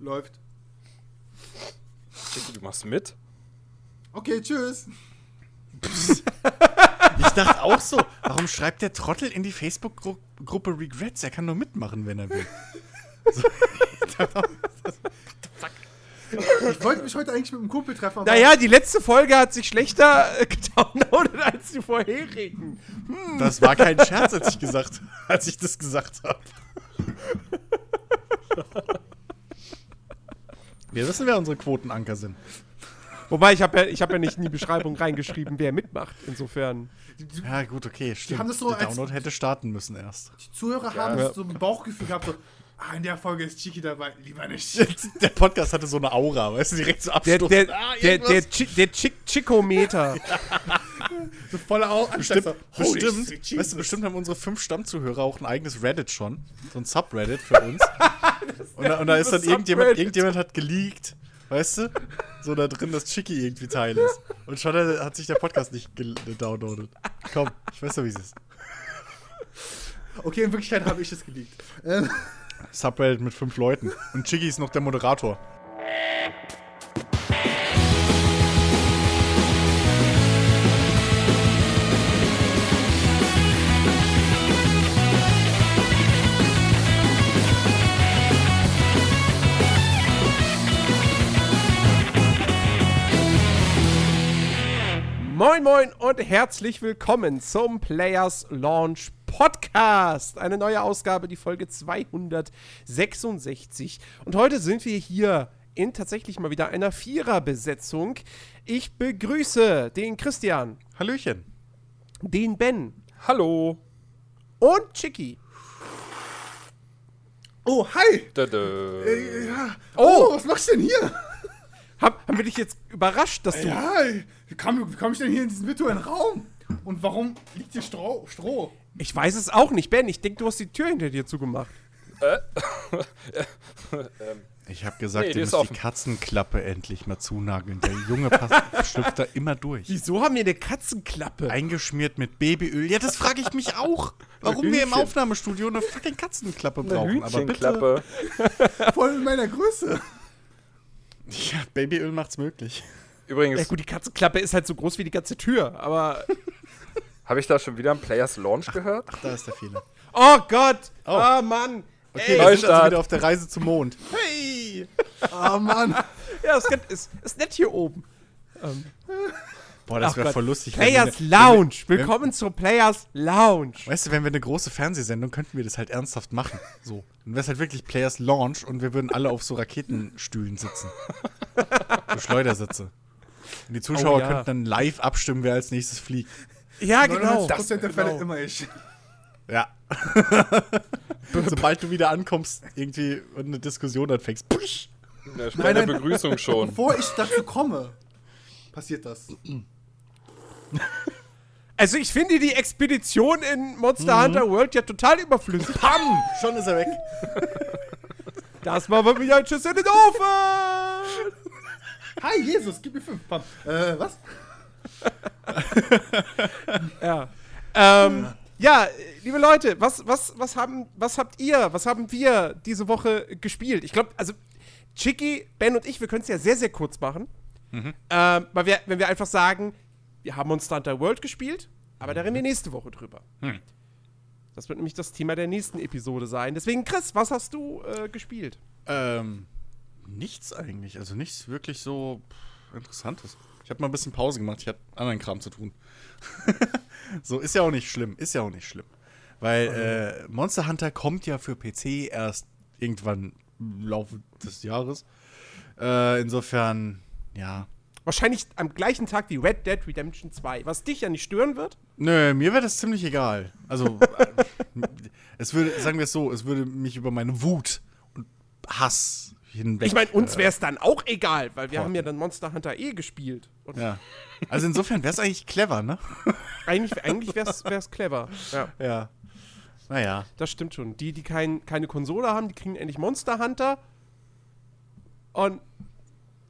Läuft. Du machst mit? Okay, tschüss. Ich dachte auch so, warum schreibt der Trottel in die Facebook-Gruppe Regrets? Er kann nur mitmachen, wenn er will. Ich wollte mich heute eigentlich mit einem Kumpel treffen, aber Naja, die letzte Folge hat sich schlechter äh, gedownloadet als die vorherigen. Das war kein Scherz, als ich gesagt, als ich das gesagt habe. Wir wissen, wer unsere Quotenanker sind. Wobei, ich habe ja, ich hab ja nicht in die Beschreibung reingeschrieben, wer mitmacht. Insofern. Ja, gut, okay, stimmt. haben das so Der als- Download hätte starten müssen erst. die Zuhörer haben Ja. so ein Bauchgefühl gehabt, so, ah, in der Folge ist Chiki dabei. Lieber nicht. Der Podcast hatte so eine Aura, weißt du, direkt so Der, Absturz. der, Ah, der, der, Chi- der Chick Chikometer. So voller Au Bestimmt, bestimmt, weißt du, bestimmt haben unsere fünf Stammzuhörer auch ein eigenes Reddit schon. So ein Subreddit für uns. und, da, und da ist dann irgendjemand, irgendjemand hat geleakt, weißt du? So da drin, dass Chicky irgendwie Teil ist. Und schon hat hat sich der Podcast nicht gedownloadet. Komm, ich weiß ja, wie es ist. Okay, in Wirklichkeit habe ich es geleakt. Ähm, Subreddit mit fünf Leuten. Und Chicky ist noch der Moderator. Moin, moin und herzlich willkommen zum Players Launch Podcast. Eine neue Ausgabe, die Folge 266. Und heute sind wir hier in tatsächlich mal wieder einer Viererbesetzung. Ich begrüße den Christian, Hallöchen. den Ben Hallo. und Chicky. oh, hi. Dada. Äh, ja. Oh. Oh, was machst du denn hier? Hab, haben wir dich jetzt überrascht, dass du. Ja, wie komme wie komm ich denn hier in diesen virtuellen Raum? Und warum liegt hier Stroh? Stroh? Ich weiß es auch nicht, Ben. Ich denke, du hast die Tür hinter dir zugemacht. Ich habe gesagt, Nee, ihr müsst offen. die Katzenklappe endlich mal zunageln. Der Junge passt, schlüpft da immer durch. Wieso haben wir eine Katzenklappe? Eingeschmiert mit Babyöl. Ja, das frage ich mich auch. Warum wir im. Aufnahmestudio eine fucking Katzenklappe Eine brauchen. Aber bitte. Hühnchenklappe. Voll in meiner Größe. Ja, Babyöl macht's möglich. Übrigens, Ja gut, die Katzenklappe ist halt so groß wie die ganze Tür, aber... habe ich da schon wieder einen Players Launch gehört? Da ist der Fehler. Oh Gott! Oh. Oh, Mann! Okay, Ey, wir sind also wieder auf der Reise zum Mond. Hey! Oh Mann. ja, ist, nett- ist, ist nett hier oben. Boah, das Ach wäre voll lustig. wir Players eine- Lounge! wenn wir- Willkommen zur Players Lounge! Weißt du, wenn wir eine große Fernsehsendung, könnten wir das halt ernsthaft machen. So. Dann wäre es halt wirklich Players Launch und wir würden alle auf so Raketenstühlen sitzen. so Schleudersitze. Und die Zuschauer Oh ja. könnten dann live abstimmen, wer als nächstes fliegt. Ja, genau. 99% der Fälle genau. immer ich. Ja. Sobald du wieder ankommst, irgendwie und eine Diskussion anfängst. Push! Ja, Nein, bei der. Begrüßung schon. Bevor ich dazu komme, passiert das. Also ich finde die Expedition in Monster Mhm. Hunter World ja total überflüssig. Pam! Schon ist er weg. Das war mal wieder ein Schuss in den Ofen! Hi, Jesus, gib mir fünf. Pam. Äh, was? Ja. Ähm, ja, äh, liebe Leute, was, was, was, haben, was habt ihr, was haben wir diese Woche gespielt? Ich glaube, also Chicky, Ben und ich, wir können es ja sehr, sehr kurz machen. Ähm, weil wir, wenn wir einfach sagen, wir haben Monster Hunter World gespielt, aber da reden wir nächste Woche drüber. Das wird nämlich das Thema der nächsten Episode sein. Deswegen, Chris, was hast du äh, gespielt? Ähm, nichts eigentlich. Also nichts wirklich so pff, Interessantes. Ich habe mal ein bisschen Pause gemacht. Ich hatte anderen Kram zu tun. so, ist ja auch nicht schlimm. Ist ja auch nicht schlimm. Weil äh, Monster Hunter kommt ja für PC erst irgendwann im Laufe des Jahres. Äh, insofern, ja. Wahrscheinlich am gleichen Tag wie Red Dead Redemption 2, was dich ja nicht stören wird. Nö, mir wäre das ziemlich egal. Also, äh, es würde, sagen wir es so, es würde mich über meine Wut und Hass hinweg. Ich meine, uns äh, wäre es dann auch egal, weil wir Boah. haben ja dann Monster Hunter eh gespielt. Und Ja. Also insofern wäre es eigentlich clever, ne? eigentlich, eigentlich wäre es clever. Ja, Ja. Naja. das stimmt schon. Die, die kein, keine Konsole haben, die kriegen endlich Monster Hunter. Und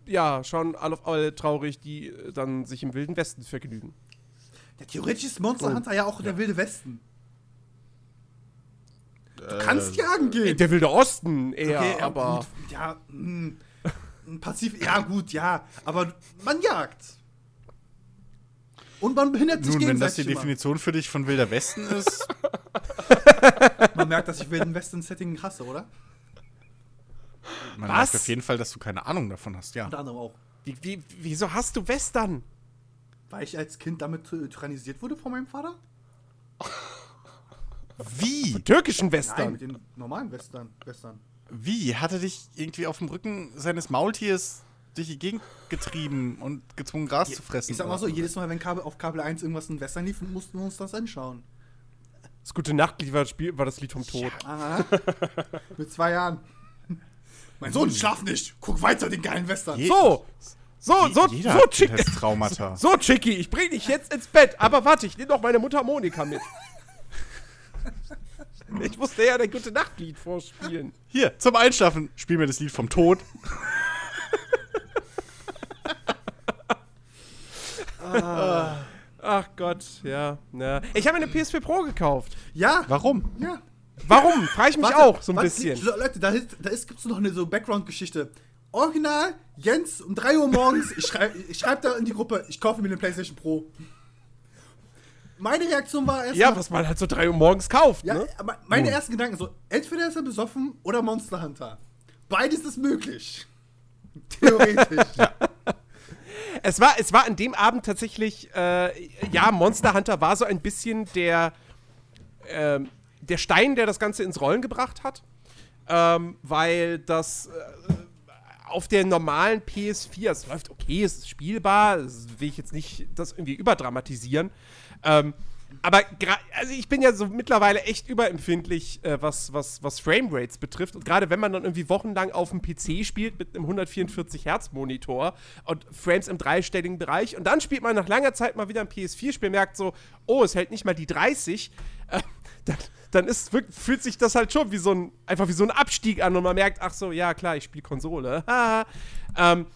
ja, schauen alle, alle traurig, die äh, dann sich im Wilden Westen vergnügen. Ja, theoretisch ist Monster Hunter ja auch der wilde Westen. Du kannst jagen gehen. Der wilde Osten eher, Okay, ja, aber. Gut, ja, mh, ein Pazif, ja gut, ja, aber man jagt. Und man behindert sich Nun, wenn das die gegenseitig immer. Definition für dich von Wilder Westen ist, Man merkt, dass ich Wilden Westen-Setting hasse, oder? man Was? merkt auf jeden Fall, dass du keine Ahnung davon hast, ja. Unter anderem auch. Wie, wie, wieso hast du Western? Weil ich als Kind damit ty- tyrannisiert wurde von meinem Vater? Wie? Türkischen Nein, Western. mit den normalen Western. Western. Wie? Hat er dich irgendwie auf dem Rücken seines Maultiers durch die Gegend getrieben und gezwungen, Gras zu fressen? Ich sag mal oder? so, jedes Mal, wenn Kabel, auf Kabel 1 irgendwas in Western lief, mussten wir uns das anschauen. Das gute Nachtlied war das, Spiel, war das Lied vom Tod. Aha. mit zwei Jahren. Mein Sohn, schlaf nicht. Guck weiter den geilen Western. Je- So, so, so, Jeder so, hat Chick, Traumata. so, Chicky, ich bring dich jetzt ins Bett. Aber warte, ich nehme noch meine Mutter Monika mit. Ich musste ja der gute Nachtlied vorspielen. Hier, zum Einschlafen, spiel mir das Lied vom Tod. Ach Gott, ja. ja. Ich habe mir eine PS4 Pro gekauft. Ja. Warum? Ja. Warum? Frage ich mich Warte, auch so ein warte, bisschen. Leute, da, ist, da ist, gibt's noch eine so Background-Geschichte. Original, Jens, um 3 Uhr morgens, ich schreibe ich schreib da in die Gruppe, ich kaufe mir eine PlayStation Pro. Meine Reaktion war erst Ja, was man halt so 3 Uhr morgens kauft, ja, ne? meine ersten Gedanken so, entweder ist er besoffen oder Monster Hunter. Beides ist möglich. Theoretisch. Es war, es war an dem Abend tatsächlich, äh, ja, Monster Hunter war so ein bisschen der, ähm, der Stein, der das Ganze ins Rollen gebracht hat. Ähm, weil das äh, auf der normalen PS4, es läuft okay, es ist spielbar, das will ich jetzt nicht das irgendwie überdramatisieren. Ähm, aber also ich bin ja so mittlerweile echt überempfindlich, äh, was, was, was Framerates betrifft. Und gerade wenn man dann irgendwie wochenlang auf dem PC spielt mit einem 144 Hertz Monitor und Frames im dreistelligen Bereich und dann spielt man nach langer Zeit mal wieder ein PS4-Spiel, merkt so, oh, es hält nicht mal die 30, äh, dann, dann ist, fühlt sich das halt schon wie so ein, einfach wie so ein Abstieg an und man merkt, ach so, ja klar, ich spiele Konsole. Ähm,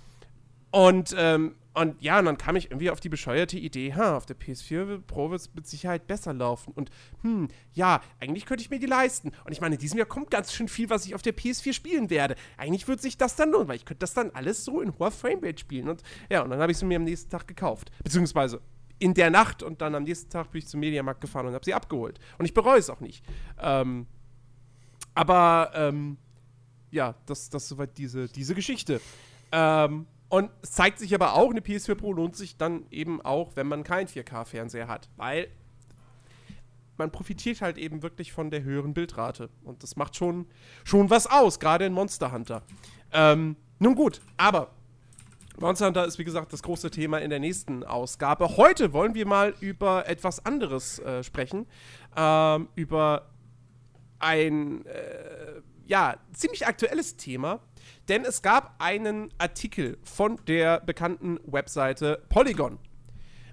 und, ähm, und ja, und dann kam ich irgendwie auf die bescheuerte Idee, ha, auf der PS4 Pro wird es mit Sicherheit besser laufen. Und hm, ja, eigentlich könnte ich mir die leisten. Und ich meine, in diesem Jahr kommt ganz schön viel, was ich auf der PS4 spielen werde. Eigentlich würde sich das dann lohnen, weil ich könnte das dann alles so in hoher Framerate spielen. Und ja, und dann habe ich sie mir am nächsten Tag gekauft. Beziehungsweise in der Nacht und dann am nächsten Tag bin ich zum Mediamarkt gefahren und habe sie abgeholt. Und ich bereue es auch nicht. Ähm, aber ähm, ja, das, das soweit diese, diese Geschichte. Ähm, und es zeigt sich aber auch, eine PS4 Pro lohnt sich dann eben auch, wenn man keinen 4K-Fernseher hat, weil man profitiert halt eben wirklich von der höheren Bildrate. Und das macht schon, schon was aus, gerade in Monster Hunter. Ähm, nun gut, aber Monster Hunter ist wie gesagt das große Thema in der nächsten Ausgabe. Heute wollen wir mal über etwas anderes äh, sprechen. Ähm, über ein äh, ja, ziemlich aktuelles Thema, denn es gab einen Artikel von der bekannten Webseite Polygon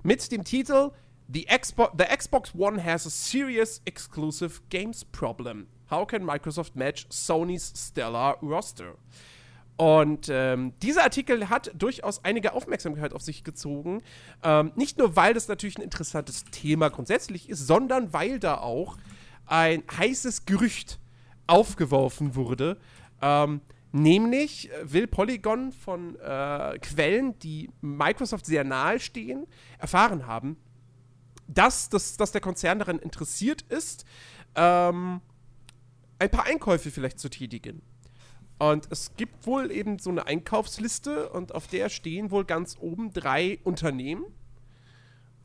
mit dem Titel The, Xbo The Xbox One has a serious exclusive games problem. How can Microsoft match Sony's stellar roster? Und ähm, dieser Artikel hat durchaus einige Aufmerksamkeit auf sich gezogen. Ähm, nicht nur, weil das natürlich ein interessantes Thema grundsätzlich ist, sondern weil da auch ein heißes Gerücht aufgeworfen wurde. Ähm, nämlich will Polygon von äh, Quellen, die Microsoft sehr nahe stehen, erfahren haben, dass, dass, dass der Konzern daran interessiert ist, ähm, ein paar Einkäufe vielleicht zu tätigen. Und es gibt wohl eben so eine Einkaufsliste und auf der stehen wohl ganz oben drei Unternehmen.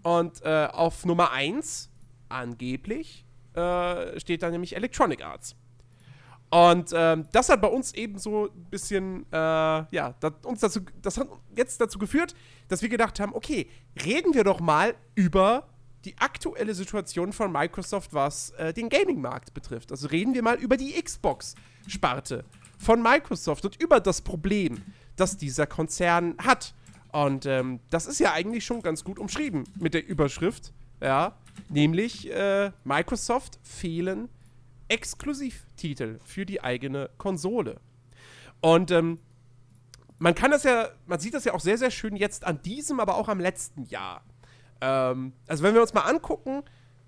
Und äh, auf Nummer 1, angeblich, äh, steht da nämlich Electronic Arts. Und ähm, das hat bei uns eben so ein bisschen, äh, ja, das, uns dazu, das hat jetzt dazu geführt, dass wir gedacht haben, okay, reden wir doch mal über die aktuelle Situation von Microsoft, was äh, den Gaming-Markt betrifft. Also reden wir mal über die Xbox-Sparte von Microsoft und über das Problem, das dieser Konzern hat. Und ähm, das ist ja eigentlich schon ganz gut umschrieben mit der Überschrift, ja, nämlich äh, Microsoft fehlen Exklusivtitel für die eigene Konsole. Und ähm, man kann das ja, man sieht das ja auch sehr, sehr schön jetzt an diesem, aber auch am letzten Jahr. Ähm, also wenn wir uns mal angucken,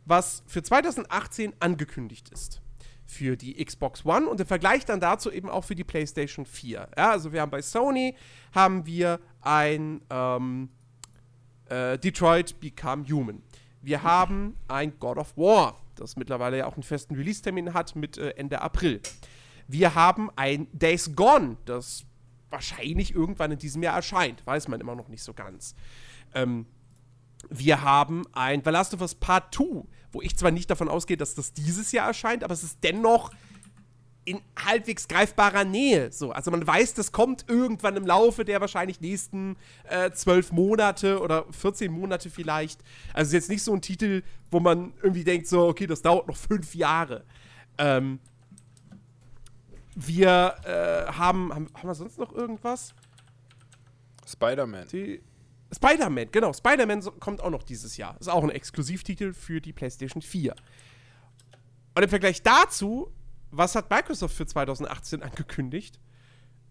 was für 2018 angekündigt ist. für die Xbox One und im Vergleich dann dazu eben auch für die PlayStation 4. Ja, also wir haben bei Sony haben wir ein ähm, äh, Detroit Become Human. Wir haben ein God of War, das mittlerweile ja auch einen festen Release-Termin hat mit äh, Ende April. Wir haben ein Days Gone, das wahrscheinlich irgendwann in diesem Jahr erscheint. Weiß man immer noch nicht so ganz. Ähm, wir haben ein The Last of Us Part 2, wo ich zwar nicht davon ausgehe, dass das dieses Jahr erscheint, aber es ist dennoch in halbwegs greifbarer Nähe. So, also man weiß, das kommt irgendwann im Laufe der wahrscheinlich nächsten äh, zwölf Monate oder 14 Monate vielleicht. Also es ist jetzt nicht so ein Titel, wo man irgendwie denkt, so, okay, das dauert noch fünf Jahre. Ähm, wir äh, haben, haben, haben wir sonst noch irgendwas? Spider-Man. Spider-Man, genau. Spider-Man so, kommt auch noch dieses Jahr. Ist auch ein Exklusivtitel für die PlayStation 4. Und im Vergleich dazu, was hat Microsoft für 2018 angekündigt?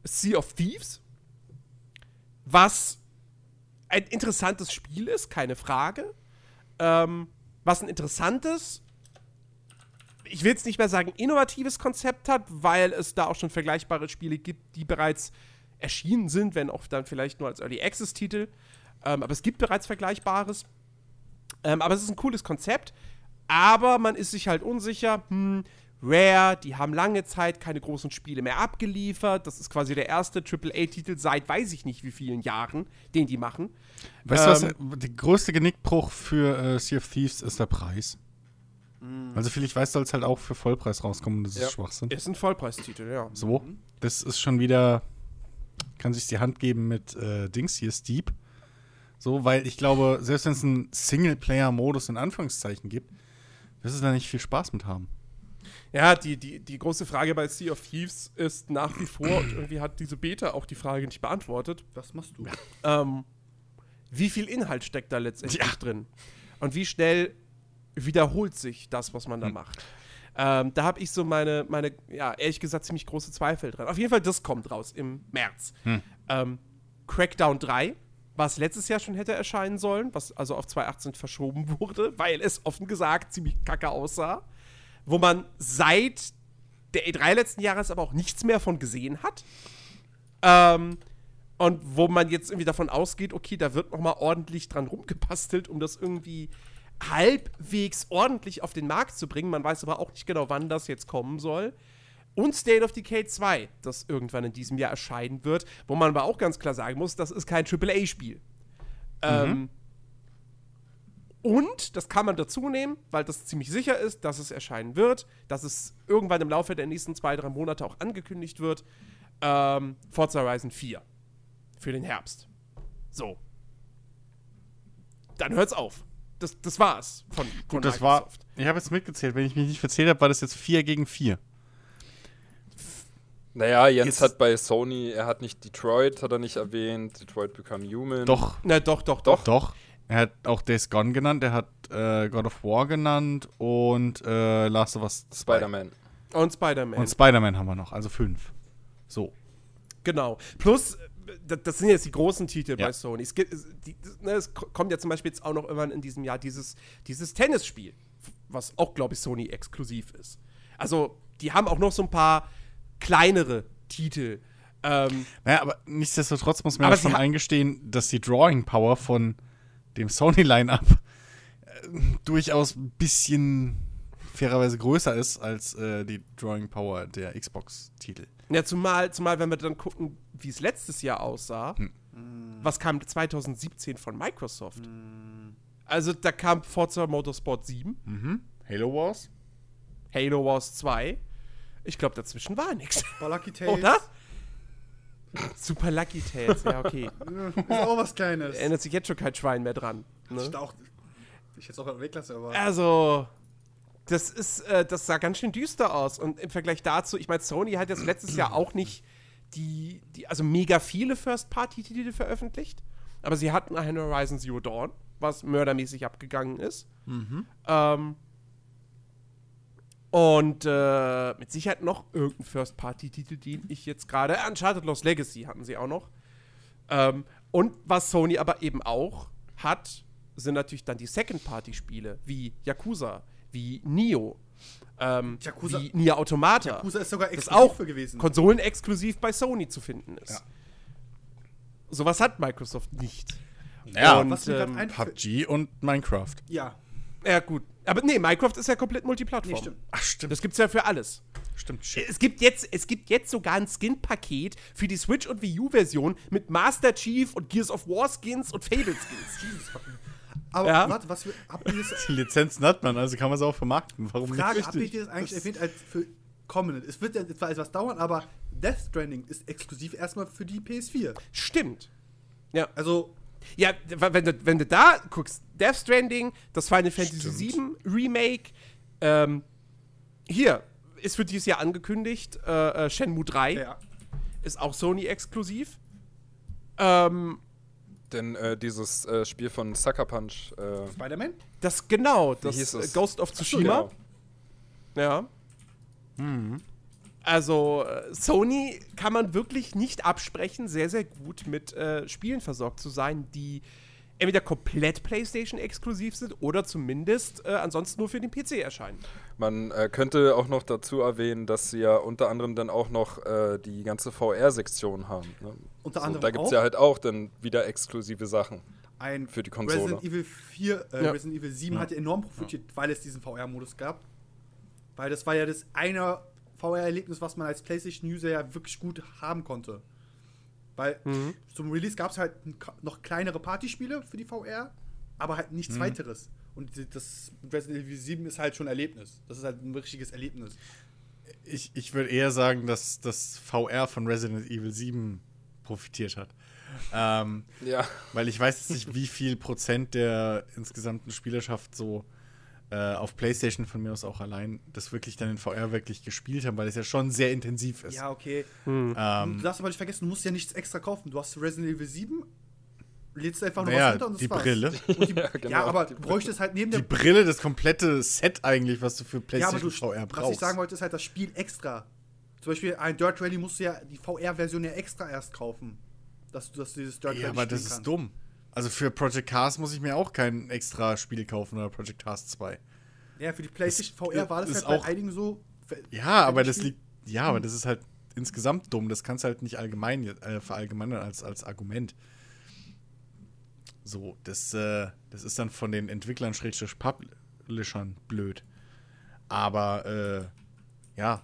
Sea of Thieves, was ein interessantes Spiel ist, keine Frage. Ähm, was ein interessantes, ich will jetzt nicht mehr sagen innovatives Konzept hat, weil es da auch schon vergleichbare Spiele gibt, die bereits erschienen sind, wenn auch dann vielleicht nur als Early Access Titel. Ähm, aber es gibt bereits Vergleichbares. Ähm, aber es ist ein cooles Konzept. Aber man ist sich halt unsicher, hm, Rare, die haben lange Zeit keine großen Spiele mehr abgeliefert. Das ist quasi der erste AAA-Titel seit weiß ich nicht wie vielen Jahren, den die machen. Weißt du was? Ähm, Der größte Genickbruch für äh, Sea of Thieves ist der Preis. Also, vielleicht weißt du, soll es halt auch für Vollpreis rauskommen. Das ist Ja. Schwachsinn. Ist ein Vollpreistitel, ja. So, das ist schon wieder, kann sich die Hand geben mit äh, Dings hier, Steep. So, weil ich glaube, selbst wenn es einen Singleplayer-Modus in Anführungszeichen gibt, wirst du da nicht viel Spaß mit haben. Ja, die, die, die große Frage bei Sea of Thieves ist nach wie vor, und irgendwie hat diese Beta auch die Frage nicht beantwortet, Was machst du? ähm, wie viel Inhalt steckt da letztendlich drin? Und wie schnell wiederholt sich das, was man da macht? Ähm, da habe ich so meine, meine, ja, ehrlich gesagt, ziemlich große Zweifel dran. Auf jeden Fall, das kommt raus im März. Ähm, Crackdown 3, was letztes Jahr schon hätte erscheinen sollen, was also auf 2018 verschoben wurde, weil es offen gesagt ziemlich kacke aussah. Wo man seit der E3 letzten Jahres aber auch nichts mehr von gesehen hat. Ähm, und wo man jetzt irgendwie davon ausgeht, okay, da wird noch mal ordentlich dran rumgebastelt, um das irgendwie halbwegs ordentlich auf den Markt zu bringen. Man weiß aber auch nicht genau, wann das jetzt kommen soll. Und State of Decay 2, das irgendwann in diesem Jahr erscheinen wird, wo man aber auch ganz klar sagen muss, das ist kein AAA-Spiel. Ähm, und, das kann man dazu nehmen, weil das ziemlich sicher ist, dass es erscheinen wird, dass es irgendwann im Laufe der nächsten zwei, drei Monate auch angekündigt wird, ähm, Forza Horizon 4 für den Herbst. So. Dann hört's auf. Das, das war's von, von Gut, das war, Microsoft. ich habe jetzt mitgezählt, wenn ich mich nicht verzählt habe, war das jetzt 4 gegen 4. Naja, Jens Jetzt- hat bei Sony, er hat nicht Detroit, hat er nicht erwähnt, Detroit Become Human. Doch, Na doch, doch, doch. doch. Er hat auch Days Gone genannt, er hat äh, God of War genannt und äh, Last of Us 2. Spider-Man. Und Spider-Man. Und Spider-Man haben wir noch, also fünf. So. Genau. Plus, das, sind jetzt die großen Titel Ja. bei Sony. Es, gibt, die, ne, es ko- kommt ja zum Beispiel jetzt auch noch irgendwann in diesem Jahr dieses, dieses Tennisspiel, was auch, glaube ich, Sony exklusiv ist. Also, die haben auch noch so ein paar kleinere Titel. Ähm, Naja, aber nichtsdestotrotz muss man ja schon eingestehen, dass die Drawing Power von dem Sony-Line-Up äh, durchaus ein bisschen fairerweise größer ist als äh, die Drawing Power der Xbox-Titel. ja, zumal, zumal, wenn wir dann gucken, wie es letztes Jahr aussah, Hm. was kam 2017 von Microsoft? Also, da kam Forza Motorsport 7, Mhm. Halo Wars? Halo Wars 2. Ich glaube, dazwischen war nichts. Tales. Oder? Super Lucky Tales, ja, okay. Ist auch was Kleines. Erinnert sich jetzt schon kein Schwein mehr dran. Ich, Ne? hätte auch, ich hätte es auch weglassen, aber. Also, das ist, äh, das sah ganz schön düster aus. Und im Vergleich dazu, ich meine, Sony hat jetzt letztes Jahr auch nicht die, die also mega viele First-Party-Titel veröffentlicht. Aber sie hatten ein Horizon Zero Dawn, was mördermäßig abgegangen ist. Ähm, und äh, mit Sicherheit noch irgendein First-Party-Titel, den ich jetzt gerade. Uncharted Lost Legacy hatten sie auch noch. Ähm, und was Sony aber eben auch hat, sind natürlich dann die Second-Party-Spiele, wie Yakuza, wie Nio, ähm, Yakuza- wie Nier Automata, Yakuza ist sogar das exklusiv auch für gewesen. konsolenexklusiv bei Sony zu finden ist. Ja. Sowas hat Microsoft nicht. Ja, Und, Was mir grad ähm, PUBG und Minecraft. Ja, Ja, gut. Aber nee, Minecraft ist ja komplett nee, Multiplattform. stimmt. Ach, stimmt. das gibt's ja für alles. stimmt. Shit. Es gibt jetzt, es gibt jetzt sogar ein Skin-Paket für die Switch- und Wii U-Version mit Master Chief und Gears of War Skins und Fable Skins. Aber Ja. warte, was wir, habt ihr das, Die Lizenzen hat man, also kann man es auch vermarkten. Warum Frage, nicht? habt ihr das eigentlich erwähnt als für kommenden? Es wird ja zwar etwas dauern, aber Death Stranding ist exklusiv erstmal für die PS4. Stimmt. Ja. Also, Ja, wenn du, wenn du da guckst, Death Stranding, das Final Fantasy VII Remake, ähm, hier ist für dieses Jahr angekündigt, äh, äh, Shenmue 3 ja. ist auch Sony exklusiv. Ähm, Denn äh, dieses äh, Spiel von Sucker Punch, äh, Spider-Man? das genau, das? Ghost of Tsushima. genau. Ja. Also, äh, Sony kann man wirklich nicht absprechen, sehr, sehr gut mit äh, Spielen versorgt zu sein, die entweder komplett PlayStation exklusiv sind oder zumindest äh, ansonsten nur für den PC erscheinen. Man äh, könnte auch noch dazu erwähnen, dass sie ja unter anderem dann auch noch äh, die ganze VR-Sektion haben. Ne? Unter so, anderem da gibt es ja halt auch dann wieder exklusive Sachen. Ein Für die Konsole. Resident Evil 4, äh, Ja. Resident Evil 7 hat ja enorm profitiert, weil es diesen VR-Modus gab. Weil das war ja das eine VR-Erlebnis, was man als PlayStation-User ja wirklich gut haben konnte. Weil zum Release gab es halt noch kleinere Partyspiele für die VR, aber halt nichts weiteres. Und das Resident Evil 7 ist halt schon ein Erlebnis. Das ist halt ein richtiges Erlebnis. Ich, ich würde eher sagen, dass das VR von Resident Evil 7 profitiert hat. Ähm, Ja. weil ich weiß jetzt nicht, wie viel Prozent der insgesamten Spielerschaft so äh, auf PlayStation von mir aus auch allein das wirklich dann in VR wirklich gespielt haben, weil es ja schon sehr intensiv ist. Ja, okay. Ähm, du darfst aber nicht vergessen, du musst ja nichts extra kaufen. Du hast Resident Evil 7, lädst einfach nur Naja, was runter und das die war's. Brille. Und die, Ja, ja, genau, aber die du bräuchtest halt neben die der Brille, das komplette Set eigentlich, was du für Ja, aber PlayStation du, VR was brauchst. ich sagen wollte, ist halt das Spiel extra. Zum Beispiel ein Dirt Rally musst du ja die VR-Version ja extra erst kaufen. Dass du, dass du dieses Dirt ja, Rally aber spielen das ist kannst. dumm. Also für Project Cars muss ich mir auch kein extra Spiel kaufen oder Project Cars 2. Ja, für die PlayStation Das VR war das halt auch- bei einigen so. Ja, aber das liegt. Ja, aber das ist halt insgesamt dumm. Das kannst du halt nicht allgemein äh, verallgemeinern als, als Argument. So, das, äh, das ist dann von den Entwicklern schrägstrich Publishern blöd. Aber äh, ja,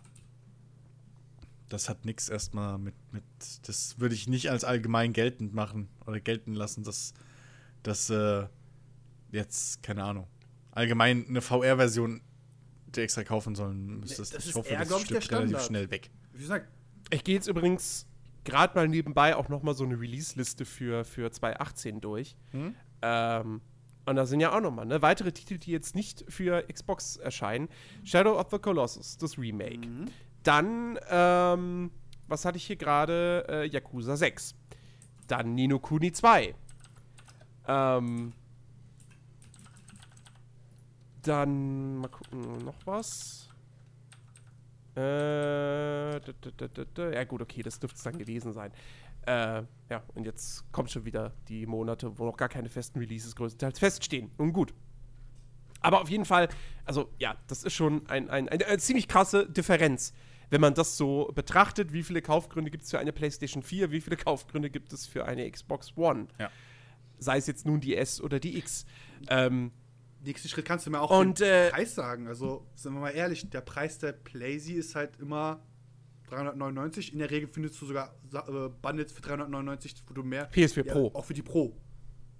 das hat nichts erstmal mit, mit. Das würde ich nicht als allgemein geltend machen oder gelten lassen, dass das äh, jetzt, keine Ahnung, allgemein eine VR-Version die extra kaufen sollen müsstest. das ich ist hoffe, eher, das stirbt relativ schnell weg. Wie gesagt, Ich gehe jetzt übrigens gerade mal nebenbei auch noch mal so eine Release-Liste für, für 2018 durch. Ähm, und da sind ja auch noch mal ne, weitere Titel, die jetzt nicht für Xbox erscheinen. Shadow of the Colossus, das Remake. Dann, ähm, was hatte ich hier gerade? Äh, Yakuza 6. Dann Nino Kuni 2. Ähm, dann, mal gucken, noch was. Äh, d- d- d- d- d- ja gut, okay, das dürfte es dann gewesen sein. Äh, ja, und jetzt kommt schon wieder die Monate, wo noch gar keine festen Releases größtenteils feststehen. Nun gut. Aber auf jeden Fall, also ja, das ist schon ein, ein, eine, eine ziemlich krasse Differenz, wenn man das so betrachtet. Wie viele Kaufgründe gibt es für eine PlayStation 4? Wie viele Kaufgründe gibt es für eine Xbox One? Ja. Sei es jetzt nun die S oder die X. Ähm, nächsten Schritt kannst du mir auch Und, den äh, Preis sagen. Also, sind wir mal ehrlich, der Preis der PlayZ ist halt immer 399. In der Regel findest du sogar äh, Bundles für 399, wo du mehr. PS4 ja, Pro. Auch für die Pro.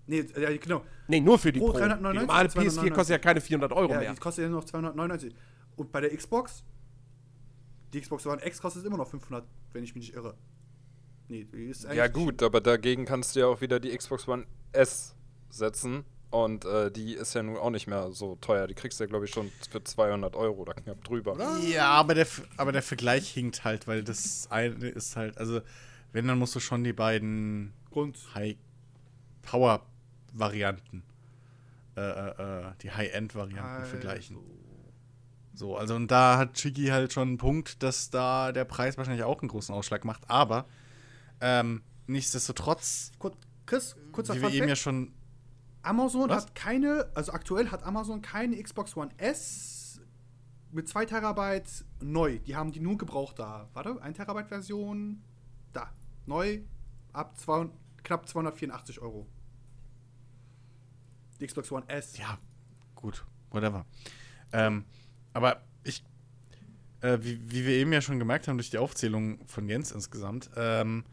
Nee, ja, genau. nee, nur für die Pro Pro. 399, die normale PS4 299. kostet ja keine 400 Euro Ja, mehr. die kostet ja nur noch 299. Und bei der Xbox, die Xbox One X kostet immer noch 500, wenn ich mich nicht irre. Nee, die ist eigentlich Ja, gut, aber dagegen kannst du ja auch wieder die Xbox One S setzen. Und äh, die ist ja nun auch nicht mehr so teuer. Die kriegst du ja, glaube ich, schon für 200 Euro oder knapp drüber. Ja, aber der, aber der Vergleich hinkt halt, weil das eine ist halt, also wenn, dann musst du schon die beiden Grund. High-Power-Varianten, äh, äh, äh, die High-End-Varianten vergleichen. So, also und da hat Chigi halt schon einen Punkt, dass da der Preis wahrscheinlich auch einen großen Ausschlag macht, aber ähm, nichtsdestotrotz, Kur Chris, kurzer wie wir eben ja schon Amazon Was? hat keine, also aktuell hat Amazon keine Xbox One S mit 2 Terabyte neu. Die haben die nur gebraucht da. Warte, 1 Terabyte Version. Da. Neu. Ab 200, knapp 284 Euro. Die Xbox One S. Ja, gut, whatever. Ähm, aber ich, äh, wie, wie wir eben ja schon gemerkt haben durch die Aufzählung von Jens insgesamt, ähm,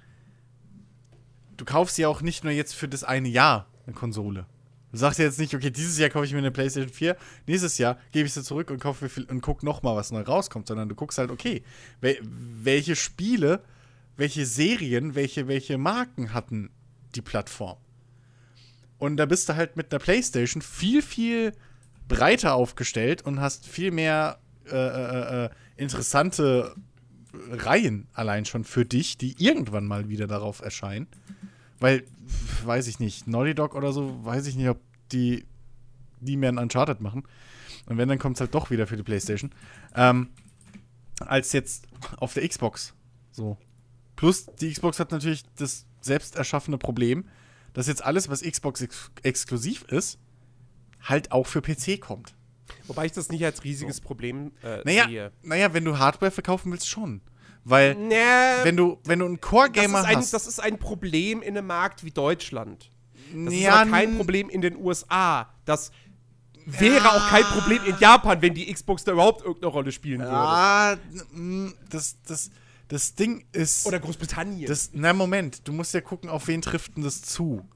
du kaufst ja auch nicht nur jetzt für das eine Jahr eine Konsole. Du sagst ja jetzt nicht, okay, dieses Jahr kaufe ich mir eine PlayStation 4, nächstes Jahr gebe ich sie zurück und kaufe viel, und guck noch mal, was neu rauskommt, sondern du guckst halt, okay, wel, welche Spiele, welche Serien, welche, welche Marken hatten die Plattform? Und da bist du halt mit der PlayStation viel, viel breiter aufgestellt und hast viel mehr äh, äh, äh, interessante Reihen allein schon für dich, die irgendwann mal wieder darauf erscheinen. Weil, weiß ich nicht, Naughty Dog oder so, weiß ich nicht, ob die nie mehr ein Uncharted machen. Und wenn, dann kommt es halt doch wieder für die PlayStation. Ähm, als jetzt auf der Xbox. So. Plus, die Xbox hat natürlich das selbst erschaffene Problem, dass jetzt alles, was Xbox ex exklusiv ist, halt auch für PC kommt. Wobei ich das nicht als riesiges Problem äh, Naja, sehe. naja, wenn du Hardware verkaufen willst, schon. Weil, Nee, wenn du, wenn du einen Core-Gamer ist hast. das ist ein Problem in einem Markt wie Deutschland. Das ist Ja, aber kein Problem in den USA. Das wäre auch kein Problem in Japan, wenn die Xbox da überhaupt irgendeine Rolle spielen würde. Ah, das, das, das Ding ist. Oder Großbritannien. Das, na, Moment, du musst ja gucken, auf wen trifft denn das zu.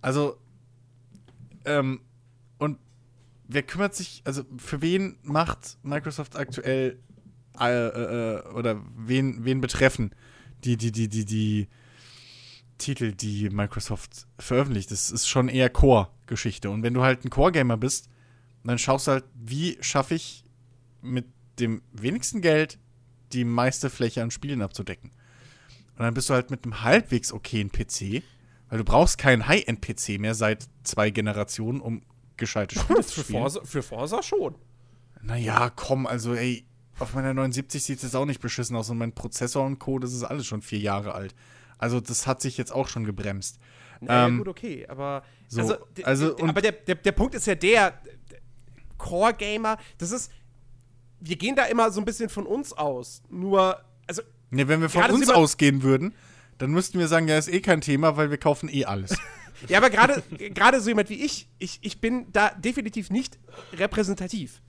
Also, ähm, wer kümmert sich, also für wen macht Microsoft aktuell, äh, äh, oder wen, wen betreffen die, die, die, die, die Titel, die Microsoft veröffentlicht? Das ist schon eher Core-Geschichte. Und wenn du halt ein Core-Gamer bist, dann schaust du halt, wie schaffe ich mit dem wenigsten Geld die meiste Fläche an Spielen abzudecken. Und dann bist du halt mit einem halbwegs okayen PC, weil du brauchst keinen High-End-PC mehr seit zwei Generationen, um gescheite Spiele zu für. Forza, für Forza schon. Naja, komm, also ey, auf meiner 79 sieht es auch nicht beschissen aus und mein Prozessor und Co., das ist alles schon vier Jahre alt. Also das hat sich jetzt auch schon gebremst. Ja, Ähm, gut, okay, aber so, also, also aber der, der, der Punkt ist ja der, d- Core Gamer, das ist wir gehen da immer so ein bisschen von uns aus. Nur also Ne, wenn wir von uns ausgehen würden, dann müssten wir sagen, ja, ist eh kein Thema, weil wir kaufen eh alles. ja, aber gerade gerade so jemand wie ich, ich ich bin da definitiv nicht repräsentativ.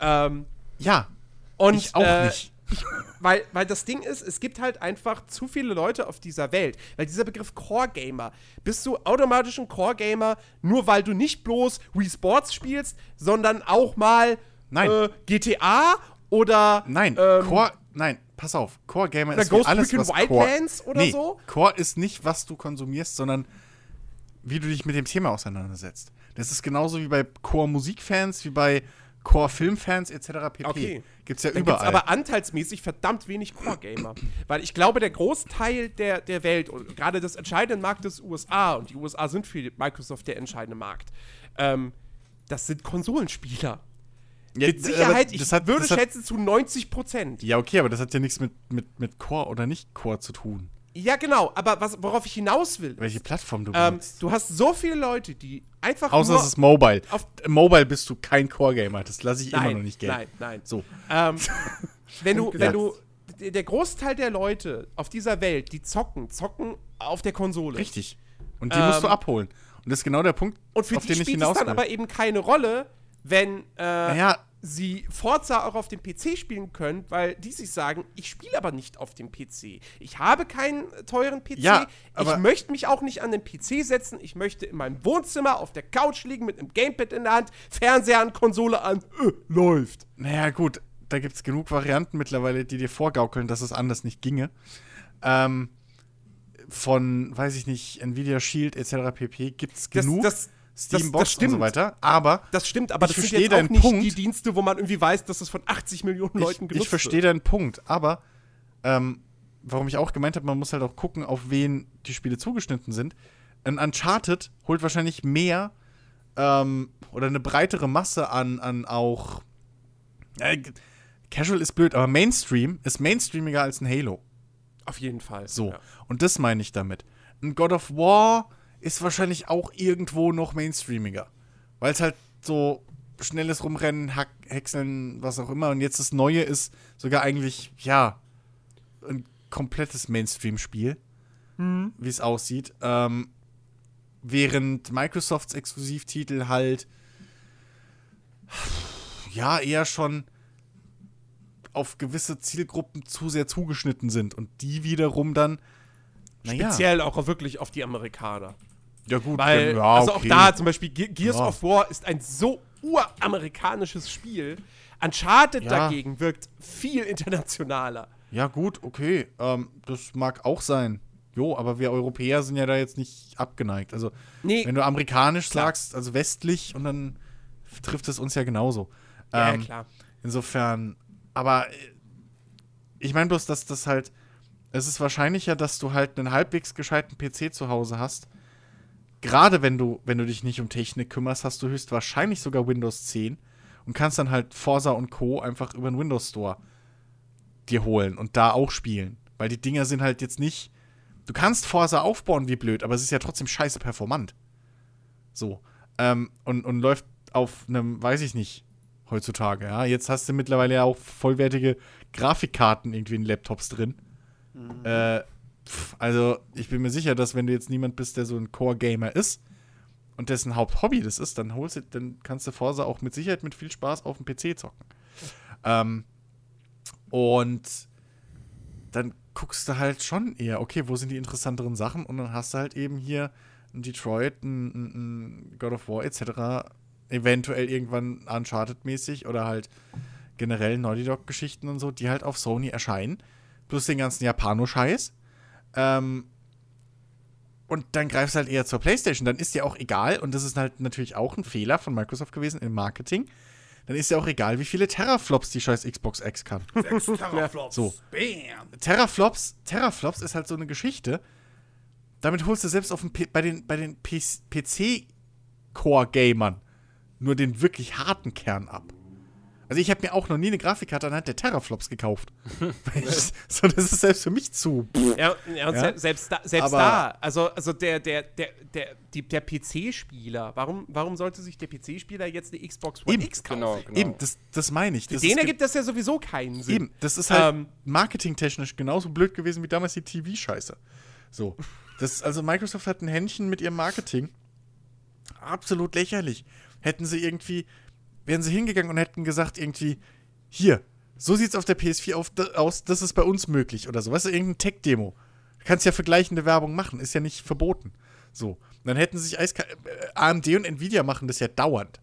Ähm, ja, und ich auch äh, nicht. Weil, weil das Ding ist, es gibt halt einfach zu viele Leute auf dieser Welt. Weil dieser Begriff Core Gamer, bist du automatisch ein Core Gamer, nur weil du nicht bloß Wii Sports spielst, sondern auch mal Nein. Äh, GTA oder Nein, ähm, Core, nein, pass auf, Core Gamer ist Ghost alles, Recon was Core, Wildlands oder nee, so? Core ist nicht, was du konsumierst, sondern wie du dich mit dem Thema auseinandersetzt. Das ist genauso wie bei Core Musikfans, wie bei Core Filmfans etc. pp. Okay. Gibt's ja gibt es überall. aber anteilsmäßig verdammt wenig Core-Gamer. Weil ich glaube, der Großteil der, der Welt und gerade des entscheidenden Marktes USA, und die USA sind für Microsoft der entscheidende Markt, ähm, das sind Konsolenspieler. ja, Mit Sicherheit, ich das hat, würde das hat, schätzen zu 90 Prozent. Ja, okay, aber das hat ja nichts mit, mit, mit Core oder nicht Core zu tun. Ja, genau, aber was, worauf ich hinaus will, Welche Plattform du ähm, benutzt. du hast so viele Leute, die einfach Außer es ist Mobile. auf- Mobile bist du kein Core-Gamer. Das lasse ich immer nein, noch nicht gelten. nein, nein. So. Ähm, wenn du, wenn du, der- Großteil der Leute auf dieser Welt, die zocken, zocken auf der Konsole. Richtig. Und die musst du Ähm, abholen. Und das ist genau der Punkt, Und für auf die den ich spielt es hinaus dann will. aber eben keine Rolle, wenn äh, naja, sie Forza auch auf dem PC spielen können, weil die sich sagen, ich spiele aber nicht auf dem PC. Ich habe keinen teuren PC. Ja, ich möchte mich auch nicht an den PC setzen. Ich möchte in meinem Wohnzimmer auf der Couch liegen mit einem Gamepad in der Hand, Fernseher an, Konsole an, äh, läuft. naja, gut, da gibt es genug Varianten mittlerweile, die dir vorgaukeln, dass es anders nicht ginge. Ähm, von, weiß ich nicht, Nvidia Shield etc. pp. gibt es genug. das- das- Box das stimmt. und so weiter. Aber Das stimmt, aber Ich das sind verstehe jetzt auch deinen nicht Punkt. die Dienste, wo man irgendwie weiß, dass das von 80 Millionen Leuten ich, genutzt ich verstehe wird. deinen Punkt. Aber ähm, warum ich auch gemeint habe, man muss halt auch gucken, auf wen die Spiele zugeschnitten sind. Ein Uncharted holt wahrscheinlich mehr ähm, oder eine breitere Masse an, an auch. Äh, Casual ist blöd, aber Mainstream ist mainstreamiger als ein Halo. Auf jeden Fall. So. Ja. Und das meine ich damit. Ein God of War ist wahrscheinlich auch irgendwo noch mainstreamiger. Weil es halt so schnelles Rumrennen, Hack, Häckseln, was auch immer. Und jetzt das Neue ist sogar eigentlich, ja, ein komplettes Mainstream-Spiel, wie es aussieht. Ähm, während Microsofts Exklusivtitel halt, ja, eher schon auf gewisse Zielgruppen zu sehr zugeschnitten sind. Und die wiederum dann, naja, Speziell auch wirklich auf die Amerikaner. Ja gut, Weil, ja, also okay. auch da zum Beispiel Ge Gears Ja. of War ist ein so uramerikanisches Spiel. Uncharted Ja. dagegen wirkt viel internationaler. Ja, gut, okay. Ähm, das mag auch sein. Jo, aber wir Europäer sind ja da jetzt nicht abgeneigt. Also, Nee. wenn du amerikanisch Klar. sagst, also westlich, und dann trifft es uns ja genauso. Ja, Ähm, klar. Insofern, aber äh, ich meine bloß, dass das halt, es ist wahrscheinlicher, dass du halt einen halbwegs gescheiten PC zu Hause hast. Gerade wenn du, wenn du dich nicht um Technik kümmerst, hast du höchstwahrscheinlich sogar Windows 10 und kannst dann halt Forza und Co. einfach über den Windows Store dir holen und da auch spielen. Weil die Dinger sind halt jetzt nicht. Du kannst Forza aufbauen wie blöd, aber es ist ja trotzdem scheiße performant. So. Ähm, und, und läuft auf einem, weiß ich nicht, heutzutage, ja. Jetzt hast du mittlerweile ja auch vollwertige Grafikkarten irgendwie in Laptops drin. Äh, pf, also, ich bin mir sicher, dass wenn du jetzt niemand bist, der so ein Core-Gamer ist und dessen Haupthobby das ist, dann holst du, dann kannst du Forza auch mit Sicherheit mit viel Spaß auf dem PC zocken. Ähm, und dann guckst du halt schon eher, okay, wo sind die interessanteren Sachen? Und dann hast du halt eben hier ein Detroit, ein, ein, ein God of War etc. Eventuell irgendwann Uncharted-mäßig oder halt generell Naughty Dog-Geschichten und so, die halt auf Sony erscheinen. Plus den ganzen Japano-Scheiß. Ähm, und dann greifst du halt eher zur Playstation. Dann ist dir auch egal, und das ist halt natürlich auch ein Fehler von Microsoft gewesen im Marketing, dann ist dir auch egal, wie viele Terraflops die scheiß Xbox X kann. Sechs Teraflops. So. Bam. Terraflops, Terraflops ist halt so eine Geschichte. Damit holst du selbst auf dem P bei den, bei den PC-Core-Gamern nur den wirklich harten Kern ab. Also ich habe mir auch noch nie eine Grafikkarte anhand der Terraflops gekauft. Ich, so, das ist selbst für mich zu. Ja, ja, und Ja. se- selbst da, selbst da also, also der, der, der, der, die, der PC-Spieler, warum, warum sollte sich der PC-Spieler jetzt eine Xbox One Eben, X kaufen? Genau, genau. Eben, das, das meine ich. Für Das den ist ge- ergibt das ja sowieso keinen Sinn. Eben, das ist halt Ähm, marketingtechnisch genauso blöd gewesen wie damals die TV-Scheiße. So. Das, also Microsoft hat ein Händchen mit ihrem Marketing. Absolut lächerlich. Hätten sie irgendwie, wären sie hingegangen und hätten gesagt, irgendwie, hier, so sieht's auf der PS4 auf, aus, das ist bei uns möglich oder so. Weißt du, irgendein Tech-Demo. Du kannst ja vergleichende Werbung machen, ist ja nicht verboten. So. Und dann hätten sich eiska äh, AMD und Nvidia machen das ja dauernd,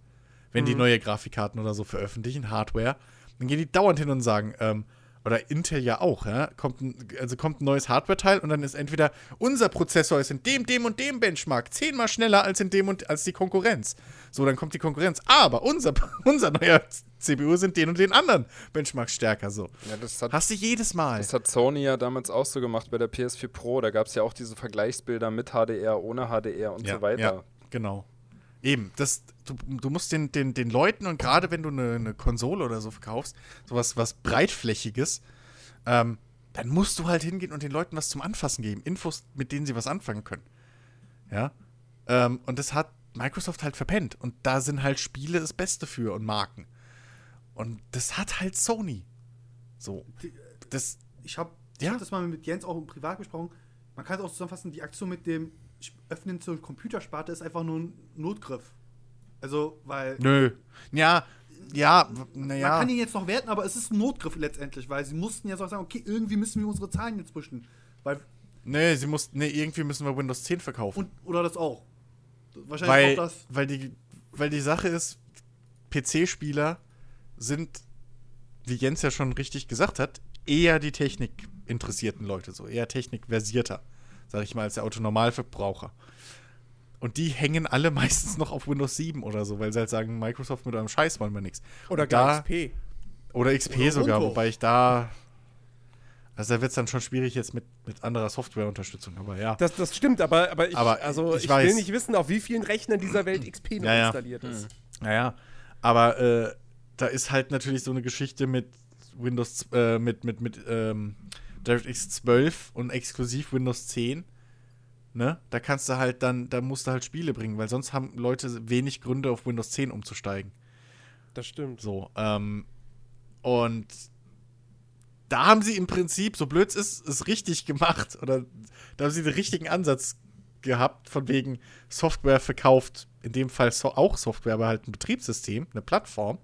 wenn die neue Grafikkarten oder so veröffentlichen, Hardware. Dann gehen die dauernd hin und sagen, ähm, oder Intel ja auch, ja, kommt ein, also kommt ein neues Hardware-Teil und dann ist entweder unser Prozessor ist in dem, dem und dem Benchmark zehnmal schneller als in dem und als die Konkurrenz. So, dann kommt die Konkurrenz, aber unser, unser neuer CPU sind den und den anderen Benchmarks stärker. So. Ja, das hat, Hast du jedes Mal. das hat Sony ja damals auch so gemacht bei der PS4 Pro. Da gab es ja auch diese Vergleichsbilder mit HDR, ohne HDR und so weiter. Ja, genau. Eben, das, du, du musst den, den, den Leuten und gerade wenn du eine, eine Konsole oder so verkaufst, sowas was breitflächiges, ähm, dann musst du halt hingehen und den Leuten was zum Anfassen geben. Infos, mit denen sie was anfangen können. Ja. Ähm, und das hat Microsoft halt verpennt. Und da sind halt Spiele das Beste für und Marken. Und das hat halt Sony. So. Das, Ich habe ich Ja. hab das mal mit Jens auch im Privat besprochen. Man kann es auch zusammenfassen, die Aktion mit dem Öffnen zur Computersparte ist einfach nur ein Notgriff. Also, weil nö. Ja, ja, man naja. kann ihn jetzt noch werten, aber es ist ein Notgriff letztendlich, weil sie mussten jetzt auch sagen, okay, irgendwie müssen wir unsere Zahlen jetzt pushen. Weil, Nee, sie mussten, nee, irgendwie müssen wir Windows 10 verkaufen. und, oder das auch. Wahrscheinlich weil, auch das. weil, die, weil die Sache ist, PC-Spieler sind, wie Jens ja schon richtig gesagt hat, eher die technikinteressierten Leute, so eher technikversierter, sag ich mal, als der Autonormalverbraucher. Und die hängen alle meistens noch auf Windows 7 oder so, weil sie halt sagen, Microsoft mit eurem Scheiß wollen wir nichts. Oder gar da, XP. Oder XP Oder sogar, Ubuntu. wobei ich da. Also da wird es dann schon schwierig jetzt mit, mit anderer Softwareunterstützung, aber ja. Das, das stimmt, aber, aber, ich, Aber also ich ich, will nicht wissen, auf wie vielen Rechnern dieser Welt XP noch Ja, ja. installiert ist. Naja, aber äh, da ist halt natürlich so eine Geschichte mit Windows, äh, mit, mit, mit ähm, DirectX 12 und exklusiv Windows 10. Ne? Da kannst du halt dann, da musst du halt Spiele bringen, weil sonst haben Leute wenig Gründe, auf Windows 10 umzusteigen. das stimmt. So, ähm, und da haben sie im Prinzip, so blöd es ist, es richtig gemacht. Oder da haben sie den richtigen Ansatz gehabt, von wegen Software verkauft, in dem Fall so auch Software, aber halt ein Betriebssystem, eine Plattform.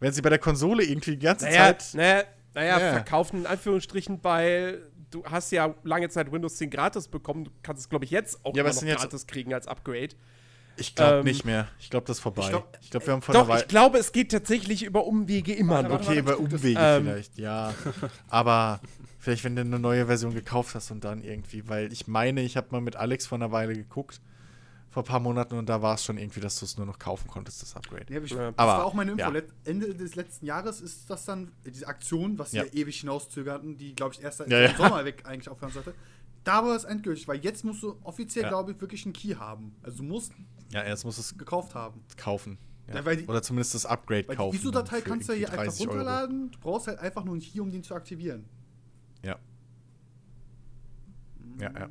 Wenn sie bei der Konsole irgendwie die ganze Naja, Zeit. naja, naja Ja. verkaufen in Anführungsstrichen, weil du hast ja lange Zeit Windows 10 gratis bekommen. Du kannst es, glaube ich, jetzt auch Ja, noch sind jetzt- gratis kriegen als Upgrade. Ich glaube ähm, nicht mehr. Ich glaube, das ist vorbei. Ich Ich glaub- glaube, wir haben vor Doch, einer Weile. ich glaube, es geht tatsächlich über Umwege immer noch. Okay, über Umwege Ähm. vielleicht, ja. Aber vielleicht, wenn du eine neue Version gekauft hast und dann irgendwie, weil ich meine, ich habe mal mit Alex vor einer Weile geguckt, vor ein paar Monaten, und da war es schon irgendwie, dass du es nur noch kaufen konntest, das Upgrade. Ja, ich, das Aber, war auch meine Info. ja. Ende des letzten Jahres ist das dann, diese Aktion, was sie Ja. ja, ewig hinauszögerten, die, glaube ich, erst Ja, ja. im Sommer weg eigentlich aufhören sollte. Da war es endgültig, weil jetzt musst du offiziell, Ja. glaube ich, wirklich einen Key haben. Also du musst Ja, erst musst du es gekauft haben. kaufen. Ja. Ja, die- Oder zumindest das Upgrade Weil kaufen. die ISO-Datei kannst du ja hier einfach 30 Euro. runterladen. Du brauchst halt einfach nur einen Key, um den zu aktivieren. Ja. Ja, ja.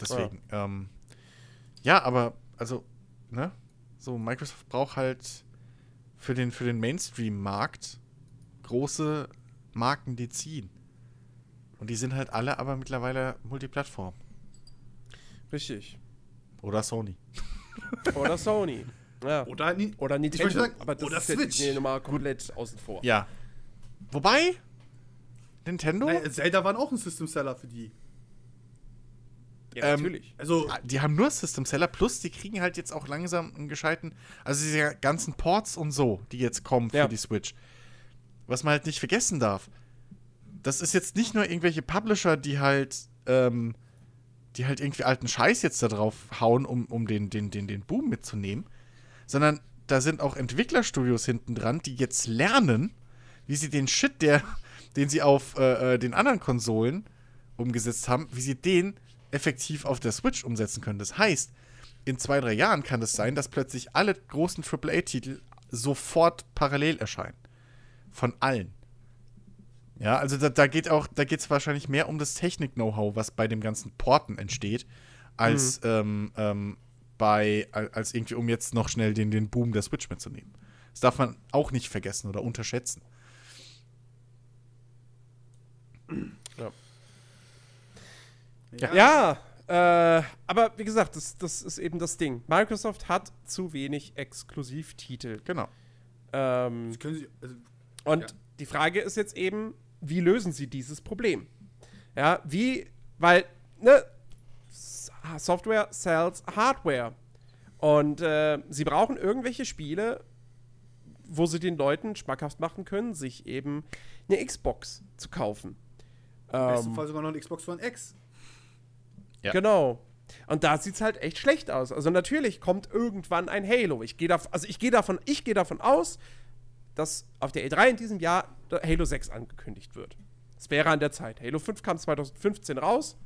Deswegen. Ja, ähm, ja aber, also, ne? So, Microsoft braucht halt für den, für den Mainstream-Markt große Marken, die ziehen. Und die sind halt alle aber mittlerweile Multiplattform. Richtig. Oder Sony. Oder Sony. Ja. Oder, nie, Oder Ich Nintendo. wollte sagen, aber das oder ist ja Switch. die Nummer komplett außen vor. Ja. Wobei, Nintendo, Naja, Zelda waren auch ein System-Seller für die. Ja, Ähm, natürlich. Also, die haben nur System Seller, plus die kriegen halt jetzt auch langsam einen gescheiten, also diese ganzen Ports und so, die jetzt kommen für Ja. die Switch. Was man halt nicht vergessen darf, das ist jetzt nicht nur irgendwelche Publisher, die halt, ähm, die halt irgendwie alten Scheiß jetzt da drauf hauen, um, um den, den, den, den Boom mitzunehmen, sondern da sind auch Entwicklerstudios hinten dran, die jetzt lernen, wie sie den Shit, der, den sie auf äh, äh, den anderen Konsolen umgesetzt haben, wie sie den effektiv auf der Switch umsetzen können. Das heißt, in zwei, drei Jahren kann es sein, dass plötzlich alle großen AAA-Titel sofort parallel erscheinen. Von allen. Ja, also da, da geht auch, da geht es wahrscheinlich mehr um das Technik-Know-how, was bei dem ganzen Porten entsteht, als ähm, ähm, bei, als irgendwie, um jetzt noch schnell den, den Boom der Switch mitzunehmen. Das darf man auch nicht vergessen oder unterschätzen. Ja, äh, aber wie gesagt, das, das ist eben das Ding. Microsoft hat zu wenig Exklusivtitel. Genau. Ähm, sie, also, und Ja. die Frage ist jetzt eben, wie lösen sie dieses Problem? Ja, wie, weil, ne, Software sells Hardware. Und äh, sie brauchen irgendwelche Spiele, wo sie den Leuten schmackhaft machen können, sich eben eine Xbox zu kaufen. im besten Ähm, Fall sogar noch ein Xbox One X. Ja. Genau. Und da sieht es halt echt schlecht aus. Also natürlich kommt irgendwann ein Halo. Ich gehe dav also ich gehe davon, ich gehe davon aus, dass auf der E3 in diesem Jahr Halo 6 angekündigt wird. Es wäre an der Zeit. Halo 5 kam 2015 raus.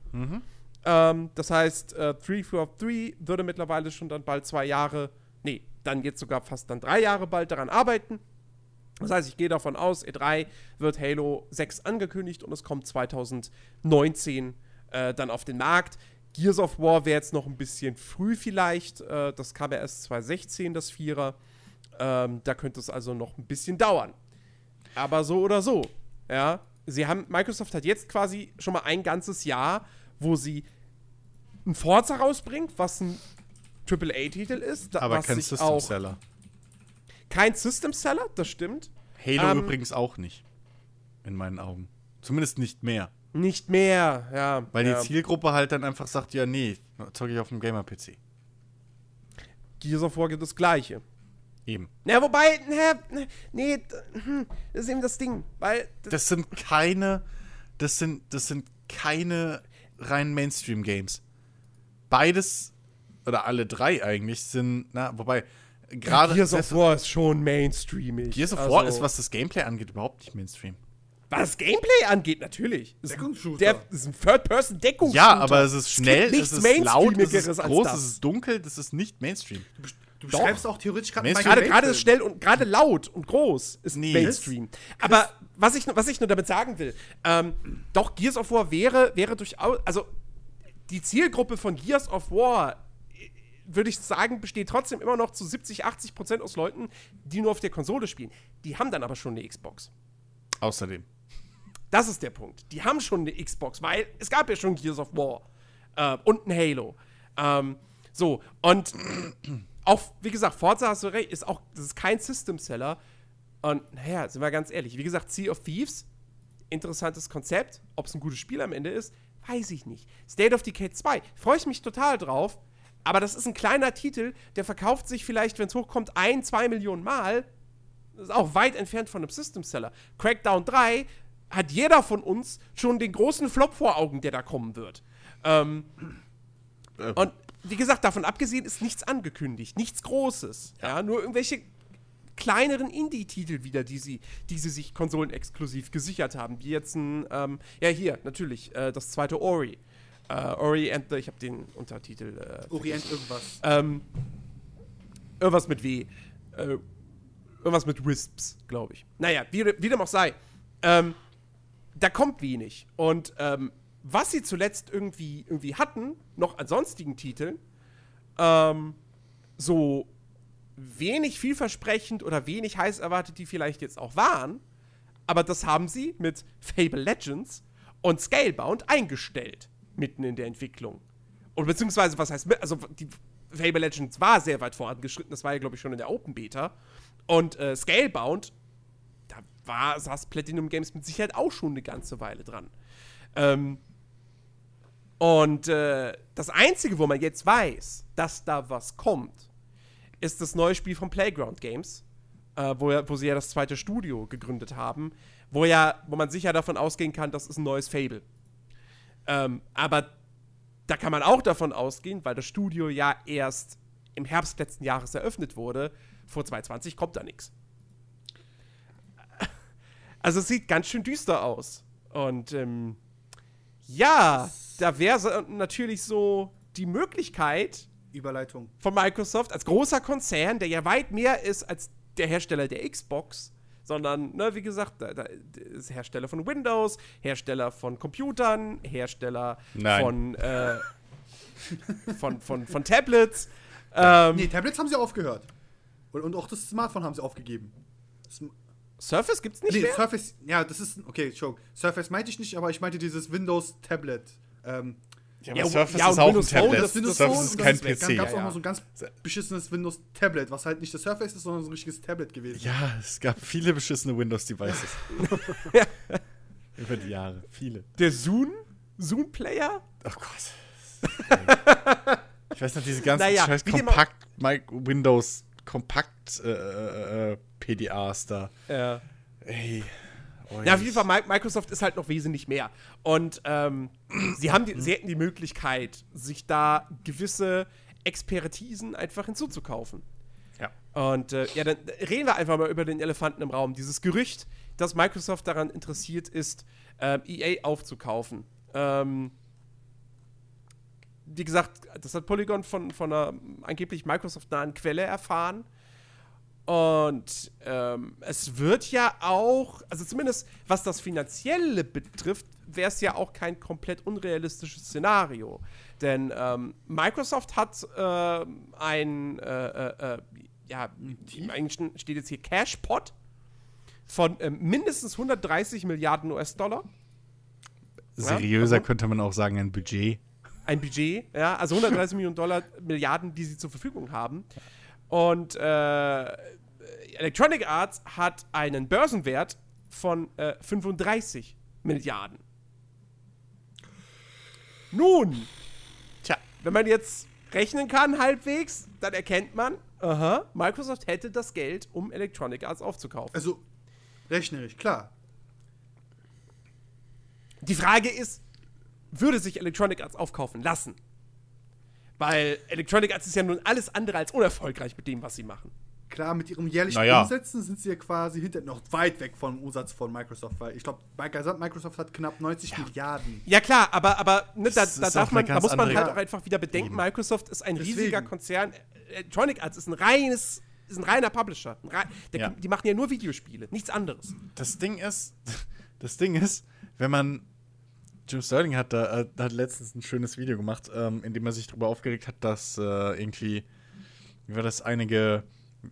Ähm, das heißt, äh, 343 würde mittlerweile schon dann bald zwei Jahre, nee, dann jetzt sogar fast dann drei Jahre bald daran arbeiten. Das heißt, ich gehe davon aus, E3 wird Halo 6 angekündigt und es kommt 2019 äh, dann auf den Markt. Gears of War wäre jetzt noch ein bisschen früh vielleicht. Äh, das kam ja erst 2016, das Vierer. Ähm, da könnte es also noch ein bisschen dauern. Aber so oder so, ja. Sie haben, Microsoft hat jetzt quasi schon mal ein ganzes Jahr, wo sie ein Forza rausbringt, was ein AAA-Titel ist. da- Aber was kein System Seller. Kein System Seller, das stimmt. Halo Ähm, übrigens auch nicht. In meinen Augen. Zumindest nicht mehr. Nicht mehr, ja. Weil ja. die Zielgruppe halt dann einfach sagt, ja, nee, zocke ich auf dem Gamer-PC. Gears of War gibt das Gleiche. Eben. Na, wobei, na, nee, hm, das ist eben das Ding. Weil, das, Das sind keine, das sind, das sind keine reinen Mainstream-Games. Beides, oder alle drei eigentlich, sind, na, wobei, gerade. Gears of das- War ist schon mainstreamig. Gears of Also, War ist, was das Gameplay angeht, überhaupt nicht Mainstream. Was Gameplay angeht, natürlich. Ist ein- Deckungsshooter. Der ist ein Third-Person-Deckungsshooter. Ja, aber es ist schnell, es nichts ist laut, es ist als groß, das. es ist dunkel, das ist nicht Mainstream. Du Doch. beschreibst auch theoretisch gerade Mainstream- Gerade, schnell und gerade laut und groß ist Nee. Mainstream. Aber was ich, nur- was ich nur damit sagen will, ähm, doch Gears of War wäre, wäre durchaus, also die Zielgruppe von Gears of War würde ich sagen, besteht trotzdem immer noch zu 70, 80 Prozent aus Leuten, die nur auf der Konsole spielen. Die haben dann aber schon eine Xbox. Außerdem. Das ist der Punkt. Die haben schon eine Xbox, weil es gab ja schon Gears of War äh, und ein Halo. Ähm, so, und auch, wie gesagt, Forza hast du recht, ist auch, das ist kein System-Seller. Und naja, sind wir ganz ehrlich, wie gesagt, Sea of Thieves, interessantes Konzept. Ob es ein gutes Spiel am Ende ist, weiß ich nicht. State of Decay 2, freue ich mich total drauf. Aber das ist ein kleiner Titel, der verkauft sich vielleicht, wenn es hochkommt, ein, zwei Millionen Mal. Das ist auch weit entfernt von einem System-Seller. Crackdown 3 hat jeder von uns schon den großen Flop vor Augen, der da kommen wird. Ähm, Äh, und wie gesagt, davon abgesehen ist nichts angekündigt, nichts Großes. Ja, nur irgendwelche kleineren Indie-Titel wieder, die sie, die sie sich konsolenexklusiv gesichert haben. Wie jetzt ein, ähm, ja hier, natürlich, äh, das zweite Ori. Äh, Ori and the, ich habe den Untertitel. Äh, Orient irgendwas. ähm, irgendwas mit W. Äh, irgendwas mit Wisps, glaube ich. Naja, wie, wie dem auch sei. Ähm, da kommt wenig. Und ähm, was sie zuletzt irgendwie, irgendwie hatten, noch an sonstigen Titeln, ähm, so wenig vielversprechend oder wenig heiß erwartet, die vielleicht jetzt auch waren, aber das haben sie mit Fable Legends und Scalebound eingestellt, mitten in der Entwicklung. Und beziehungsweise, was heißt, also die Fable Legends war sehr weit vorangeschritten, das war ja, glaube ich, schon in der Open Beta. Und äh, Scalebound, da war, saß Platinum Games mit Sicherheit auch schon eine ganze Weile dran. Ähm, und äh, das Einzige, wo man jetzt weiß, dass da was kommt, ist das neue Spiel von Playground Games, äh, wo, wo sie ja das zweite Studio gegründet haben, wo ja, wo man sicher davon ausgehen kann, das ist ein neues Fable. Ähm, aber da kann man auch davon ausgehen, weil das Studio ja erst im Herbst letzten Jahres eröffnet wurde, vor 2020 kommt da nichts. Also es sieht ganz schön düster aus. Und ähm, ja, da wäre so, natürlich so die Möglichkeit Überleitung. von Microsoft als großer Konzern, der ja weit mehr ist als der Hersteller der Xbox, sondern, ne, wie gesagt, da, da ist Hersteller von Windows, Hersteller von Computern, Hersteller Nein. von, äh, von, von, von Tablets. Ähm, Nee, Tablets haben sie aufgehört. Und, und auch das Smartphone haben sie aufgegeben. Sm Surface gibt's nicht nee, mehr? Surface, ja, das ist, okay, Entschuldigung. Surface meinte ich nicht, aber ich meinte dieses Windows Tablet. Ähm, Ja, Ja, aber Surface ja, ist und auch ein Windows Phone, Tablet. das Windows Surface Phone ist kein das PC. gab es Ja, auch ja. noch so ein ganz beschissenes Windows Tablet, was halt nicht das Surface ist, sondern so ein richtiges Tablet gewesen. Ja, es gab viele beschissene Windows-Devices. Über die Jahre. Viele. Der Zoom? Zoom-Player? Oh Gott. Ich weiß noch, diese ganzen Naja, scheiß Kompakt Windows Kompakt äh, äh, äh, PDAs da. Ja. Ey. Oh, Ja, auf jeden Fall, Mi- Microsoft ist halt noch wesentlich mehr. Und ähm, sie, haben die, sie hätten die Möglichkeit, sich da gewisse Expertisen einfach hinzuzukaufen. Ja. Und äh, ja, dann reden wir einfach mal über den Elefanten im Raum. Dieses Gerücht, dass Microsoft daran interessiert ist, ähm, EA aufzukaufen. Ähm, wie gesagt, das hat Polygon von, von einer angeblich Microsoft-nahen Quelle erfahren. Und ähm, es wird ja auch, also zumindest was das Finanzielle betrifft, wäre es ja auch kein komplett unrealistisches Szenario. Denn ähm, Microsoft hat ähm, ein, äh, äh, äh, ja, eigentlich steht jetzt hier Cashpot von ähm, mindestens 130 Milliarden US-Dollar. Seriöser Ja, könnte man auch sagen, ein Budget. ein Budget, ja, also 130 Millionen Dollar, Milliarden, die sie zur Verfügung haben. Und äh, Electronic Arts hat einen Börsenwert von äh, 35 Milliarden. Nun, tja, wenn man jetzt rechnen kann halbwegs, dann erkennt man, aha, Microsoft hätte das Geld, um Electronic Arts aufzukaufen. Also, rechnerisch, klar. Die Frage ist, würde sich Electronic Arts aufkaufen lassen? Weil Electronic Arts ist ja nun alles andere als unerfolgreich mit dem, was sie machen. Klar, mit ihrem jährlichen Naja. Umsätzen sind sie ja quasi hinter noch weit weg vom Umsatz von Microsoft, weil ich glaube, Microsoft hat knapp 90 Milliarden. Ja klar, aber, aber ne, da, da darf man, da muss man halt auch einfach wieder bedenken, Eben. Microsoft ist ein Deswegen. riesiger Konzern. Electronic Arts ist ein reines, ist ein reiner Publisher. Ein rei der, Ja. Die machen ja nur Videospiele, nichts anderes. Das Ding ist, das Ding ist, wenn man Jim Sterling hat da äh, hat letztens ein schönes Video gemacht, ähm, in dem er sich darüber aufgeregt hat, dass äh, irgendwie, wie war das, einige,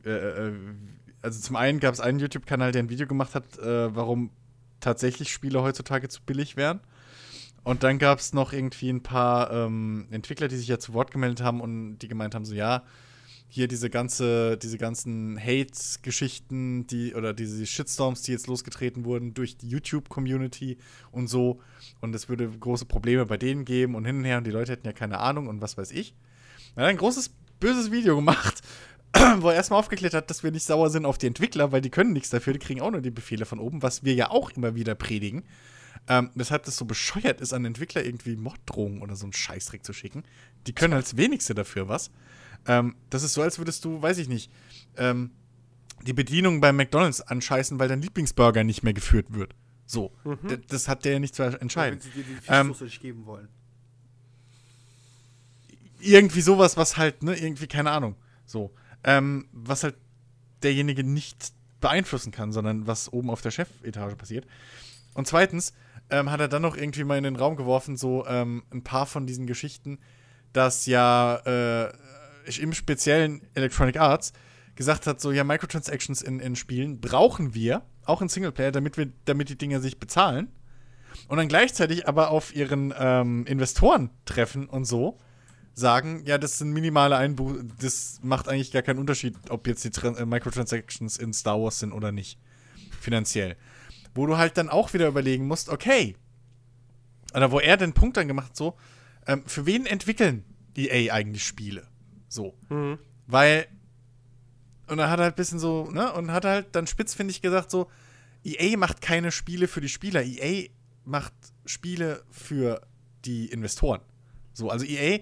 äh, äh, also zum einen gab es einen YouTube-Kanal, der ein Video gemacht hat, äh, warum tatsächlich Spiele heutzutage zu billig wären. Und dann gab es noch irgendwie ein paar ähm, Entwickler, die sich ja zu Wort gemeldet haben und die gemeint haben, so ja, hier diese ganze, diese ganzen Hate-Geschichten, die oder diese Shitstorms, die jetzt losgetreten wurden durch die YouTube-Community und so. Und es würde große Probleme bei denen geben und hin und her und die Leute hätten ja keine Ahnung und was weiß ich. Er hat ein großes, böses Video gemacht, wo er erstmal aufgeklärt hat, dass wir nicht sauer sind auf die Entwickler, weil die können nichts dafür, die kriegen auch nur die Befehle von oben, was wir ja auch immer wieder predigen. Ähm, weshalb das so bescheuert ist, an Entwickler irgendwie Morddrohungen oder so einen Scheißdreck zu schicken. Die können als wenigste dafür was. Ähm, das ist so, als würdest du, weiß ich nicht, ähm, die Bedienung bei McDonalds anscheißen, weil dein Lieblingsburger nicht mehr geführt wird. So. D- Das hat der ja nicht zu entscheiden. Wenn sie dir die Ähm, nicht geben wollen. irgendwie sowas, was halt, ne, irgendwie, keine Ahnung. So. Ähm, was halt derjenige nicht beeinflussen kann, sondern was oben auf der Chefetage passiert. Und zweitens ähm, hat er dann noch irgendwie mal in den Raum geworfen, so ähm, ein paar von diesen Geschichten, dass ja äh, im speziellen Electronic Arts gesagt hat, so ja, Microtransactions in, in Spielen brauchen wir, auch in Singleplayer, damit wir, damit die Dinge sich bezahlen. Und dann gleichzeitig aber auf ihren ähm, Investoren treffen und so sagen, ja, das sind minimale Einbußen, das macht eigentlich gar keinen Unterschied, ob jetzt die Tran äh, Microtransactions in Star Wars sind oder nicht. Finanziell. Wo du halt dann auch wieder überlegen musst, okay, oder wo er den Punkt dann gemacht hat, so, ähm, für wen entwickeln EA eigentlich Spiele? So. Weil, und dann hat er halt ein bisschen so, ne, und hat halt dann spitzfindig gesagt, so, EA macht keine Spiele für die Spieler, EA macht Spiele für die Investoren. So, also EA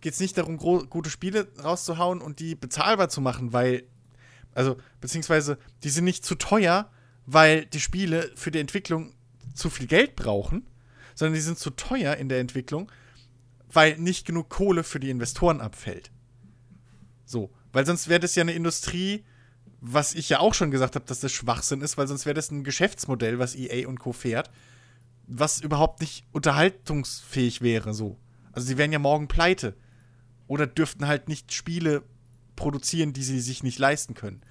geht es nicht darum, gute Spiele rauszuhauen und die bezahlbar zu machen, weil, also, beziehungsweise, die sind nicht zu teuer, weil die Spiele für die Entwicklung zu viel Geld brauchen, sondern die sind zu teuer in der Entwicklung, weil nicht genug Kohle für die Investoren abfällt. So, weil sonst wäre das ja eine Industrie, was ich ja auch schon gesagt habe, dass das Schwachsinn ist, weil sonst wäre das ein Geschäftsmodell, was EA und Co. fährt, was überhaupt nicht unterhaltungsfähig wäre, so. Also sie wären ja morgen pleite. Oder dürften halt nicht Spiele produzieren, die sie sich nicht leisten können.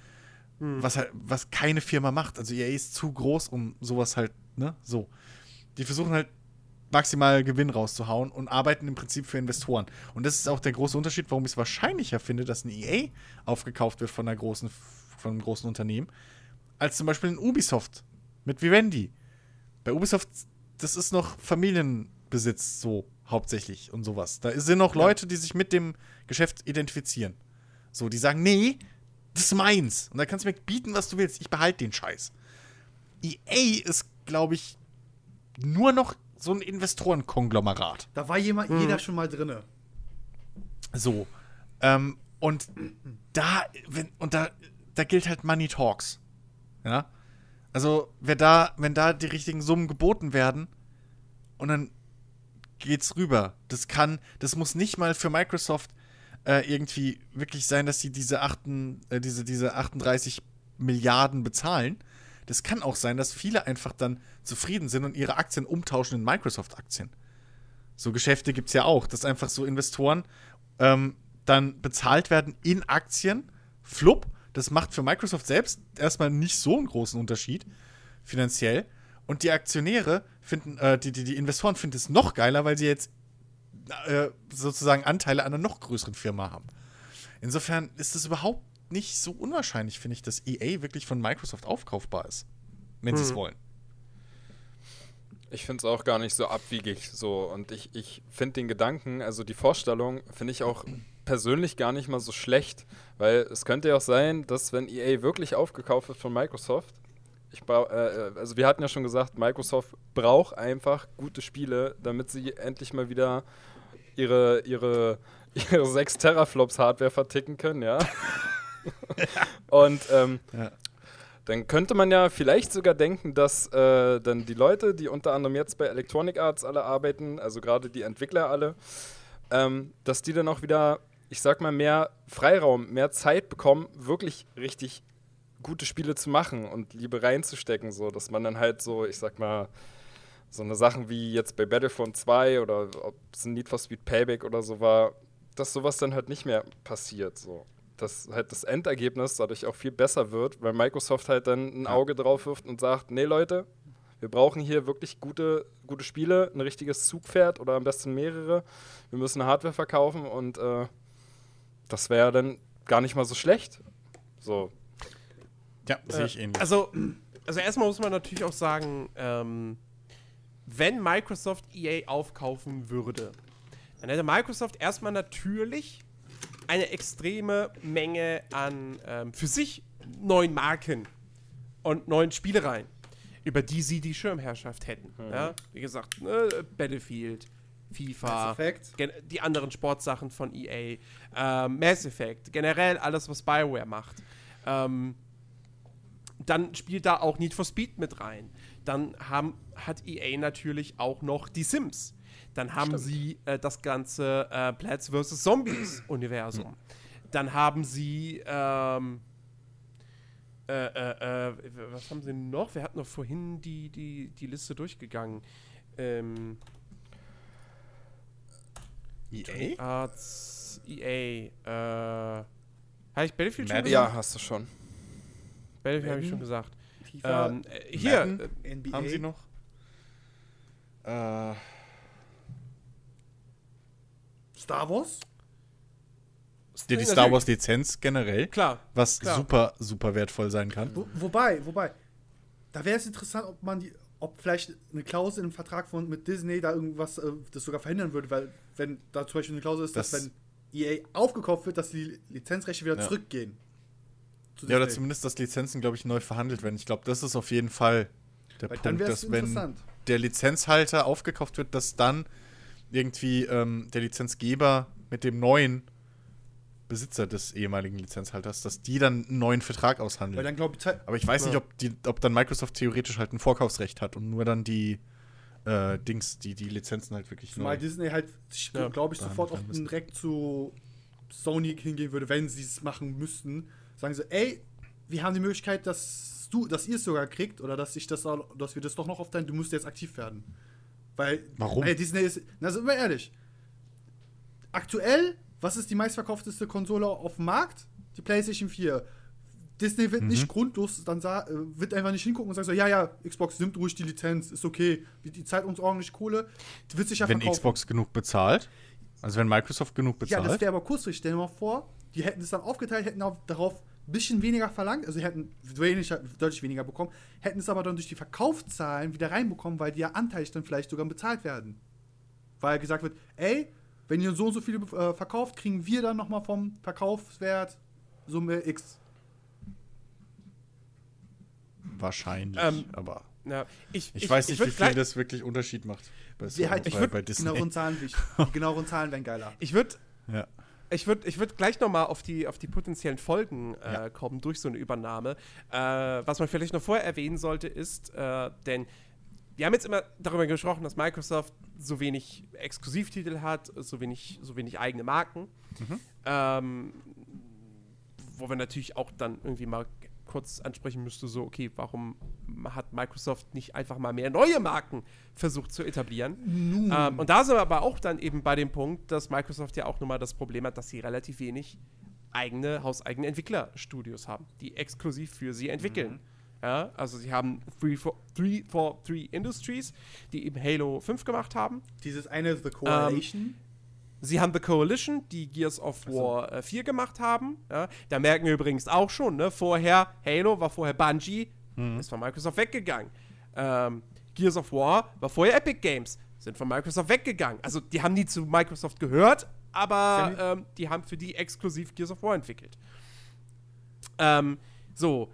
Was halt, was keine Firma macht. Also EA ist zu groß, um sowas halt, ne, so. Die versuchen halt maximal Gewinn rauszuhauen und arbeiten im Prinzip für Investoren. Und das ist auch der große Unterschied, warum ich es wahrscheinlicher finde, dass ein EA aufgekauft wird von einer großen, von einem großen Unternehmen, als zum Beispiel ein Ubisoft mit Vivendi. Bei Ubisoft, das ist noch Familienbesitz so hauptsächlich und sowas. Da sind noch Leute, die sich mit dem Geschäft identifizieren. So, die sagen, nee, das ist meins. Und da kannst du mir bieten, was du willst. Ich behalte den Scheiß. EA ist, glaube ich, nur noch so ein Investorenkonglomerat. Da war jemand, jeder schon mal drinne. So. Ähm, und da, wenn, und da, da gilt halt Money Talks. Ja. Also, wer da, wenn da die richtigen Summen geboten werden und dann geht's rüber. Das kann, das muss nicht mal für Microsoft äh, irgendwie wirklich sein, dass sie diese, achten, äh, diese, diese 38 Milliarden bezahlen. Das kann auch sein, dass viele einfach dann zufrieden sind und ihre Aktien umtauschen in Microsoft-Aktien. So Geschäfte gibt es ja auch, dass einfach so Investoren ähm, dann bezahlt werden in Aktien. Flupp, das macht für Microsoft selbst erstmal nicht so einen großen Unterschied finanziell. Und die Aktionäre finden, äh, die, die, die Investoren finden es noch geiler, weil sie jetzt äh, sozusagen Anteile an einer noch größeren Firma haben. Insofern ist es überhaupt nicht so unwahrscheinlich, finde ich, dass EA wirklich von Microsoft aufkaufbar ist. Wenn sie es wollen. Ich finde es auch gar nicht so abwiegig so. Und ich, ich finde den Gedanken, also die Vorstellung, finde ich auch persönlich gar nicht mal so schlecht. Weil es könnte ja auch sein, dass wenn EA wirklich aufgekauft wird von Microsoft, ich äh, äh, also wir hatten ja schon gesagt, Microsoft braucht einfach gute Spiele, damit sie endlich mal wieder ihre, ihre, ihre 6 Teraflops Hardware verticken können, ja. Und ähm, Ja. dann könnte man ja vielleicht sogar denken, dass äh, dann die Leute, die unter anderem jetzt bei Electronic Arts alle arbeiten, also gerade die Entwickler alle, ähm, dass die dann auch wieder, ich sag mal, mehr Freiraum, mehr Zeit bekommen, wirklich richtig gute Spiele zu machen und Liebe reinzustecken, so dass man dann halt so, ich sag mal, so eine Sachen wie jetzt bei Battlefront 2 oder ob es ein Need for Speed Payback oder so war, dass sowas dann halt nicht mehr passiert. So. Dass halt das Endergebnis dadurch auch viel besser wird, weil Microsoft halt dann ein Auge drauf wirft und sagt, nee Leute, wir brauchen hier wirklich gute, gute Spiele, ein richtiges Zugpferd oder am besten mehrere. Wir müssen Hardware verkaufen und äh, das wäre dann gar nicht mal so schlecht. So. Ja, sehe ich ähnlich. Also, also erstmal muss man natürlich auch sagen, ähm, wenn Microsoft EA aufkaufen würde, dann hätte Microsoft erstmal natürlich eine extreme Menge an ähm, für sich neuen Marken und neuen Spielereien, über die sie die Schirmherrschaft hätten. Ja? Wie gesagt, ne, Battlefield, FIFA, die anderen Sportsachen von EA, ähm, Mass Effect, generell alles, was BioWare macht. Ähm, dann spielt da auch Need for Speed mit rein. Dann haben, hat EA natürlich auch noch die Sims. Dann haben sie äh, das ganze äh, Plants vs. Zombies-Universum. Dann haben sie. Ähm, äh, äh, äh, was haben sie noch? Wir hatten noch vorhin die, die, die Liste durchgegangen. Ähm, EA? Arts, EA. Äh, habe ich Battlefield schon Madden? gesagt? Ja, hast du schon. Battlefield habe ich schon gesagt. FIFA, Ähm, äh, hier, Madden? äh, NBA. Haben sie noch? Äh, Star Wars? die, die. Star Wars Lizenz generell, klar. was Klar. super, super wertvoll sein kann. Wo, wobei, wobei, da wäre es interessant, ob man die, ob vielleicht eine Klausel im Vertrag von mit Disney da irgendwas äh, das sogar verhindern würde, weil wenn da zum Beispiel eine Klausel ist, dass Das- wenn EA aufgekauft wird, dass die Lizenzrechte wieder Ja. zurückgehen. Zu Ja, oder zumindest, dass Lizenzen, glaube ich, neu verhandelt werden. Ich glaube, das ist auf jeden Fall der Weil Punkt, dass wenn der Lizenzhalter aufgekauft wird, dass dann irgendwie ähm, der Lizenzgeber mit dem neuen Besitzer des ehemaligen Lizenzhalters, dass die dann einen neuen Vertrag Weil aushandeln. dann ich, Aber ich weiß nicht, ob, die, ob dann Microsoft theoretisch halt ein Vorkaufsrecht hat und nur dann die äh, Dings, die, die Lizenzen halt wirklich zumal neu. Disney halt, glaube ich, sofort auch direkt zu Sony hingehen würde, wenn sie es machen müssten. Sagen sie, ey, wir haben die Möglichkeit, dass du, dass ihr es sogar kriegt oder dass ich das, dass wir das doch noch auf dein, du musst jetzt aktiv werden. Weil, Warum? Weil Disney ist, na, sind wir ehrlich. Aktuell, was ist die meistverkaufteste Konsole auf dem Markt? Die PlayStation 4. Disney wird Mhm. nicht grundlos, dann äh, wird einfach nicht hingucken und sagen so, ja, ja, Xbox nimmt ruhig die Lizenz, ist okay, die, zahlt uns ordentlich Kohle, die wird sich ja wenn verkaufen. Xbox genug bezahlt, also wenn Microsoft genug Ja, das bezahlt, wäre aber kurzfristig. Stell dir mal vor, die hätten es dann aufgeteilt, hätten auch darauf bisschen weniger verlangt, also sie hätten wenig, deutlich weniger bekommen, hätten es aber dann durch die Verkaufszahlen wieder reinbekommen, weil die ja anteilig dann vielleicht sogar bezahlt werden. Weil gesagt wird, ey, wenn ihr so und so viele äh, verkauft, kriegen wir dann nochmal vom Verkaufswert Summe X. wahrscheinlich, Ähm, aber Ja, ich, ich, weiß nicht, würd wie viel das wirklich Unterschied macht. Bei, Star- halt, ich bei, bei Disney. genaueren Zahlen. Die genaueren Zahlen wären geiler. Ich würde Ja. Ich würd, ich würd gleich noch mal auf die, auf die potenziellen Folgen äh, Ja. kommen durch so eine Übernahme. Äh, was man vielleicht noch vorher erwähnen sollte, ist, äh, denn wir haben jetzt immer darüber gesprochen, dass Microsoft so wenig Exklusivtitel hat, so wenig, so wenig eigene Marken. Ähm, wo wir natürlich auch dann irgendwie mal kurz ansprechen müsste, so, okay, warum hat Microsoft nicht einfach mal mehr neue Marken versucht zu etablieren? Ähm, und da sind wir aber auch dann eben bei dem Punkt, dass Microsoft ja auch nun mal das Problem hat, dass sie relativ wenig eigene, hauseigene Entwicklerstudios haben, die exklusiv für sie entwickeln. Ja, also sie haben 343 Industries, die eben Halo 5 gemacht haben. Dieses eine The Coalition. Sie haben The Coalition, die Gears of War äh, 4 gemacht haben. Ja, da merken wir übrigens auch schon, ne? Vorher, Halo war vorher Bungie, ist von Microsoft weggegangen. Ähm, Gears of War war vorher Epic Games, sind von Microsoft weggegangen. Also die haben nie zu Microsoft gehört, aber ähm, die haben für die exklusiv Gears of War entwickelt. Ähm, so,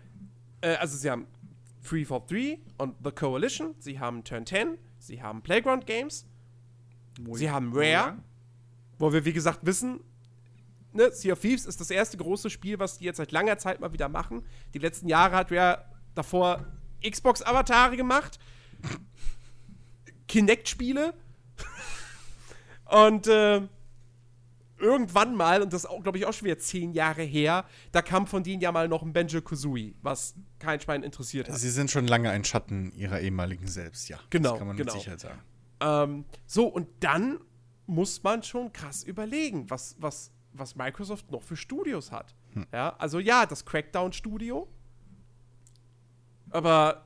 äh, also sie haben 343 und The Coalition, sie haben Turn 10, sie haben Playground Games, sie haben Rare, wo wir, wie gesagt, wissen, ne, Sea of Thieves ist das erste große Spiel, was die jetzt seit langer Zeit mal wieder machen. Die letzten Jahre hat Rare davor Xbox-Avatare gemacht, Kinect-Spiele und äh, irgendwann mal, und das ist, glaube ich, auch schon wieder zehn Jahre her, da kam von denen ja mal noch ein Benjo Kazooie, was kein Schwein interessiert hat. Sie sind schon lange ein Schatten ihrer ehemaligen selbst, ja. Genau, Das kann man genau. mit Sicherheit sagen. Ähm, so, und dann muss man schon krass überlegen, was, was, was Microsoft noch für Studios hat. Ja, also ja, das Crackdown-Studio. Aber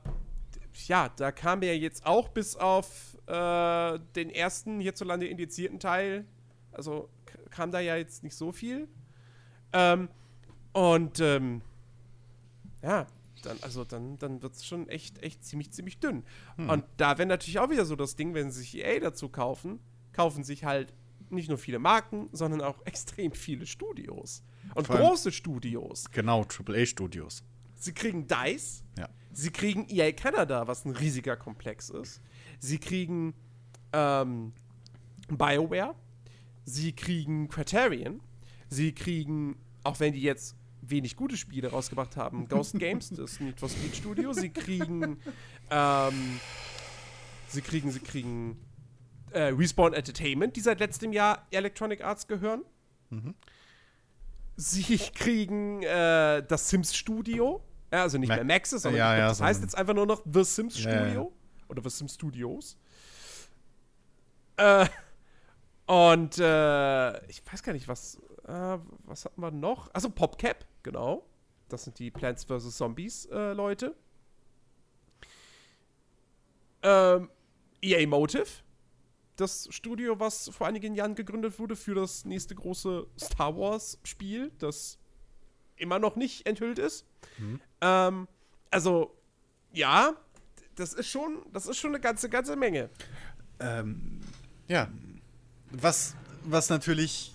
ja, da kam ja jetzt auch bis auf äh, den ersten hierzulande indizierten Teil, also kam da ja jetzt nicht so viel. Ähm, und ähm, ja, dann, also dann, dann wird es schon echt, echt ziemlich, ziemlich dünn. Und da wäre natürlich auch wieder so das Ding, wenn sie sich EA dazu kaufen, kaufen sich halt nicht nur viele Marken, sondern auch extrem viele Studios. Und Vor große Studios. Genau, AAA-Studios. Sie kriegen DICE, Ja. sie kriegen EA Canada, was ein riesiger Komplex ist. Sie kriegen ähm, BioWare, sie kriegen Criterion, sie kriegen, auch wenn die jetzt wenig gute Spiele rausgebracht haben, Ghost Games, das Need for Speed Studio, sie kriegen, ähm, sie kriegen, sie kriegen äh, Respawn Entertainment, die seit letztem Jahr Electronic Arts gehören. Sie kriegen äh, das Sims Studio. Ja, also nicht Ma- mehr Maxis, sondern Ja, glaub, ja, das heißt sondern- jetzt einfach nur noch The Sims Studio. Oder The Sims Studios. Äh, und äh, ich weiß gar nicht, was, äh, was hatten wir noch? Also PopCap, genau. Das sind die Plants vs. Zombies äh, Leute. Ähm, EA Motive. Das Studio, was vor einigen Jahren gegründet wurde für das nächste große Star Wars Spiel, das immer noch nicht enthüllt ist. Ähm, also, ja, das ist schon, das ist schon eine ganze, ganze Menge. Ähm, Ja. Was, was natürlich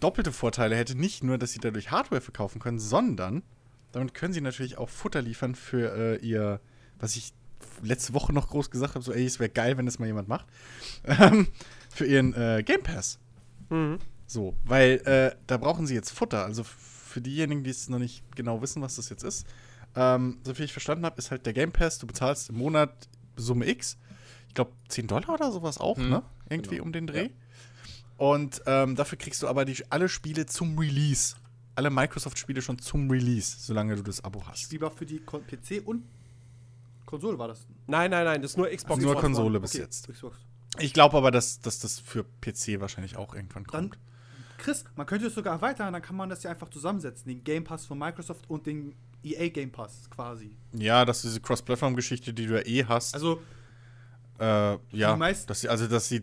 doppelte Vorteile hätte, nicht nur, dass sie dadurch Hardware verkaufen können, sondern damit können sie natürlich auch Futter liefern für äh, ihr, was ich letzte Woche noch groß gesagt habe, so, ey, es wäre geil, wenn das mal jemand macht, ähm, für ihren äh, Game Pass. So, weil äh, da brauchen sie jetzt Futter. Also für diejenigen, die es noch nicht genau wissen, was das jetzt ist, ähm, so viel ich verstanden habe, ist halt der Game Pass, du bezahlst im Monat Summe X. Ich glaube 10 Dollar oder sowas auch, Hm, ne? Irgendwie um den Dreh. Und ähm, dafür kriegst du aber die, alle Spiele zum Release. Alle Microsoft-Spiele schon zum Release, solange du das Abo hast. lieber für die PC und Konsole war das. Nein, nein, nein, das ist nur Xbox Nur One. Konsole bis Okay, jetzt. Xbox. Ich glaube aber, dass, dass das für PC wahrscheinlich auch irgendwann Dann, kommt. Chris, man könnte es sogar erweitern, dann kann man das ja einfach zusammensetzen. Den Game Pass von Microsoft und den EA Game Pass quasi. ja, dass diese Cross-Plattform-Geschichte, die du ja eh hast, Also, äh, ja, die meisten- dass sie, also dass sie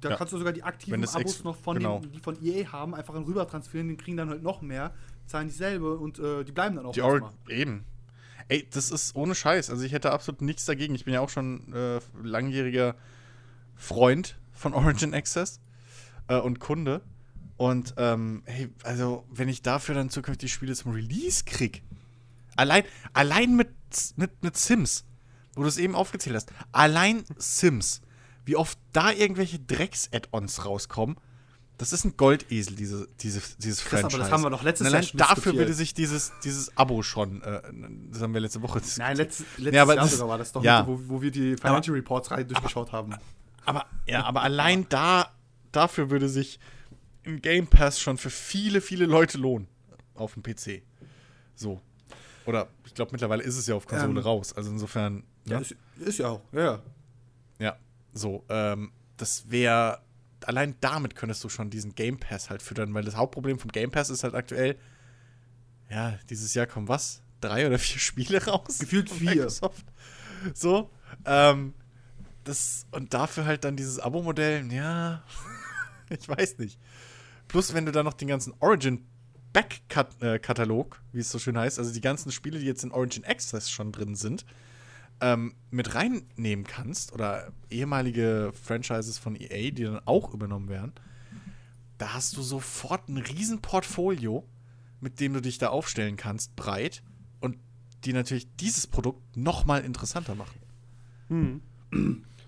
da Ja. kannst du sogar die aktiven das Abos ex- noch von genau. den, die von EA haben, einfach rüber transferieren, die kriegen dann halt noch mehr, zahlen dieselbe und äh, die bleiben dann auch Die erstmal. Ori eben. Ey, das ist ohne Scheiß. Also ich hätte absolut nichts dagegen. Ich bin ja auch schon äh, langjähriger Freund von Origin Access äh, und Kunde. Und ähm, hey, also wenn ich dafür dann zukünftig Spiele zum Release krieg, allein, allein mit, mit, mit Sims, wo du es eben aufgezählt hast, allein Sims, wie oft da irgendwelche Drecks-Add-ons rauskommen, das ist ein Goldesel, diese, diese, dieses aber Franchise. das haben wir doch letztes Jahr allein schon dafür würde sich dieses, dieses Abo schon, äh, das haben wir letzte Woche diskutiert. Nein, letzt, letztes Ja, aber Jahr das- sogar war das doch, ja. wo, wo wir die Financial Reports rein durchgeschaut haben. Aber, ja, aber allein da, dafür würde sich ein Game Pass schon für viele, viele Leute lohnen. Auf dem PC. So. Oder ich glaube, mittlerweile ist es ja auf Konsole Ähm, raus. Also insofern, Ja, ja. ist, ist ja auch, ja, ja. Ja, so. Ähm, das wäre. Allein damit könntest du schon diesen Game Pass halt füttern, weil das Hauptproblem vom Game Pass ist halt aktuell, ja, dieses Jahr kommen was? Drei oder vier Spiele raus? Gefühlt vier. Microsoft. So. Ähm, das, und dafür halt dann dieses Abo-Modell, ja, ich weiß nicht. Plus, wenn du dann noch den ganzen Origin Back-Katalog, wie es so schön heißt, also die ganzen Spiele, die jetzt in Origin Access schon drin sind, ähm, mit reinnehmen kannst oder ehemalige Franchises von EA, die dann auch übernommen werden, da hast du sofort ein riesen Portfolio, mit dem du dich da aufstellen kannst, breit und die natürlich dieses Produkt noch mal interessanter machen.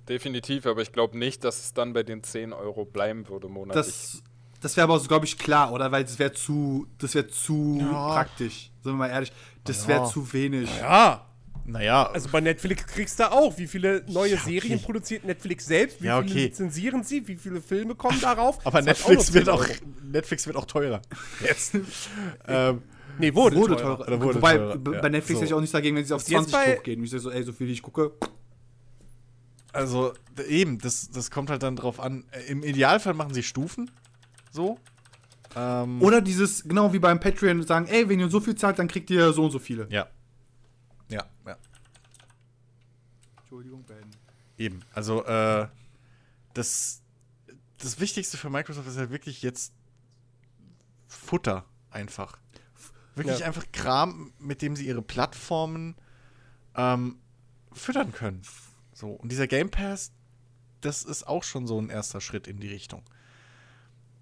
Definitiv, aber ich glaube nicht, dass es dann bei den 10 Euro bleiben würde monatlich. Das, das wäre aber, so, glaube ich, klar, oder? Weil das wäre zu, das wäre zu Ja. praktisch. Sind wir mal ehrlich. Das Ja. wäre zu wenig. Ja, Naja, Also bei Netflix kriegst du auch, wie viele neue Ja, okay. Serien produziert Netflix selbst, wie Ja, viele okay. lizenzieren sie, wie viele Filme kommen darauf. aber Das Netflix noch wird 10 auch. Netflix wird auch teurer. Jetzt. ähm, Nee, wurde, Wurde teurer. teurer. Wurde Wobei, teurer, bei Netflix So. hätte ich auch nichts dagegen, wenn sie auf Was jetzt 20 bei- hochgehen. Ich so, ey, so viel ich gucke. also, eben, das, das kommt halt dann drauf an. Äh, Im Idealfall machen sie Stufen. So. Ähm, Oder dieses, genau wie beim Patreon, sagen, ey, wenn ihr so viel zahlt, dann kriegt ihr so und so viele. ja. Ja, ja. Entschuldigung, Ben. Eben. Also, äh, das, das Wichtigste für Microsoft ist halt wirklich jetzt Futter einfach. Wirklich Ja. einfach Kram, mit dem sie ihre Plattformen ähm, füttern können. So. Und dieser Game Pass, das ist auch schon so ein erster Schritt in die Richtung.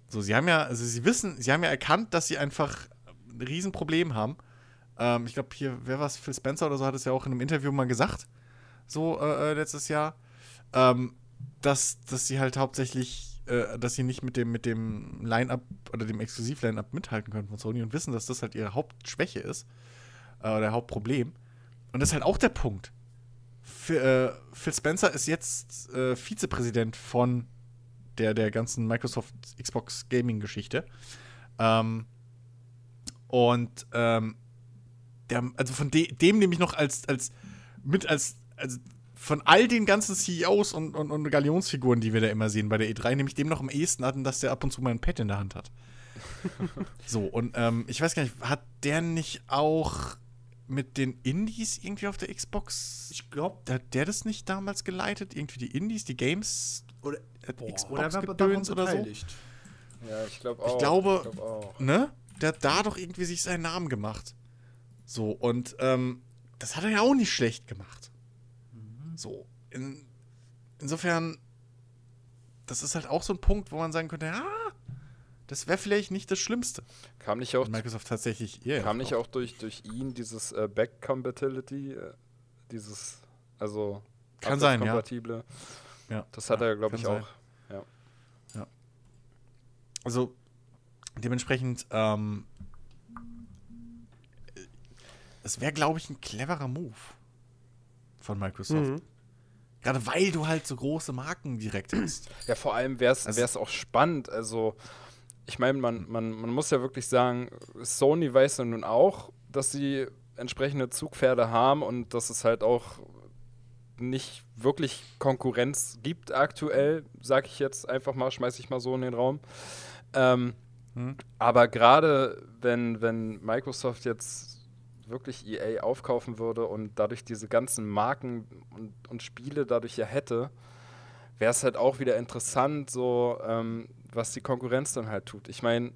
So, sie haben ja, also sie wissen, sie haben ja erkannt, dass sie einfach ein Riesenproblem haben. Ähm, ich glaube, hier, wer war es, Phil Spencer oder so, hat es ja auch in einem Interview mal gesagt, so äh, äh, letztes Jahr, ähm, dass, dass sie halt hauptsächlich, äh, dass sie nicht mit dem, mit dem Line-Up oder dem Exklusiv-Line-Up mithalten können von Sony und wissen, dass das halt ihre Hauptschwäche ist, äh, oder Hauptproblem. Und das ist halt auch der Punkt. Phil, äh, Phil Spencer ist jetzt äh, Vizepräsident von der, der ganzen Microsoft Xbox Gaming-Geschichte. Ähm, und ähm, der, also von de, dem nehme ich noch als, als mit als, als von all den ganzen CEOs und, und, und Galionsfiguren, die wir da immer sehen bei der E3, nehme ich dem noch am ehesten an, dass der ab und zu mal ein Pad in der Hand hat. so, und ähm, ich weiß gar nicht, hat der nicht auch mit den Indies irgendwie auf der Xbox? Ich glaube, Hat der das nicht damals geleitet? Irgendwie die Indies, die Games? oder, Äh, boah, Xbox oder er Gedöns oder so? Ja, ich glaube Ich auch. glaube- Ich glaub auch. ne? Der hat da doch irgendwie sich seinen Namen gemacht. So, und ähm, das hat er ja auch nicht schlecht gemacht. So, in, insofern, das ist halt auch so ein Punkt, wo man sagen könnte, ja, das wäre vielleicht nicht das Schlimmste. Kam nicht auch, Microsoft tatsächlich ihr kam nicht auch durch, durch ihn dieses äh, Back-Compatibility, äh, dieses, also Kann sein, ja. abwärtskompatible. Ja. Das hat Ja, er, glaube ich, sein. auch. Ja. Also, dementsprechend, ähm, es wäre, glaube ich, ein cleverer Move von Microsoft. Mhm. Gerade weil du halt so große Marken direkt hast. Ja, vor allem wäre es Also- auch spannend. Also, ich meine, man, man, man muss ja wirklich sagen, Sony weiß ja nun auch, dass sie entsprechende Zugpferde haben und dass es halt auch nicht wirklich Konkurrenz gibt aktuell, sag ich jetzt einfach mal, schmeiße ich mal so in den Raum. Ähm, Hm. Aber gerade wenn, wenn Microsoft jetzt wirklich EA aufkaufen würde und dadurch diese ganzen Marken und, und Spiele dadurch ja hätte, wäre es halt auch wieder interessant, so ähm, was die Konkurrenz dann halt tut. Ich meine,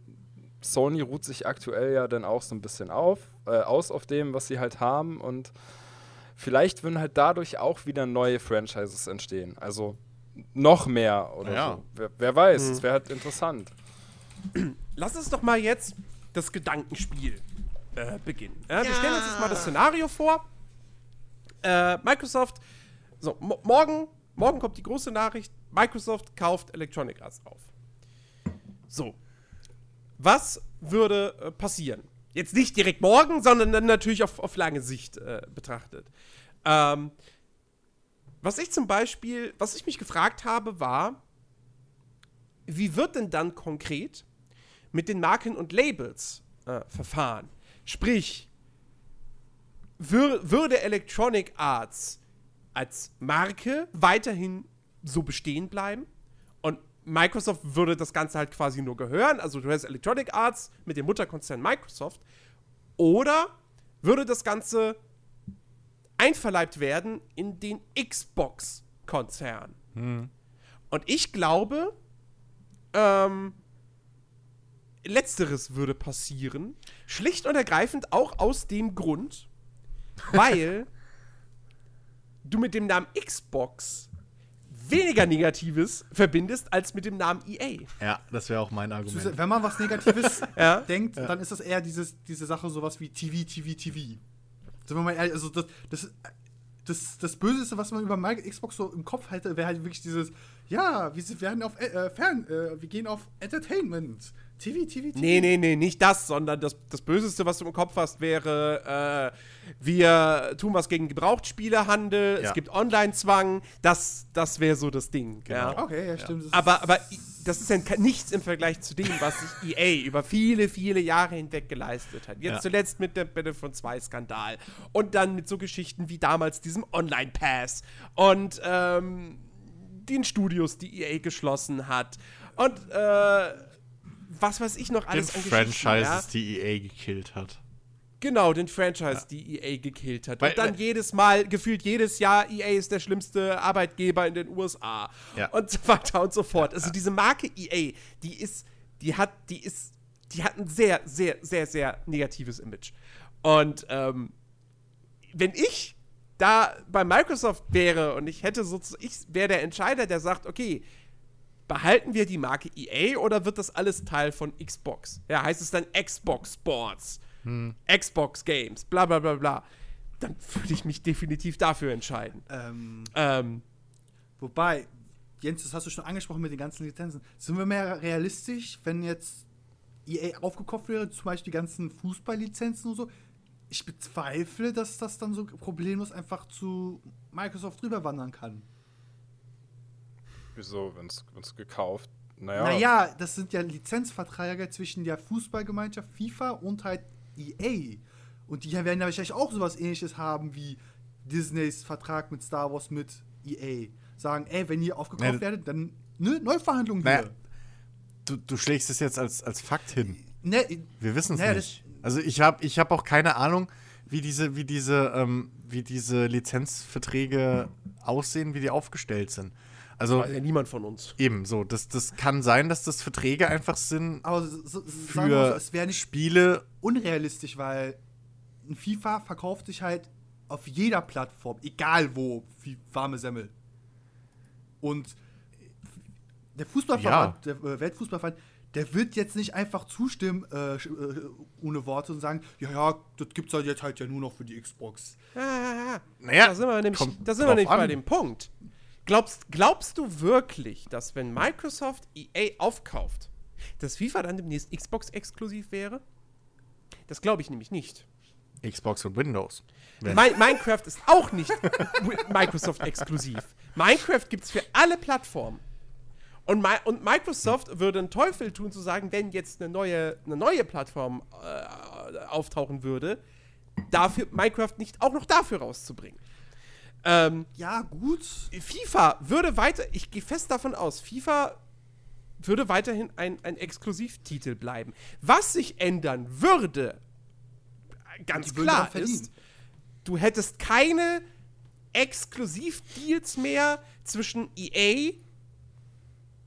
Sony ruht sich aktuell ja dann auch so ein bisschen auf, äh, aus auf dem, was sie halt haben und vielleicht würden halt dadurch auch wieder neue Franchises entstehen. Also noch mehr oder Ja. so. Wer, wer weiß, Mhm. es wäre halt interessant. Lass uns doch mal jetzt das Gedankenspiel äh, beginnen. Ja, Wir stellen uns jetzt mal das Szenario vor. Äh, Microsoft, so, mo morgen, morgen kommt die große Nachricht, Microsoft kauft Electronic Arts auf. So, was würde äh, passieren? Jetzt nicht direkt morgen, sondern dann natürlich auf, auf lange Sicht äh, betrachtet. Ähm, was ich zum Beispiel, was ich mich gefragt habe, war, wie wird denn dann konkret mit den Marken und Labels äh, verfahren? Sprich, wür würde Electronic Arts als Marke weiterhin so bestehen bleiben? Und Microsoft würde das Ganze halt quasi nur gehören, also du hast Electronic Arts mit dem Mutterkonzern Microsoft. Oder würde das Ganze einverleibt werden in den Xbox-Konzern? Und ich glaube, ähm, letzteres würde passieren. Schlicht und ergreifend auch aus dem Grund, weil du mit dem Namen Xbox weniger Negatives verbindest als mit dem Namen EA. Ja, das wäre auch mein Argument. Wenn man was Negatives Ja. denkt, dann ist das eher dieses, diese Sache sowas wie TV, TV, TV. Sind wir mal ehrlich, also das, das, das, das Böseste, was man über Xbox so im Kopf hätte, wäre halt wirklich dieses, ja, wir werden auf äh, Fern, äh, wir gehen auf Entertainment. TV, TV, TV. Nee, nee, nee, nicht das, sondern das, das Böseste, was du im Kopf hast, wäre, äh, wir tun was gegen Gebrauchtspielehandel, Ja. es gibt Online-Zwang, das, das wäre so das Ding. Ja. Okay, ja, stimmt. ist- Aber, aber das ist ja nichts im Vergleich zu dem, was sich EA über viele, viele Jahre hinweg geleistet hat. Jetzt Ja. zuletzt mit dem Battlefront 2-Skandal. Und dann mit so Geschichten wie damals diesem Online-Pass. Und ähm, den Studios, die EA geschlossen hat. Und äh, was weiß ich noch Den alles an Geschichten, Franchises, ja? die EA gekillt hat. Genau, den Franchise, die EA gekillt hat. Weil- und dann weil- jedes Mal, gefühlt jedes Jahr, EA ist der schlimmste Arbeitgeber in den USA. Ja. Und so weiter und so fort. Also diese Marke EA, die ist, die hat, die ist, die hat ein sehr, sehr, sehr, sehr negatives Image. Und ähm, wenn ich da bei Microsoft wäre und ich hätte so, ich wäre der Entscheider, der sagt, okay, behalten wir die Marke EA oder wird das alles Teil von Xbox? Ja, heißt es dann Xbox Sports, Xbox Games, bla bla bla bla. Dann würde ich mich definitiv dafür entscheiden. ähm, Ähm, wobei, Jens, das hast du schon angesprochen mit den ganzen Lizenzen. Sind wir mehr realistisch, wenn jetzt EA aufgekauft wäre, zum Beispiel die ganzen Fußballlizenzen und so? Ich bezweifle, dass das dann so problemlos einfach zu Microsoft rüberwandern kann. Wieso, wenn es gekauft? Naja, Naja, das sind ja Lizenzverträge zwischen der Fußballgemeinschaft FIFA und halt EA. Und die werden ja wahrscheinlich auch sowas ähnliches haben wie Disneys Vertrag mit Star Wars mit EA. Sagen, ey, wenn ihr aufgekauft Nee, werdet, dann ne, Neuverhandlungen Naja, hier. Du, du schlägst es jetzt als, als Fakt hin. Ne, Wir wissen es Naja, nicht. Also ich habe ich hab auch keine Ahnung, wie diese, wie diese, ähm, wie diese Lizenzverträge aussehen, wie die aufgestellt sind. Also weiß ja niemand von uns. eben so, das, das kann sein, dass das Verträge einfach sind aber so, so, sagen wir mal so, für es wäre nicht Spiele. unrealistisch, weil ein FIFA verkauft sich halt auf jeder Plattform, egal wo, wie warme Semmel. Und der Fußballverband, der äh, Weltfußballverband, der wird jetzt nicht einfach zustimmen, äh, äh, ohne Worte und sagen, ja, ja, das gibt's halt jetzt halt ja nur noch für die Xbox. Ah, Naja, da sind wir nämlich, da sind wir nämlich bei dem Punkt. Glaubst, glaubst du wirklich, dass wenn Microsoft EA aufkauft, dass FIFA dann demnächst Xbox-exklusiv wäre? Das glaube ich nämlich nicht. Xbox und Windows. Mi Minecraft ist auch nicht Microsoft-exklusiv. Minecraft gibt es für alle Plattformen. Und, Mi und Microsoft würde einen Teufel tun, zu sagen, wenn jetzt eine neue, eine neue Plattform äh, auftauchen würde, dafür Minecraft nicht auch noch dafür rauszubringen. Ähm, Ja, gut. FIFA würde weiter, ich gehe fest davon aus, FIFA würde weiterhin ein, ein Exklusivtitel bleiben. Was sich ändern würde, ganz klar ist, du hättest keine Exklusivdeals mehr zwischen EA,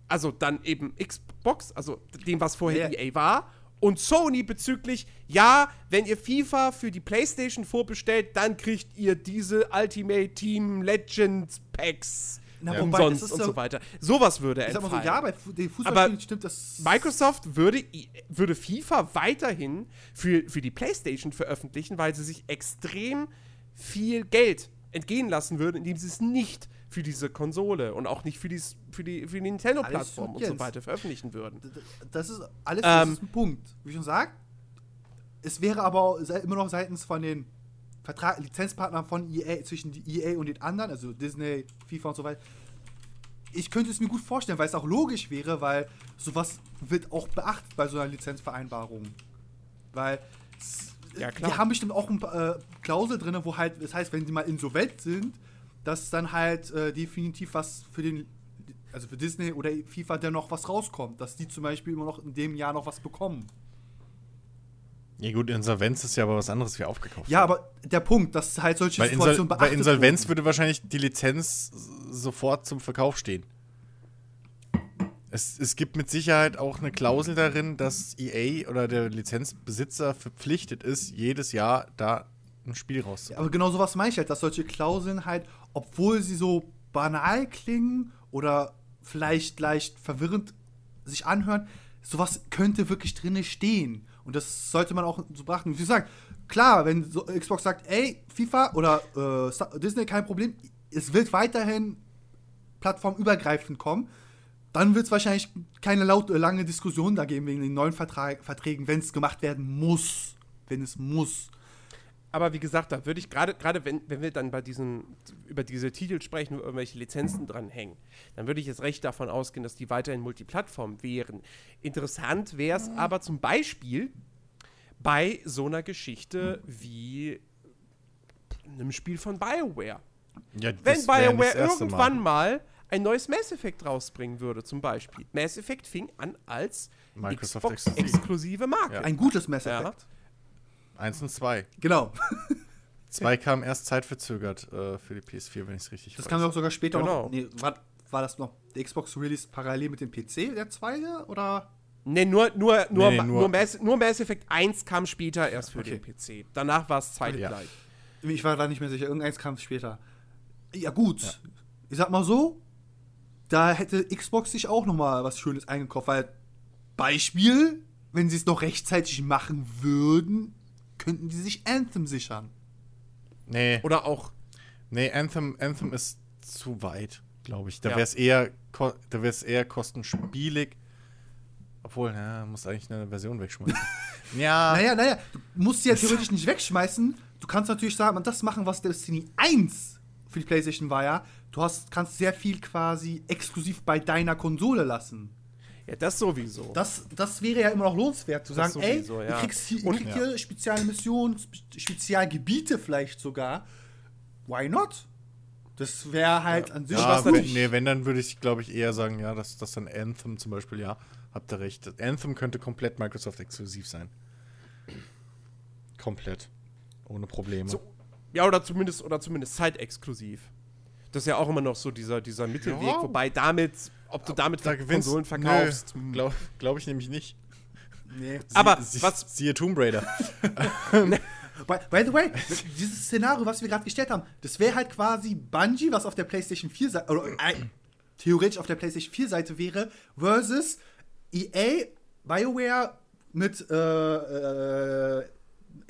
also dann eben Xbox, also dem, was vorher Ja. EA war, und Sony bezüglich, ja, wenn ihr FIFA für die PlayStation vorbestellt, dann kriegt ihr diese Ultimate Team Legends Packs Na, ja. umsonst und ja- so weiter. Sowas würde Ich sag mal so, entfallen. ja, bei den Fußballspielen stimmt das. Microsoft würde, würde FIFA weiterhin für, für die PlayStation veröffentlichen, weil sie sich extrem viel Geld entgehen lassen würden, indem sie es nicht für diese Konsole und auch nicht für, dies, für die, für die Nintendo-Plattform und so weiter veröffentlichen würden. Das ist alles Ähm, das ist ein Punkt. Wie schon sagt, es wäre aber immer noch seitens von den Vertrag Lizenzpartnern von EA, zwischen die EA und den anderen, also Disney, FIFA und so weiter. Ich könnte es mir gut vorstellen, weil es auch logisch wäre, weil sowas wird auch beachtet bei so einer Lizenzvereinbarung. Weil Ja, die haben bestimmt auch ein paar äh, Klausel drin, wo halt, das heißt, wenn die mal insolvent sind, dass dann halt äh, definitiv was für den, also für Disney oder FIFA dennoch was rauskommt, dass die zum Beispiel immer noch in dem Jahr noch was bekommen. Ja gut, Insolvenz ist ja aber was anderes wie aufgekauft. Ja, aber der Punkt, dass halt solche Bei, Insol Situationen bei beachtet Insolvenz wurden. würde wahrscheinlich die Lizenz sofort zum Verkauf stehen. Es, es gibt mit Sicherheit auch eine Klausel darin, dass EA oder der Lizenzbesitzer verpflichtet ist, jedes Jahr da ein Spiel rauszubringen. Aber genau sowas meine ich halt, dass solche Klauseln halt, obwohl sie so banal klingen oder vielleicht leicht verwirrend sich anhören, sowas könnte wirklich drinne stehen. Und das sollte man auch so beachten. Wie gesagt, klar, wenn so Xbox sagt, ey, FIFA oder äh, Disney, kein Problem, es wird weiterhin plattformübergreifend kommen, dann wird es wahrscheinlich keine laut, äh, lange Diskussion da geben wegen den neuen Vertrag, Verträgen, wenn es gemacht werden muss. Wenn es muss. Aber wie gesagt, da würde ich gerade, gerade wenn, wenn wir dann bei diesen, über diese Titel sprechen, wo irgendwelche Lizenzen dranhängen, dann würde ich jetzt recht davon ausgehen, dass die weiterhin Multiplattform wären. Interessant wäre es aber zum Beispiel bei so einer Geschichte wie einem Spiel von BioWare. Ja, Wenn BioWare irgendwann mal ein neues Mass Effect rausbringen würde, zum Beispiel. Mass Effect fing an als Microsoft Xbox-exklusive Marke. Ja. Ein gutes Mass Ja. Eins und zwei. Genau. Zwei kam erst zeitverzögert äh, für die PS4, wenn ich es richtig Das weiß. kam doch sogar später Genau. noch. Nee, war, war das noch der Xbox Release parallel mit dem PC, der zweite? Oder? Nee, nur, nur, nur, Nee, nur- nur, Mass, nur Mass Effect 1 kam später erst für Okay. den PC. Danach war es zeitgleich. Ich war da nicht mehr sicher. Irgendeins kam später. Ja, gut. Ich sag mal so, da hätte Xbox sich auch noch mal was Schönes eingekauft, weil Beispiel, wenn sie es noch rechtzeitig machen würden, könnten die sich Anthem sichern. Nee, Oder auch, nee Anthem, Anthem ist zu weit, glaube ich. Da Ja. wäre es eher, da wär's eher kostenspielig. Obwohl, ja, muss eigentlich eine Version wegschmeißen. ja, Naja, naja, du musst sie ja theoretisch nicht wegschmeißen. Du kannst natürlich sagen, das machen, was Destiny 1 für die PlayStation war, ja. Du hast, kannst sehr viel quasi exklusiv bei deiner Konsole lassen. Ja, das sowieso. Das, das wäre ja immer noch lohnenswert, zu Das sagen, ey, sowieso, ihr ja. kriegst hier, ihr kriegt hier spezielle Missionen, spe- Spezialgebiete vielleicht sogar. Why not? Das wäre halt an sich ja was wenn, natürlich. nee, wenn, dann würde ich, glaube ich, eher sagen, ja, dass das dann Anthem zum Beispiel, ja, habt ihr recht. Anthem könnte komplett Microsoft-exklusiv sein. Komplett. Ohne Probleme. So, ja, oder zumindest, oder zumindest zeitexklusiv. Das ist ja auch immer noch so dieser, dieser Mittelweg, Ja. wobei damit, ob du damit da gewinnst Konsolen verkaufst. Nö, hm. Glaube glaub ich nämlich nicht. Nee. Aber Sie, was- Siehe Tomb Raider. By, by the way, dieses Szenario, was wir gerade gestellt haben, das wäre halt quasi Bungie, was auf der PlayStation 4 Seite, oder äh, theoretisch auf der PlayStation 4 Seite wäre, versus EA, BioWare mit äh, äh,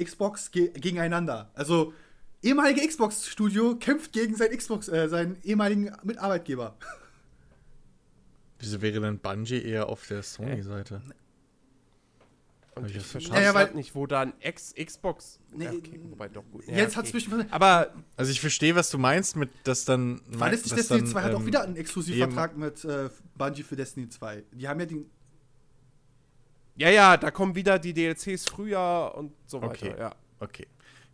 Xbox ge gegeneinander. Also, ehemalige Xbox-Studio kämpft gegen sein Xbox, äh, seinen ehemaligen Mitarbeitgeber. Wieso wäre denn Bungie eher auf der Sony-Seite? Und Hab ich ich das verstehe Ja, ja, weil- halt nicht, wo da ein Ex Xbox. Nee, okay, wobei doch gut. Ja, Jetzt hat okay. zwischen. Aber Also ich verstehe, was du meinst mit, dass dann... Weil es nicht Destiny dann, 2 hat auch ähm, wieder einen Exklusivvertrag mit äh, Bungie für Destiny 2. Die haben ja den. ja, ja, da kommen wieder die DLCs früher und so weiter. Okay. Ja. Okay.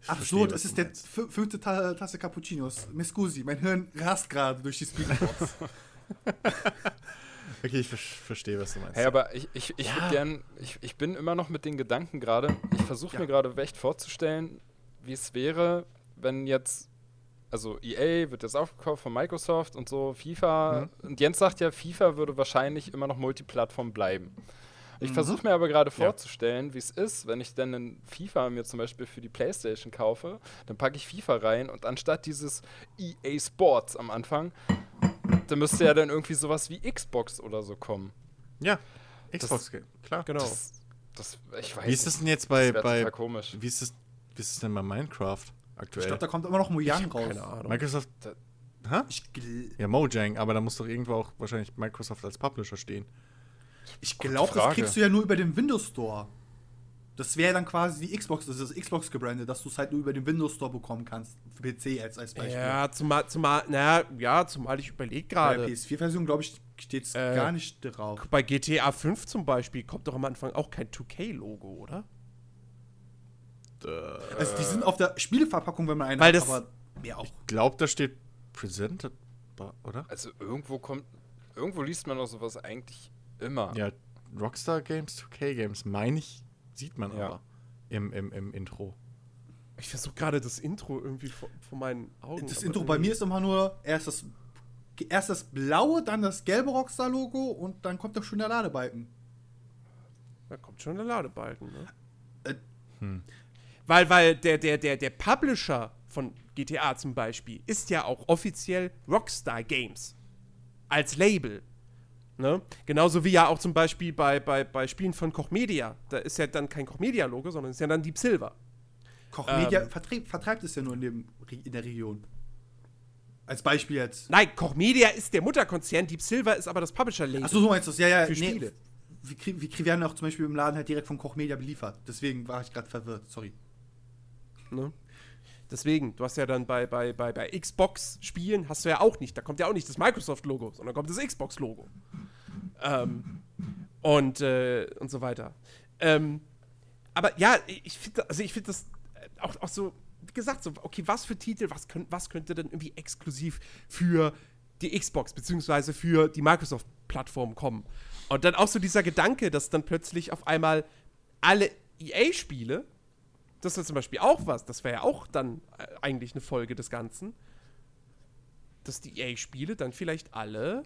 Ich Ach verstehe, du ist der fünfte Ta Tasse Cappuccinos. Me scusi, mein Hirn rast gerade durch die Speedbox. Okay, ich ver verstehe, was du meinst. Hey, aber ich, ich, ich würde gern, ich, ich bin immer noch mit den Gedanken gerade, ich versuche mir gerade echt vorzustellen, wie es wäre, wenn jetzt, also EA wird jetzt aufgekauft von Microsoft und so, FIFA, und Jens sagt ja, FIFA würde wahrscheinlich immer noch Multiplattform bleiben. Ich versuche mir aber gerade vorzustellen, wie es ist, wenn ich dann ein FIFA mir zum Beispiel für die Playstation kaufe, dann packe ich FIFA rein und anstatt dieses EA Sports am Anfang, da müsste ja dann irgendwie sowas wie Xbox oder so kommen. ja, Xbox-Game, klar. Genau. Das, das, ich weiß Wie ist das denn jetzt bei, das bei komisch. wie ist das, wie ist es denn bei Minecraft Ich aktuell? glaube, da kommt immer noch Mojang raus. Keine Ahnung. Microsoft, Da- hä? Ich, gl Ja, Mojang, aber da muss doch irgendwo auch wahrscheinlich Microsoft als Publisher stehen. ich glaube, das kriegst du ja nur über den Windows Store. Das wäre dann quasi die Xbox, das ist das Xbox gebrandet, dass du es halt nur über den Windows Store bekommen kannst. Für PC als, als Beispiel. Ja, zumal, zumal, na, ja, zumal ich überlege Bei der gerade. PS4-Version, glaube ich, steht es Äh, gar nicht drauf. Bei GTA 5 zum Beispiel kommt doch am Anfang auch kein 2K-Logo, oder? Also, die sind auf der Spieleverpackung, wenn man eine Weil hat, das- aber mehr auch. Glaubt, da steht Presented, oder? Also irgendwo kommt, irgendwo liest man doch sowas eigentlich immer. Ja, Rockstar Games, 2K Games, meine ich, sieht man Ja. aber im, im, im Intro. Ich versuche gerade das Intro irgendwie vor, vor meinen Augen. Das Intro bei mir ist immer nur erst das, erst das blaue, dann das gelbe Rockstar-Logo und dann kommt doch schon der Ladebalken. Da kommt schon der Ladebalken, ne? Äh, Weil, weil der, der, der, der Publisher von GTA zum Beispiel ist ja auch offiziell Rockstar Games. Als Label. Ne? Genauso wie ja auch zum Beispiel bei, bei, bei Spielen von Koch Media. Da ist ja dann kein Koch Media-Logo, sondern ist ja dann Deep Silver. Koch Media Ähm. vertreib, vertreibt es ja nur in, dem, in der Region. Als Beispiel jetzt. Nein, Koch Media ist der Mutterkonzern, Deep Silver ist aber das Publisher-Label. Achso, so meinst du es? Ja, ja. Für Spiele. Wir, wir werden auch zum Beispiel im Laden halt direkt von Koch Media beliefert. Deswegen war ich gerade verwirrt. Sorry. Ne? Deswegen, du hast ja dann bei, bei, bei, bei Xbox-Spielen hast du ja auch nicht, da kommt ja auch nicht das Microsoft-Logo, sondern kommt das Xbox-Logo. Ähm, und, äh, und so weiter. Ähm, aber ja, ich finde also find das auch, auch so, wie gesagt, so, okay, was für Titel, was, könnt, was könnte denn irgendwie exklusiv für die Xbox beziehungsweise für die Microsoft-Plattform kommen? Und dann auch so dieser Gedanke, dass dann plötzlich auf einmal alle EA-Spiele das ist zum Beispiel auch was. Das wäre ja auch dann äh, eigentlich eine Folge des Ganzen. Dass die EA-Spiele dann vielleicht alle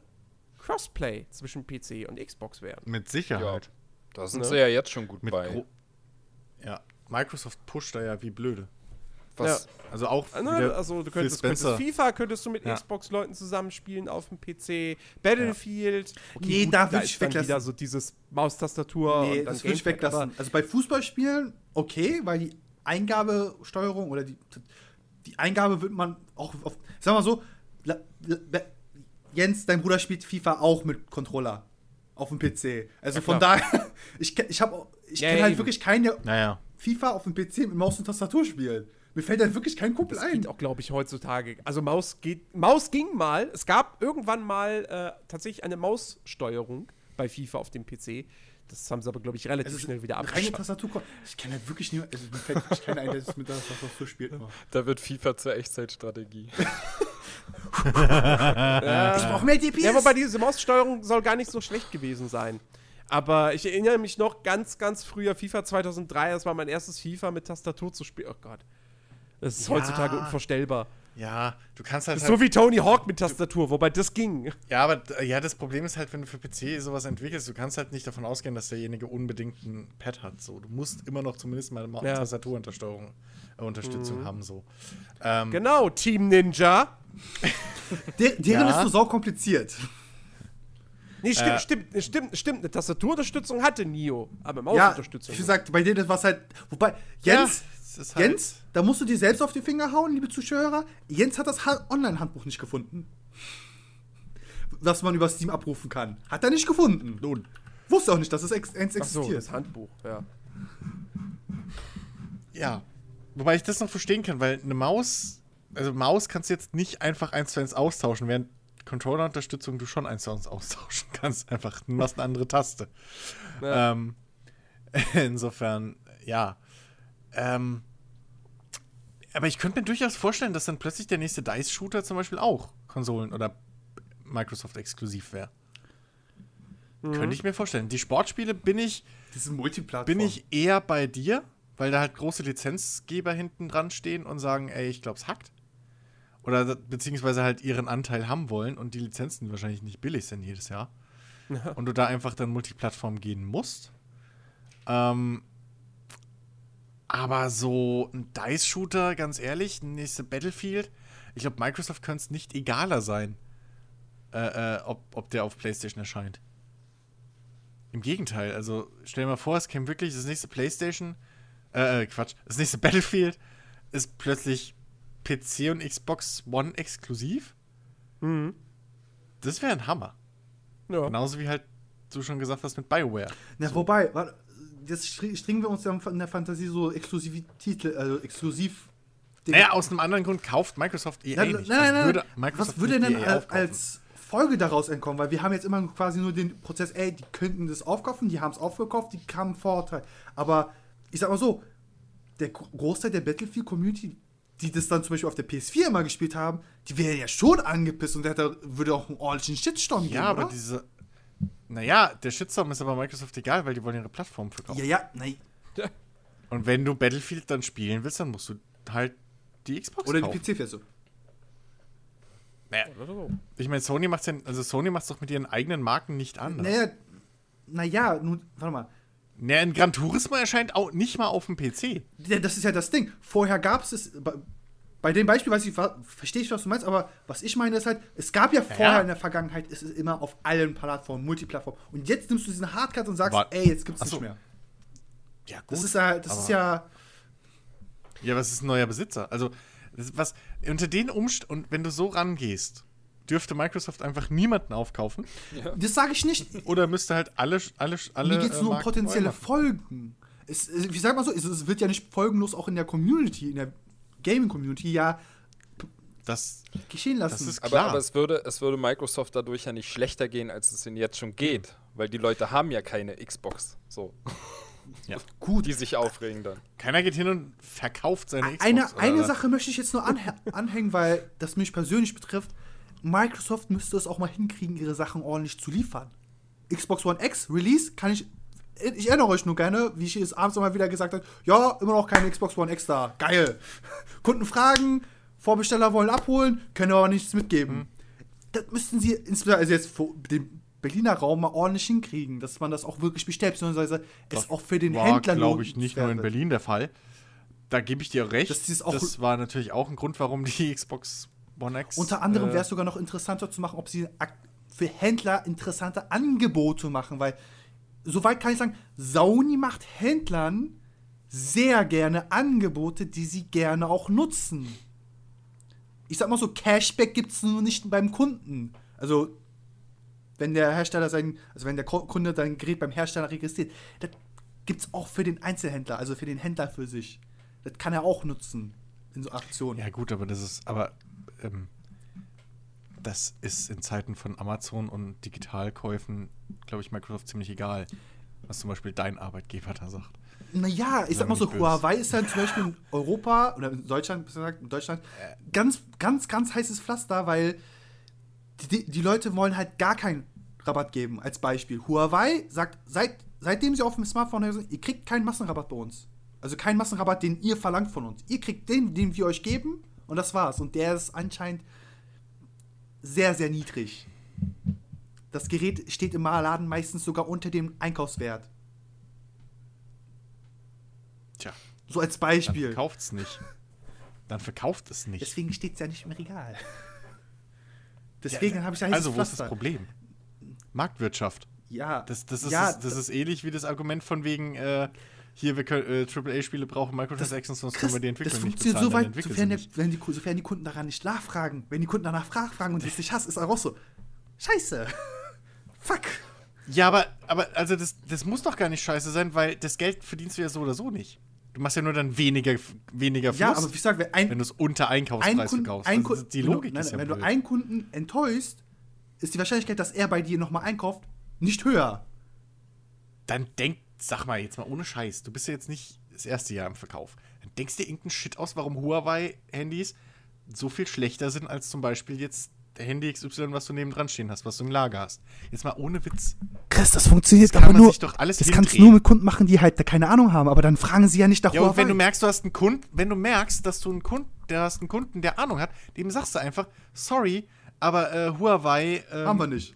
Crossplay zwischen PC und Xbox wären. Mit Sicherheit. Da sind Ne? sie ja jetzt schon gut Mit bei. gro- ja, Microsoft pusht da ja wie blöde. Was, Also auch ne? Also du könntest, könntest. FIFA könntest du mit Ja. Xbox-Leuten zusammenspielen auf dem PC. Battlefield. Nee, da würd ich weglassen. wieder so dieses Maustastatur Nee, das würde ich weglassen. Also bei Fußballspielen, okay, weil die Eingabesteuerung oder die, die Eingabe wird man auch auf. Sag mal so, la- la- Jens, dein Bruder spielt FIFA auch mit Controller auf dem PC. Also Ja, von daher, ich, ich, hab- ich Ja, kenne ja, halt eben. wirklich keine Naja. FIFA auf dem PC mit Maus und Tastatur spielen. Mir fällt halt wirklich kein Kumpel Das ein. geht auch, glaube ich, heutzutage. Also Maus geht. Maus ging mal. Es gab irgendwann mal äh, tatsächlich eine Maussteuerung bei FIFA auf dem PC. Das haben sie aber, glaube ich, relativ Also schnell wieder reine abgeschafft. Tastatur. Ich kenne halt wirklich niemanden. Also mir fällt wirklich keiner ein, der das mit der Tastatur spielt. Immer. da wird FIFA zur Echtzeitstrategie. Ich brauche mehr DPS. Ja, wobei diese Maussteuerung soll gar nicht so schlecht gewesen sein. Aber ich erinnere mich noch ganz, ganz früher FIFA 2003. Das war mein erstes FIFA mit Tastatur zu spielen. Oh Gott. Das ist Ja. heutzutage unvorstellbar. Ja, du kannst halt, halt so wie Tony Hawk mit Tastatur, wobei das ging. Ja, aber ja, das Problem ist halt, wenn du für PC sowas entwickelst, du kannst halt nicht davon ausgehen, dass derjenige unbedingt ein Pad hat. So, du musst immer noch zumindest mal eine Ja. Tastaturuntersteuerung äh, Unterstützung haben. So. Ähm, Genau, Team Ninja. Der, deren Ja. ist so sau kompliziert. Nee, stimmt, Äh. stimmt, stimmt, stimmt. Eine Tastaturunterstützung hatte Nio, aber Ja, Mausunterstützung. wie gesagt, bei denen war es halt. Wobei, Ja, Jens, es ist halt- Jens, da musst du dir selbst auf die Finger hauen, liebe Zuschauer. Jens hat das Ha- Online-Handbuch nicht gefunden. Was man über Steam abrufen kann. Hat er nicht gefunden. Nun. Wusste auch nicht, dass es ex eins Ach so, existiert. das Handbuch, ja. Ja. Wobei ich das noch verstehen kann, weil eine Maus, also Maus kannst du jetzt nicht einfach eins zu eins austauschen, während Controller-Unterstützung du schon eins zu eins austauschen kannst. Einfach, du machst eine andere Taste. Ja. Ähm, insofern, ja. Ähm, aber ich könnte mir durchaus vorstellen, dass dann plötzlich der nächste Dice-Shooter zum Beispiel auch Konsolen- oder Microsoft-exklusiv wäre. Könnte ich mir vorstellen. Die Sportspiele bin ich, Diese Multiplattform. bin ich eher bei dir, weil da halt große Lizenzgeber hinten dran stehen und sagen, ey, ich glaube, es hackt. Oder beziehungsweise halt ihren Anteil haben wollen und die Lizenzen wahrscheinlich nicht billig sind jedes Jahr. Und du da einfach dann Multiplattform gehen musst. Ähm, aber so ein Dice-Shooter, ganz ehrlich, ein nächste Battlefield, ich glaube, Microsoft könnte es nicht egaler sein, äh, äh, ob, ob der auf PlayStation erscheint. Im Gegenteil, also stell dir mal vor, es käme wirklich das nächste PlayStation, äh, äh, Quatsch, das nächste Battlefield ist plötzlich PC und Xbox One exklusiv. Mhm. Das wäre ein Hammer. ja. Genauso wie halt du schon gesagt hast mit BioWare. Na, wobei, warte, jetzt str- stringen wir uns ja in der Fantasie so exklusive Titel, also exklusiv. Naja, aus einem anderen Grund kauft Microsoft EA Nein, nicht. nein, nein, Also nein. würde Microsoft Was würde denn aufkaufen. als Folge daraus entkommen? Weil wir haben jetzt immer quasi nur den Prozess, ey, die könnten das aufkaufen, die haben es aufgekauft, die kamen Vorteil. Aber ich sag mal so, der Gro- Großteil der Battlefield-Community, die das dann zum Beispiel auf der PS4 immer gespielt haben, die wären ja schon angepisst und da würde auch einen ordentlichen Shitstorm geben, Ja, aber oder? diese. Naja, der Shitstorm ist aber Microsoft egal, weil die wollen ihre Plattform verkaufen. Ja, ja, nein. Und wenn du Battlefield dann spielen willst, dann musst du halt die Xbox Oder die kaufen. PC-Version. Oder so. Ich meine, Sony macht's ja, also Sony macht's doch mit ihren eigenen Marken nicht anders. Naja, naja, nun, warte mal. Naja, ein Gran Turismo erscheint auch nicht mal auf dem PC. Ja, das ist ja das Ding. Vorher gab es es. Bei, dem Beispiel weiß ich, verstehe ich, was du meinst, aber was ich meine ist halt, es gab ja vorher ja. in der Vergangenheit, es ist immer auf allen Plattformen, Multiplattformen. Und jetzt nimmst du diesen Hardcut und sagst, Warte. ey, jetzt gibt's Ach so. nicht mehr. Ja, gut. Das ist ja, das ist aber- ja. Ja, was ist ein neuer Besitzer? Also, was, unter den Umständen, und wenn du so rangehst, dürfte Microsoft einfach niemanden aufkaufen Das sage ich nicht. oder müsste halt alle, alle, alle Mir geht es äh, nur um potenzielle. Folgen. Es, es- ich sag mal so, es, es wird ja nicht folgenlos auch in der Community, in der Gaming-Community ja Das, geschehen lassen. das ist Aber, klar. aber es, würde, es würde Microsoft dadurch ja nicht schlechter gehen, als es ihnen jetzt schon geht. Weil die Leute haben ja keine Xbox, so, gut. die sich aufregen dann. Keiner geht hin und verkauft seine Xbox. Eine, oder eine? Sache möchte ich jetzt nur anhä- anhängen, weil das mich persönlich betrifft. Microsoft müsste es auch mal hinkriegen, ihre Sachen ordentlich zu liefern. Xbox One X Release kann ich. Ich erinnere euch nur gerne, wie ich es abends immer wieder gesagt habe: Ja, immer noch keine Xbox One X da. Geil. Kunden fragen, Vorbesteller wollen abholen, können aber nichts mitgeben. Das müssten sie, insbesondere also jetzt vor dem Berliner Raum, mal ordentlich hinkriegen, dass man das auch wirklich bestellt, beziehungsweise es auch für den war, Händler glaube ich, nicht nur in. Berlin der Fall. Da gebe ich dir recht. Das das war natürlich auch ein Grund, warum die Xbox One X. Unter anderem äh, wäre es sogar noch interessanter zu machen, ob sie für Händler interessante Angebote machen, weil soweit kann ich sagen, Sony macht Händlern sehr gerne Angebote, die sie gerne auch nutzen. Ich sag mal so, Cashback gibt es nur nicht beim Kunden. Also, wenn der Hersteller sein, also wenn der Kunde sein Gerät beim Hersteller registriert, das gibt es auch für den Einzelhändler, also für den Händler für sich. Das kann er auch nutzen in so Aktionen. Ja, gut, aber das ist, aber ähm, das ist in Zeiten von Amazon und Digitalkäufen, glaube ich, Microsoft ziemlich egal, was zum Beispiel dein Arbeitgeber da sagt. Naja, ich sag mal so, böse. Huawei ist dann zum Beispiel in Europa oder in Deutschland, besser gesagt, in Deutschland, ganz, ganz, ganz heißes Pflaster, weil die, die Leute wollen halt gar keinen Rabatt geben. Als Beispiel. Huawei sagt, seit, seitdem sie auf dem Smartphone sind, ihr kriegt keinen Massenrabatt bei uns. Also keinen Massenrabatt, den ihr verlangt von uns. Ihr kriegt den, den wir euch geben und das war's. Und der ist anscheinend sehr, sehr niedrig. Das Gerät steht im Laden meistens sogar unter dem Einkaufswert. Tja, So als dann Beispiel. verkauft es nicht. Dann verkauft es nicht. Deswegen steht es ja nicht im Regal. Deswegen habe ich da also, wo ist das Problem? Marktwirtschaft. Ja, Das, das, ist, ja, das, das ist ähnlich wie das Argument von wegen, äh, hier, wir können, äh, AAA-Spiele brauchen Microtransactions, sonst können wir die das Entwicklung nicht funktioniert bezahlen. so dann weit, sofern, nicht. die, sofern die Kunden daran nicht nachfragen. Wenn die Kunden danach fra- fragen und es nicht hast, ist auch so. Scheiße. Fuck. Ja, aber, aber also das, das muss doch gar nicht scheiße sein, weil das Geld verdienst du ja so oder so nicht. Du machst ja nur dann weniger, weniger Ja, Fluss, aber wie gesagt, wenn ein, wenn du es unter ein Einkaufspreis Kunden, verkaufst. ein Also die Logik nein, ist ja wenn blöd. du einen Kunden enttäuscht, ist die Wahrscheinlichkeit, dass er bei dir nochmal einkauft, nicht höher. Dann denk, sag mal jetzt mal ohne Scheiß, du bist ja jetzt nicht das erste Jahr im Verkauf. Dann denkst dir irgendeinen Shit aus, warum Huawei-Handys so viel schlechter sind als zum Beispiel jetzt der Handy XY, was du neben dran stehen hast, was du im Lager hast. Jetzt mal ohne Witz. Chris, das funktioniert kann aber nur. sich doch alles das kannst du nur mit Kunden machen, die halt da keine Ahnung haben, aber dann fragen sie ja nicht nach Ja, und Huawei. wenn du merkst, du hast einen Kunden, wenn du merkst, dass du einen Kunden, der hast einen Kunden, der Ahnung hat, dem sagst du einfach, sorry, aber äh, Huawei ähm, haben wir nicht.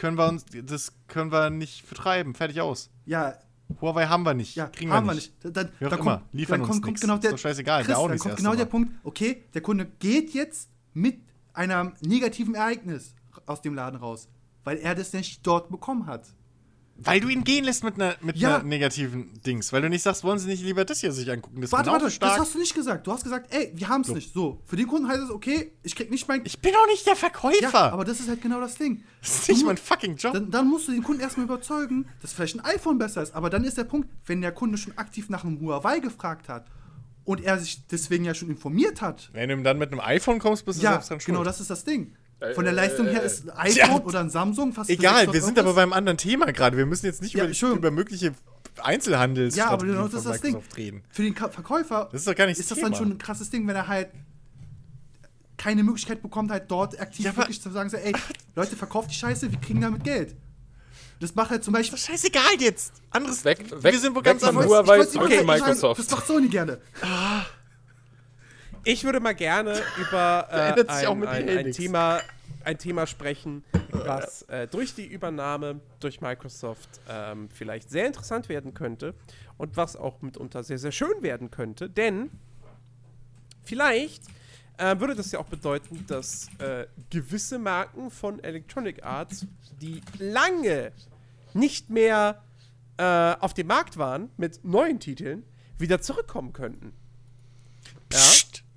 Können wir uns, das können wir nicht vertreiben, fertig aus. Ja, Huawei haben wir nicht, Ja, kriegen haben wir wir nicht. nicht. Dann, Wie auch dann immer, kommt, liefern dann uns kommt, kommt genau Ist der, doch scheißegal, Chris, dann nicht kommt genau der. Punkt, okay, der Kunde geht jetzt mit einem negativen Ereignis aus dem Laden raus, weil er das nicht dort bekommen hat. Weil du ihn gehen lässt mit einer mit Ja. einer negativen Dings, weil du nicht sagst, wollen sie nicht lieber das hier sich angucken. Das ist Warte, warte, stark. das hast du nicht gesagt. Du hast gesagt, ey, wir haben es So. nicht. So, für den Kunden heißt es, okay, ich krieg nicht mein... ich bin doch nicht der Verkäufer. ja, aber das ist halt genau das Ding. das ist nicht Du- mein fucking Job. Dann, dann musst du den Kunden erstmal überzeugen, dass vielleicht ein iPhone besser ist. Aber dann ist der Punkt, wenn der Kunde schon aktiv nach einem Huawei gefragt hat und er sich deswegen ja schon informiert hat, Wenn du dann mit einem iPhone kommst, bist du Ja, selbst dran schuld. genau, das ist das Ding. Äh, Von der äh, Leistung äh, her äh. ist ein iPhone Ja. oder ein Samsung fast Egal, 600 wir sind aber beim anderen Thema gerade. Wir müssen jetzt nicht Ja, über, Entschuldigung. über mögliche Einzelhandels Ja, aber genau das ist das Ding. reden. Für den Ka Verkäufer Das ist doch gar nicht ist das Thema. dann schon ein krasses Ding, wenn er halt keine Möglichkeit bekommt, halt dort aktiv Ja, wirklich zu sagen, so, ey, Leute, verkauft die Scheiße, wir kriegen damit Geld. Das macht halt zum Beispiel. Das ist scheißegal jetzt. Anderes. Weg- wir weg- sind wo weg ganz anders. Zurück nicht zu mal sagen, Microsoft. Das macht Sony gerne. Ich würde mal gerne über äh, ein, ein, ein. Thema, ein Thema sprechen, was äh, durch die Übernahme durch Microsoft ähm, vielleicht sehr interessant werden könnte und was auch mitunter sehr, sehr schön werden könnte. Denn vielleicht äh, würde das ja auch bedeuten, dass äh, gewisse Marken von Electronic Arts, die lange nicht mehr äh, auf dem Markt waren mit neuen Titeln, wieder zurückkommen könnten.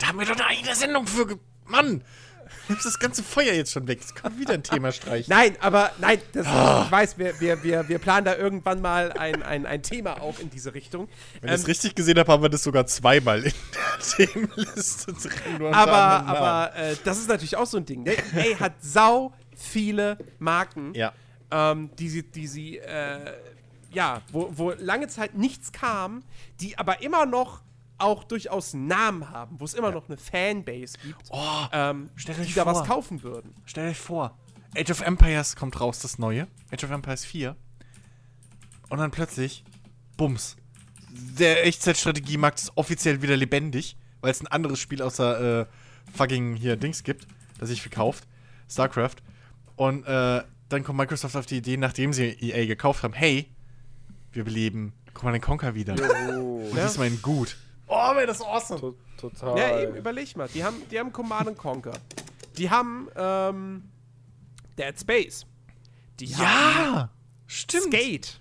Da haben wir doch eine eigene Sendung für. ge- Mann! Nimmst das ganze Feuer jetzt schon weg. Es kann wieder ein Thema streichen. Nein, aber nein, das, ich weiß, wir, wir, wir, wir planen da irgendwann mal ein, ein, ein Thema auch in diese Richtung. Wenn ich es Ähm, richtig gesehen habe, haben wir das sogar zweimal in der Themenliste drin. aber aber äh, das ist natürlich auch so ein Ding. Ne? EA hat sau viele Marken, Ja. ähm, die sie, die sie äh, ja, wo, wo lange Zeit nichts kam, die aber immer noch auch durchaus Namen haben, wo es immer noch eine Fanbase gibt, Oh, ähm, stell die euch da vor. was kaufen würden. Stell euch vor, Age of Empires kommt raus, das neue. Age of Empires 4. Und dann plötzlich, bums. Der Echtzeitstrategiemarkt ist offiziell wieder lebendig, weil es ein anderes Spiel außer äh, fucking hier Dings gibt, das sich verkauft. StarCraft. Und äh, dann kommt Microsoft auf die Idee, nachdem sie EA gekauft haben, hey, wir beleben Command Conquer wieder. Oh, Und diesmal in gut. Oh, wäre das awesome. to total. Ja, eben, überleg mal. Die haben, die haben Command and Conquer. Die haben ähm, Dead Space. Die haben Ja! Stimmt. Skate.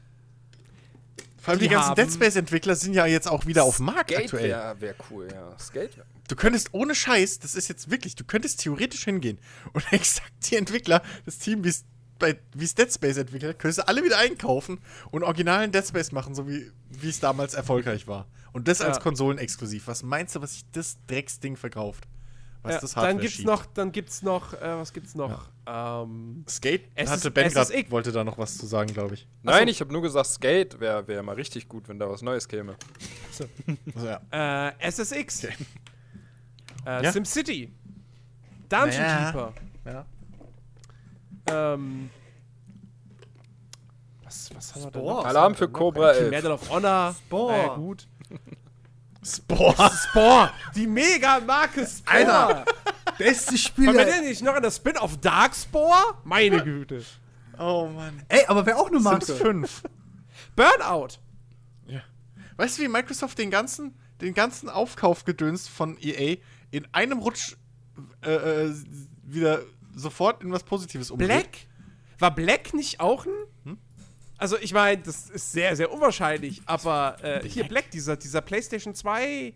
Vor allem die, Die ganzen Dead Space-Entwickler sind ja jetzt auch wieder auf dem Markt Skate aktuell. wäre wär cool, ja. Skate wär Du könntest ohne Scheiß, das ist jetzt wirklich, du könntest theoretisch hingehen und exakt die Entwickler, das Team, wie es bei wie es Dead Space entwickelt, könntest du alle wieder einkaufen und originalen Dead Space machen, so wie wie es damals erfolgreich war. Und das als Ja. Konsolenexklusiv. Was meinst du, was sich das Drecksding verkauft? Was Ja, das dann Hardware gibt's schiebt? noch, dann gibt's noch, äh, was gibt's noch? Ähm, Skate Es hatte ist- Ben es grad, ist ich- wollte da noch was zu sagen, glaube ich. Nein, ich habe nur gesagt, Skate wäre wär mal richtig gut, wenn da was Neues käme. Also, ja. äh, SSX. Okay. Äh, Ja. SimCity. Dungeon Naja. Keeper. ja. Ähm, was, was haben wir noch? Spore. Alarm für Cobra Die 11. Medal of Honor. Spore. Naja, gut. Spore. Spore. Die Mega-Marke Spore. Alter, Beste Spiel. Haben wir ey. denn nicht noch an das Spin-off Dark Spore? Meine Güte. Oh Mann. Ey, aber wäre auch eine Marke. Sims 5. Burnout. Ja. Weißt du, wie Microsoft den ganzen, den ganzen Aufkaufgedöns von EA in einem Rutsch äh, äh, wieder sofort in was Positives umdreht? Black? War Black nicht auch ein? Hm? Also ich meine, das ist sehr, sehr unwahrscheinlich, aber äh, hier Black, dieser, dieser PlayStation 2,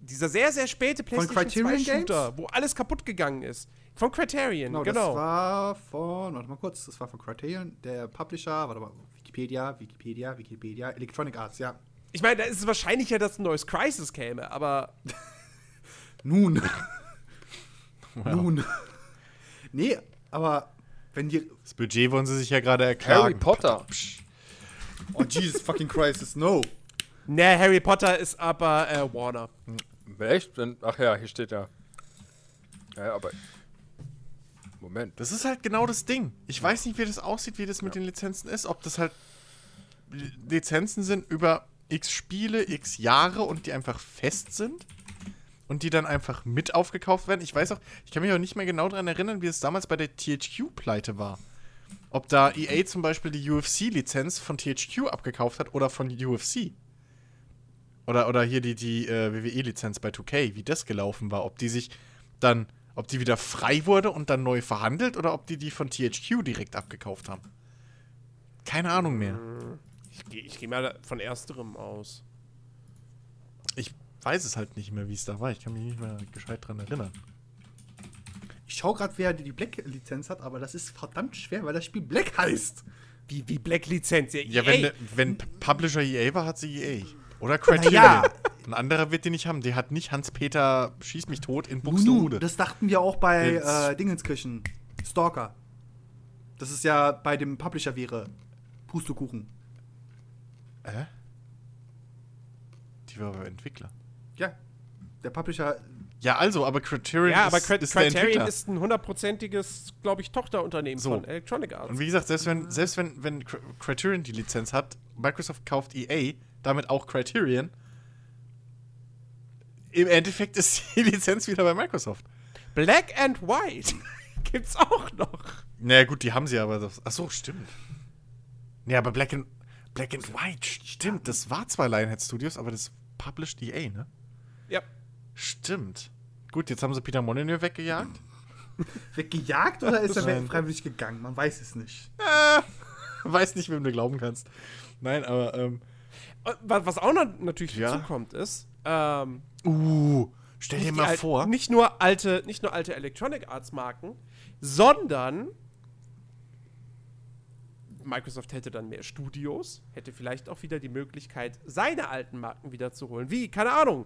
dieser sehr, sehr späte PlayStation Criterion 2 Shooter, Games? wo alles kaputt gegangen ist. Von Criterion, Genau, genau. das war von, warte mal kurz, das war von Criterion, der Publisher, warte mal, Wikipedia, Wikipedia, Wikipedia, Electronic Arts, ja. Ich meine, da ist es wahrscheinlicher, dass ein neues Crisis käme, aber Nun. Nun. nee, aber wenn die, Das Budget wollen sie sich ja gerade erklären. Harry Potter. oh Jesus fucking Christ, no. ne, Harry Potter ist aber äh, Warner. Echt? Wenn- Ach ja, hier steht ja. Ja, aber. Moment. Das ist halt genau das Ding. Ich weiß nicht, wie das aussieht, wie das mit den Lizenzen ist. Ob das halt Li- Lizenzen sind über x Spiele, x Jahre und die einfach fest sind und die dann einfach mit aufgekauft werden. Ich weiß auch, ich kann mich auch nicht mehr genau daran erinnern, wie es damals bei der THQ-Pleite war. Ob da EA zum Beispiel die UFC-Lizenz von THQ abgekauft hat oder von UFC. Oder, oder hier die, die äh, WWE-Lizenz bei 2K, wie das gelaufen war. Ob die sich dann, ob die wieder frei wurde und dann neu verhandelt oder ob die die von THQ direkt abgekauft haben. Keine Ahnung mehr. Ich gehe ich geh mal von ersterem aus. Ich weiß es halt nicht mehr, wie es da war. Ich kann mich nicht mehr gescheit dran erinnern. Ich schau gerade, wer die Black-Lizenz hat, aber das ist verdammt schwer, weil das Spiel Black heißt. Wie, wie Black-Lizenz? Ja, Ja, wenn, wenn Publisher EA war, hat sie EA. Oder Criterion. ja. Ein anderer wird die nicht haben. Der hat nicht Hans-Peter Schieß mich tot in Buxtehude. das dachten wir auch bei äh, Dingenskirchen. Stalker. Das ist ja bei dem Publisher wäre. Pustekuchen. Äh? Die war aber Entwickler. Ja. Der Publisher. Ja, also, aber Criterion Ja, aber ist, ist der Criterion Entwickler. ist ein hundertprozentiges, glaube ich, Tochterunternehmen So. von Electronic Arts. Und wie gesagt, selbst wenn, selbst wenn, wenn Cr- Criterion die Lizenz hat, Microsoft kauft EA, damit auch Criterion, im Endeffekt ist die Lizenz wieder bei Microsoft. Black and White gibt's auch noch. Naja, gut, die haben sie aber. Das, ach so, stimmt. Nee, aber Black and, Black and White, stimmt. Das war zwar Lionhead Studios, aber das published EA, ne? Ja. Stimmt. Gut, jetzt haben sie Peter Molyneux weggejagt. Weggejagt oder ist er freiwillig gegangen? Man weiß es nicht. Weiß nicht, wem du glauben kannst. Nein, aber, ähm. Was auch noch natürlich Ja. dazu kommt, ist, ähm, Uh, Stell dir nicht, mal vor. Nicht nur alte, nicht nur alte Electronic Arts Marken, sondern Microsoft hätte dann mehr Studios, hätte vielleicht auch wieder die Möglichkeit, seine alten Marken wiederzuholen. Wie, keine Ahnung,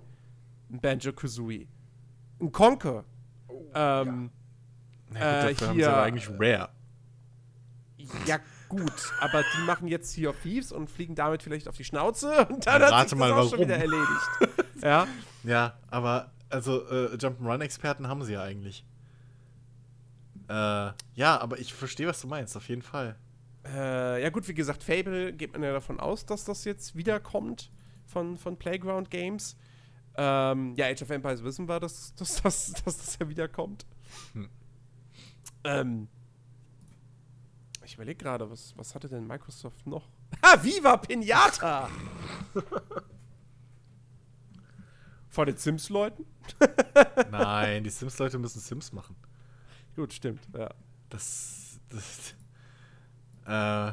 ein Banjo-Kazooie, ein Conker. ähm, Na gut, äh, dafür haben sie hier- aber eigentlich Rare. ja. gut, aber die machen jetzt Sea of Thieves und fliegen damit vielleicht auf die Schnauze und dann Rate hat sich mal, das auch schon wieder erledigt. ja. Ja, aber also äh, Jump'n'Run-Experten haben sie ja eigentlich. Äh, ja, aber ich verstehe, was du meinst, auf jeden Fall. Äh, ja gut, wie gesagt, Fable geht man ja davon aus, dass das jetzt wiederkommt von, von Playground Games. Ähm, ja, Age of Empires wissen wir, dass, dass, dass, dass das ja wiederkommt. Hm. Ähm, ich überlege gerade, was, was hatte denn Microsoft noch? Ha, Viva Pinata! Von den Sims-Leuten? Nein, die Sims-Leute müssen Sims machen. Gut, stimmt, ja. Das. das äh,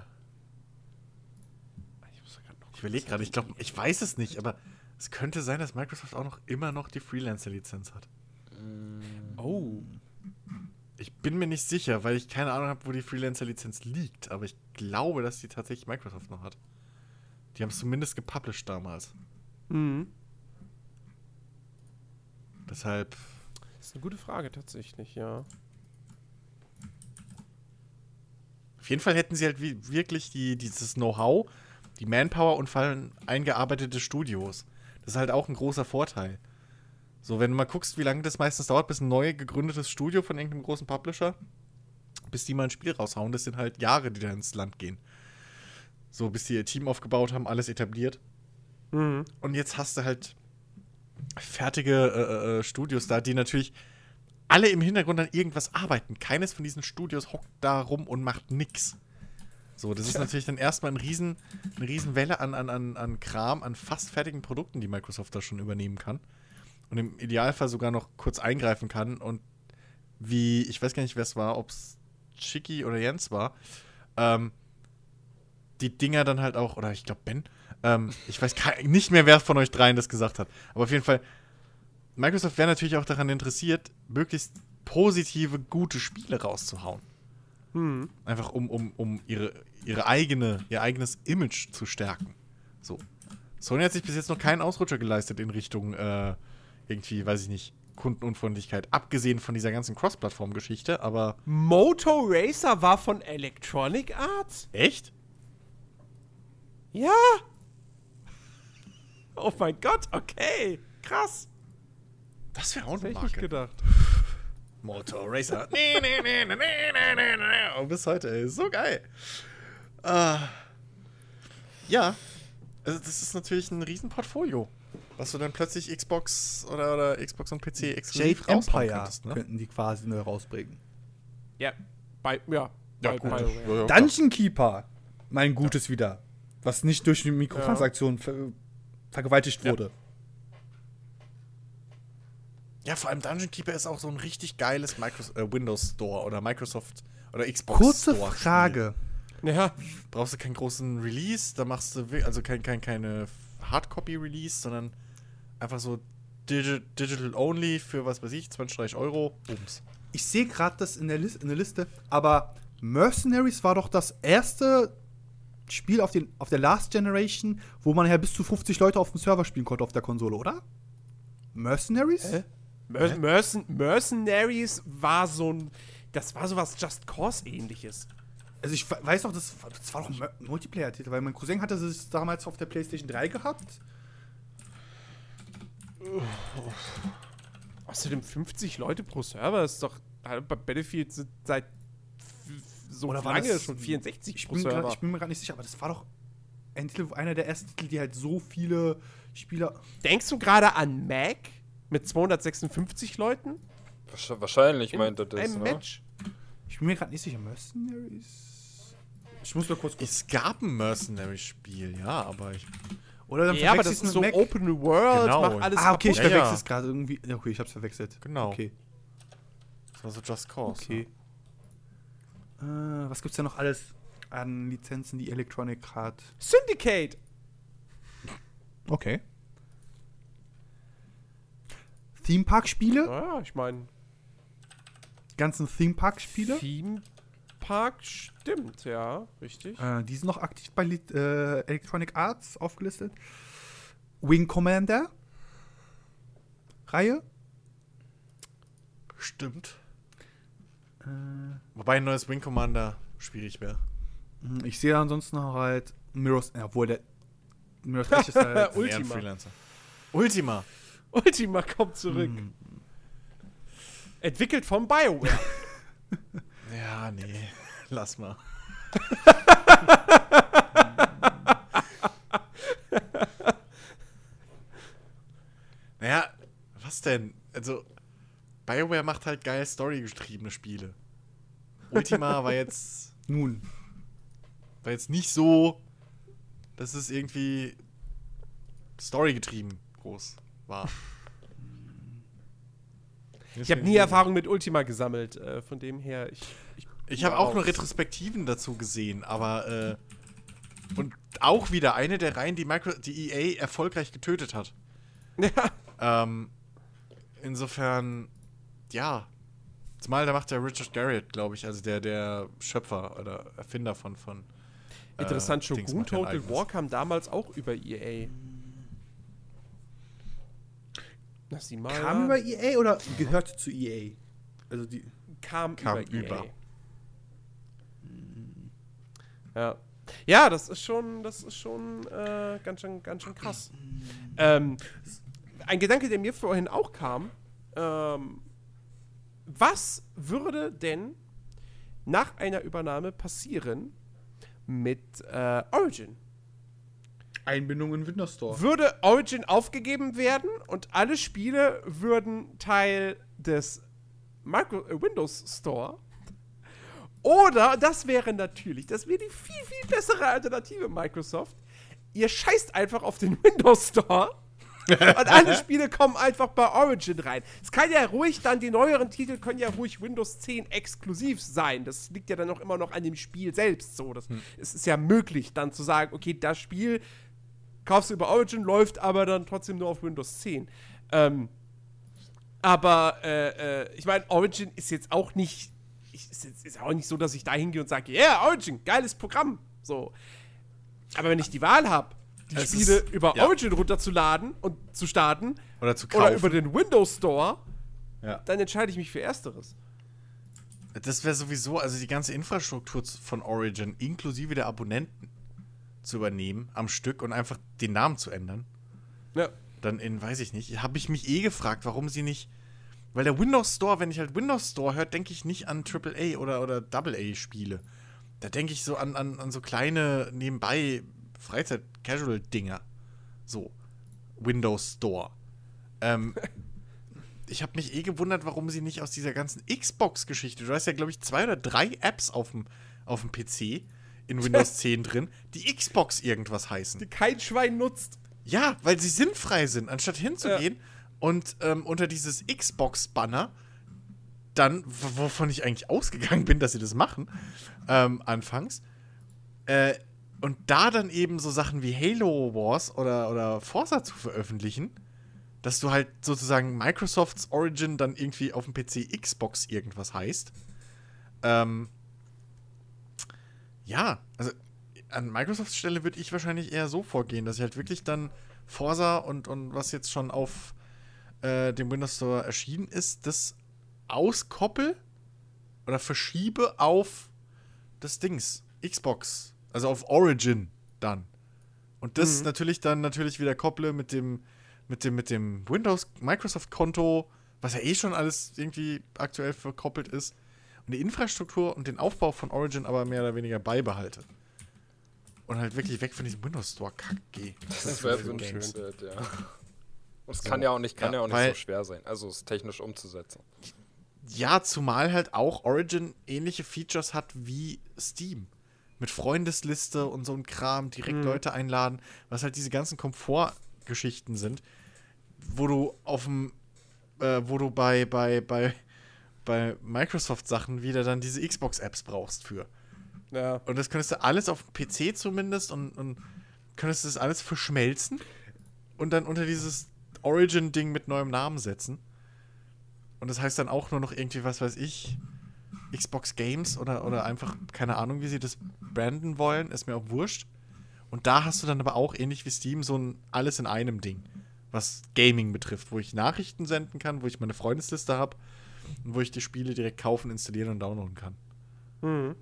ich überlege gerade, ich glaube, ich weiß es nicht, aber es könnte sein, dass Microsoft auch noch immer noch die Freelancer-Lizenz hat. Oh. Ich bin mir nicht sicher, weil ich keine Ahnung habe, wo die Freelancer-Lizenz liegt, aber ich glaube, dass die tatsächlich Microsoft noch hat. Die haben es zumindest gepublished damals. Mhm. Deshalb. Das ist eine gute Frage tatsächlich, ja. Auf jeden Fall hätten sie halt wie, wirklich die, dieses Know-how, die Manpower und vor allem eingearbeitete Studios. Das ist halt auch ein großer Vorteil. So, wenn du mal guckst, wie lange das meistens dauert, bis ein neu gegründetes Studio von irgendeinem großen Publisher, bis die mal ein Spiel raushauen, das sind halt Jahre, die da ins Land gehen. So, bis die ihr Team aufgebaut haben, alles etabliert. Mhm. Und jetzt hast du halt fertige äh, äh, Studios da, die natürlich alle im Hintergrund an irgendwas arbeiten. Keines von diesen Studios hockt da rum und macht nix. So, das ist natürlich dann erstmal ein riesen, eine riesen Welle an, an, an, an Kram, an fast fertigen Produkten, die Microsoft da schon übernehmen kann. Und im Idealfall sogar noch kurz eingreifen kann. Und wie, ich weiß gar nicht, wer es war, ob es Chicky oder Jens war, ähm, die Dinger dann halt auch, oder ich glaube Ben, ähm, ich weiß nicht mehr, wer von euch dreien das gesagt hat. Aber auf jeden Fall, Microsoft wäre natürlich auch daran interessiert, möglichst positive, gute Spiele rauszuhauen. Mhm. Einfach um, um, um ihre, ihre eigene, ihr eigenes Image zu stärken. So. Sony hat sich bis jetzt noch keinen Ausrutscher geleistet in Richtung äh, irgendwie, weiß ich nicht, Kundenunfreundlichkeit. Abgesehen von dieser ganzen Cross-Plattform-Geschichte, aber. Moto Racer war von Electronic Arts? Echt? Ja. Oh mein Gott, okay. Krass. Das wäre auch eine hätte ich nicht Marke. gedacht. Motor Racer. nee, nee, nee, nee, nee, nee, nee, nee. Und bis heute, ey. So geil. Ah. Ja. Also das ist natürlich ein Riesenportfolio. Was du dann plötzlich Xbox oder, oder Xbox und PC exklusiv Jade Empire könntest, ne? könnten die quasi neu rausbringen. Ja. Bei, ja. Ja, bei gut. BioWare. Ja, ja. Dungeon Keeper, mein Gutes wieder. Was nicht durch die Mikrotransaktion ver vergewaltigt Ja. wurde. Ja, vor allem Dungeon Keeper ist auch so ein richtig geiles Microsoft, äh, Windows Store oder Microsoft oder Xbox Kurze Store. Frage. Ja. Brauchst du keinen großen Release, da machst du, also kein, kein, keine Hardcopy-Release, sondern einfach so Digi Digital Only für was weiß ich, 20, 30 Euro. Bums. Ich sehe gerade das in der, in der Liste, aber Mercenaries war doch das erste Spiel auf, den, auf der Last Generation, wo man ja bis zu 50 Leute auf dem Server spielen konnte auf der Konsole, oder? Mercenaries? Hä? Mer Mercen Mercenaries war so ein. Das war sowas Just Cause-ähnliches. Also ich we- weiß noch, das, war- das war doch ein Mu- Multiplayer-Titel, weil mein Cousin hatte es damals auf der PlayStation 3 gehabt. Außerdem 50 Leute pro Server ist doch. äh, Bei Battlefield sind seit so Oder war lange das- schon 64 Ich pro bin, grad, Server. ich bin mir gerade nicht sicher, aber das war doch ein Titel, einer der ersten Titel, die halt so viele Spieler. Denkst du gerade an Mac mit 256 Leuten? Wahrsch- Wahrscheinlich in meint er das. einem Ne? Match? Ich bin mir gerade nicht sicher. Mercenaries? Ich muss mal kurz gucken. Es gab ein Mercenary-Spiel, ja, aber ich. Oder dann Ja, aber das ist so Mac. Open World, Genau. macht alles Ah, okay, ich Ja, verwechsel ja. es gerade irgendwie. Ja, Okay, ich hab's verwechselt. Genau. Okay. Das war so Just Cause. Okay. Äh, was gibt's denn noch alles an Lizenzen, die Electronic hat? Syndicate. Okay. Theme Park-Spiele. Ja, ich meine, ganzen Theme Park-Spiele. Theme Park stimmt, ja, richtig. Äh, die sind noch aktiv bei äh, Electronic Arts aufgelistet. Wing Commander. Reihe. Stimmt. Wobei ein neues Wing Commander schwierig wäre. Hm, Ich sehe ansonsten noch halt Mirror's, ja, obwohl der Mirror's Edge ist halt, Ultima. Freelancer. Ultima. Ultima kommt zurück. Hm. Entwickelt von BioWare. Ja, nee. Lass mal. naja, was denn? Also, BioWare macht halt geil storygetriebene Spiele. Ultima war jetzt, nun. war jetzt nicht so, dass es irgendwie storygetrieben groß war. Ich habe nie Erfahrung mit Ultima gesammelt, äh, von dem her, ich. ich Ich habe auch nur. Retrospektiven dazu gesehen, aber äh, und auch wieder eine der Reihen, die, Micro die EA erfolgreich getötet hat. Ja, Ähm, insofern, ja. Zumal da macht der Richard Garriott, glaube ich, also der, der Schöpfer oder Erfinder von. von äh, interessant, Dings Shogun Total. War kam damals auch über EA. Na, sieh mal. Kam über EA oder gehörte zu EA? Also die. kam, Kam über, über. EA. Ja. Ja, das ist schon, das ist schon äh, ganz schön, ganz schön krass. Ähm, ein Gedanke, der mir vorhin auch kam, ähm, was würde denn nach einer Übernahme passieren mit äh, Origin? Einbindung in Windows Store. Würde Origin aufgegeben werden und alle Spiele würden Teil des Micro äh, Windows Store? Oder, das wäre natürlich, das wäre die viel, viel bessere Alternative, Microsoft. Ihr scheißt einfach auf den Windows Store und alle Spiele kommen einfach bei Origin rein. Es kann ja ruhig dann, die neueren Titel können ja ruhig Windows 10 exklusiv sein. Das liegt ja dann auch immer noch an dem Spiel selbst so. Das, Es ist ja möglich, dann zu sagen, okay, das Spiel kaufst du über Origin, läuft aber dann trotzdem nur auf Windows 10. Ähm, aber äh, äh, ich meine, Origin ist jetzt auch nicht, ich, ist, jetzt, ist auch nicht so, dass ich da hingehe und sage, ja, yeah, Origin, geiles Programm. So. Aber wenn ich die Wahl habe, die Es Spiele ist- über ja. Origin runterzuladen und zu starten Oder zu kaufen. oder über den Windows Store, ja. dann entscheide ich mich für Ersteres. Das wäre sowieso, also die ganze Infrastruktur von Origin, inklusive der Abonnenten, zu übernehmen am Stück und einfach den Namen zu ändern. Ja. Dann in, weiß ich nicht, habe ich mich eh gefragt, warum sie nicht. Weil der Windows Store, wenn ich halt Windows Store höre, denke ich nicht an AAA oder, oder AA-Spiele. Da denke ich so an, an, an so kleine nebenbei Freizeit-Casual-Dinger. So. Windows Store. Ähm, ich habe mich eh gewundert, warum sie nicht aus dieser ganzen Xbox-Geschichte, du hast ja, glaube ich, zwei oder drei Apps auf dem, auf dem PC in Windows 10 drin, die Xbox irgendwas heißen. Die kein Schwein nutzt. Ja, weil sie sinnfrei sind, anstatt hinzugehen und ähm, unter dieses Xbox-Banner dann, wovon ich eigentlich ausgegangen bin, dass sie das machen, ähm, anfangs, äh, und da dann eben so Sachen wie Halo Wars oder, oder Forza zu veröffentlichen, dass du halt sozusagen Microsofts Origin dann irgendwie auf dem PC Xbox irgendwas heißt. Ähm, ja, also an Microsofts Stelle würde ich wahrscheinlich eher so vorgehen, dass ich halt wirklich dann Forza und, und was jetzt schon auf äh, dem Windows Store erschienen ist, das auskoppel oder verschiebe auf das Dings, Xbox, also auf Origin dann. Und das natürlich dann natürlich wieder kopple mit dem, mit dem, mit dem Windows Microsoft Konto, was ja eh schon alles irgendwie aktuell verkoppelt ist. Und die Infrastruktur und den Aufbau von Origin aber mehr oder weniger beibehalte. Und halt wirklich weg von diesem Windows Store Kack gehe. Das wäre für wünschenswert, ja. Und es kann ja auch nicht, kann Ja, ja, auch nicht weil- so schwer sein. Also es technisch umzusetzen. Ja, zumal halt auch Origin ähnliche Features hat wie Steam. Mit Freundesliste und so ein Kram, direkt Leute einladen, was halt diese ganzen Komfortgeschichten sind, wo du auf dem, äh, wo du bei, bei, bei, bei Microsoft-Sachen wieder dann diese Xbox-Apps brauchst für. Ja. Und das könntest du alles auf PC zumindest und, und könntest das alles verschmelzen und dann unter dieses Origin-Ding mit neuem Namen setzen. Und das heißt dann auch nur noch irgendwie, was weiß ich, Xbox Games oder, oder einfach, keine Ahnung, wie sie das branden wollen, ist mir auch wurscht. Und da hast du dann aber auch ähnlich wie Steam so ein alles in einem Ding, was Gaming betrifft, wo ich Nachrichten senden kann, wo ich meine Freundesliste habe wo ich die Spiele direkt kaufen, installieren und downloaden kann. Mhm.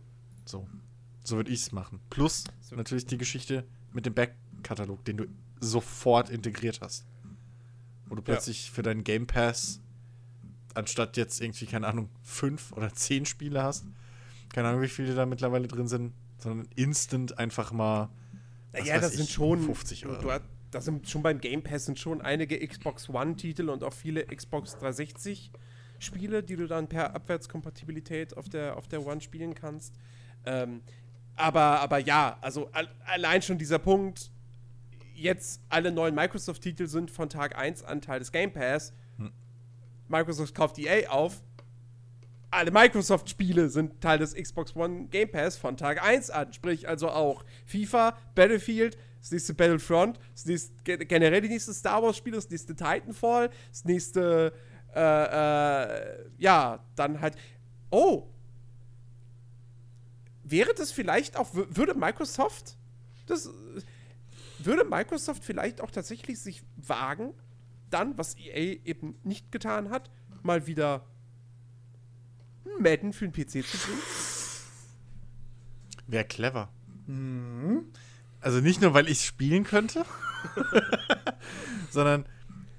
So. So würde ich es machen. Plus So. natürlich die Geschichte mit dem Backkatalog, den du sofort integriert hast. Wo du plötzlich für deinen Game Pass anstatt jetzt irgendwie, keine Ahnung, fünf oder zehn Spiele hast, keine Ahnung, wie viele da mittlerweile drin sind, sondern instant einfach mal. Ja, das ich, sind schon 50 Du, Euro. du, das sind schon beim Game Pass sind schon einige Xbox One-Titel und auch viele Xbox 360-Spiele, die du dann per Abwärtskompatibilität auf der, auf der One spielen kannst. Ähm, aber, aber ja, also al allein schon dieser Punkt, jetzt alle neuen Microsoft-Titel sind von Tag 1 an Teil des Game Pass. Microsoft kauft EA auf. Alle Microsoft-Spiele sind Teil des Xbox One Game Pass von Tag 1 an. Sprich also auch FIFA, Battlefield, das nächste Battlefront, das nächste, ge- generell die nächste Star Wars-Spiele, das nächste Titanfall, das nächste, äh, äh, ja, dann halt. Oh! Wäre das vielleicht auch, wür- würde Microsoft das, würde Microsoft vielleicht auch tatsächlich sich wagen, dann, was EA eben nicht getan hat, mal wieder Madden für den PC zu bringen? Wäre clever. Also nicht nur, weil ich es spielen könnte, sondern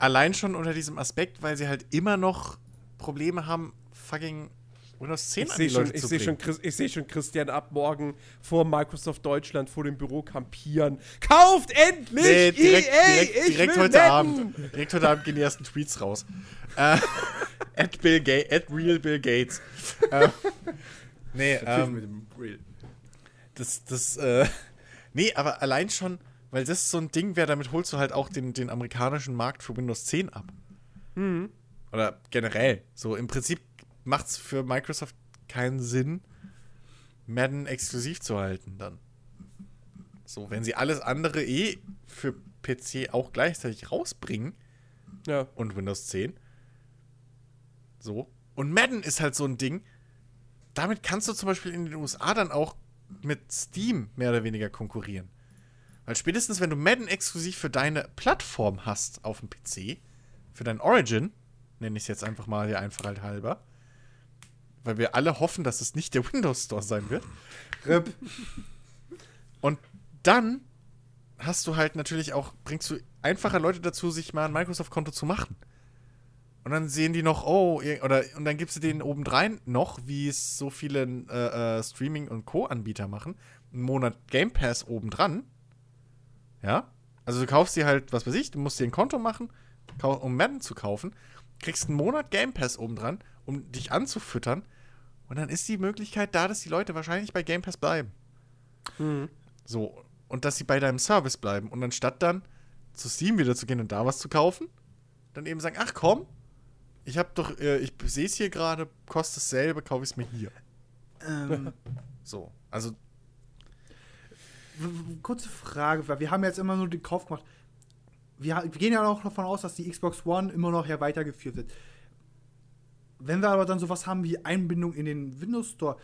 allein schon unter diesem Aspekt, weil sie halt immer noch Probleme haben, fucking Windows 10 Ich an sehe die schon, Leute ich zu seh schon, bringen. Ich seh schon Christian ab morgen vor Microsoft Deutschland vor dem Büro kampieren. Kauft endlich Nee, direkt, EA! direkt, ich direkt will heute! Abend. Direkt heute Abend gehen die ersten Tweets raus. Äh, at Bill at real Bill Gates. äh, nee, ähm, das, das, äh, nee, aber allein schon, weil das so ein Ding wäre, damit holst du halt auch den, den amerikanischen Markt für Windows 10 ab. Oder generell. So, im Prinzip macht es für Microsoft keinen Sinn, Madden exklusiv zu halten dann. So, wenn sie alles andere eh für PC auch gleichzeitig rausbringen Ja. und Windows 10. So. Und Madden ist halt so ein Ding. Damit kannst du zum Beispiel in den USA dann auch mit Steam mehr oder weniger konkurrieren. Weil spätestens, wenn du Madden exklusiv für deine Plattform hast auf dem PC, für dein Origin, nenne ich es jetzt einfach mal der Einfachheit halber, weil wir alle hoffen, dass es nicht der Windows Store sein wird. RIP. Und dann hast du halt natürlich auch, bringst du einfacher Leute dazu, sich mal ein Microsoft-Konto zu machen. Und dann sehen die noch, oh, oder und dann gibst du denen obendrein noch, wie es so viele äh, äh, Streaming- und Co-Anbieter machen, einen Monat Game Pass obendran. Ja? Also du kaufst dir halt, was weiß ich, du musst dir ein Konto machen, um Madden zu kaufen, kriegst einen Monat Game Pass obendran, um dich anzufüttern. Und dann ist die Möglichkeit da, dass die Leute wahrscheinlich bei Game Pass bleiben. So, und dass sie bei deinem Service bleiben. Und anstatt dann zu Steam wieder zu gehen und da was zu kaufen, dann eben sagen, ach komm, ich hab doch, äh, ich sehe es hier gerade, kostet dasselbe, kaufe ich es mir hier. Ähm, So, also kurze Frage, weil wir haben jetzt immer nur den Kauf gemacht. Wir, wir gehen ja auch davon aus, dass die Xbox One immer noch ja weitergeführt wird. Wenn wir aber dann sowas haben wie Einbindung in den Windows Store,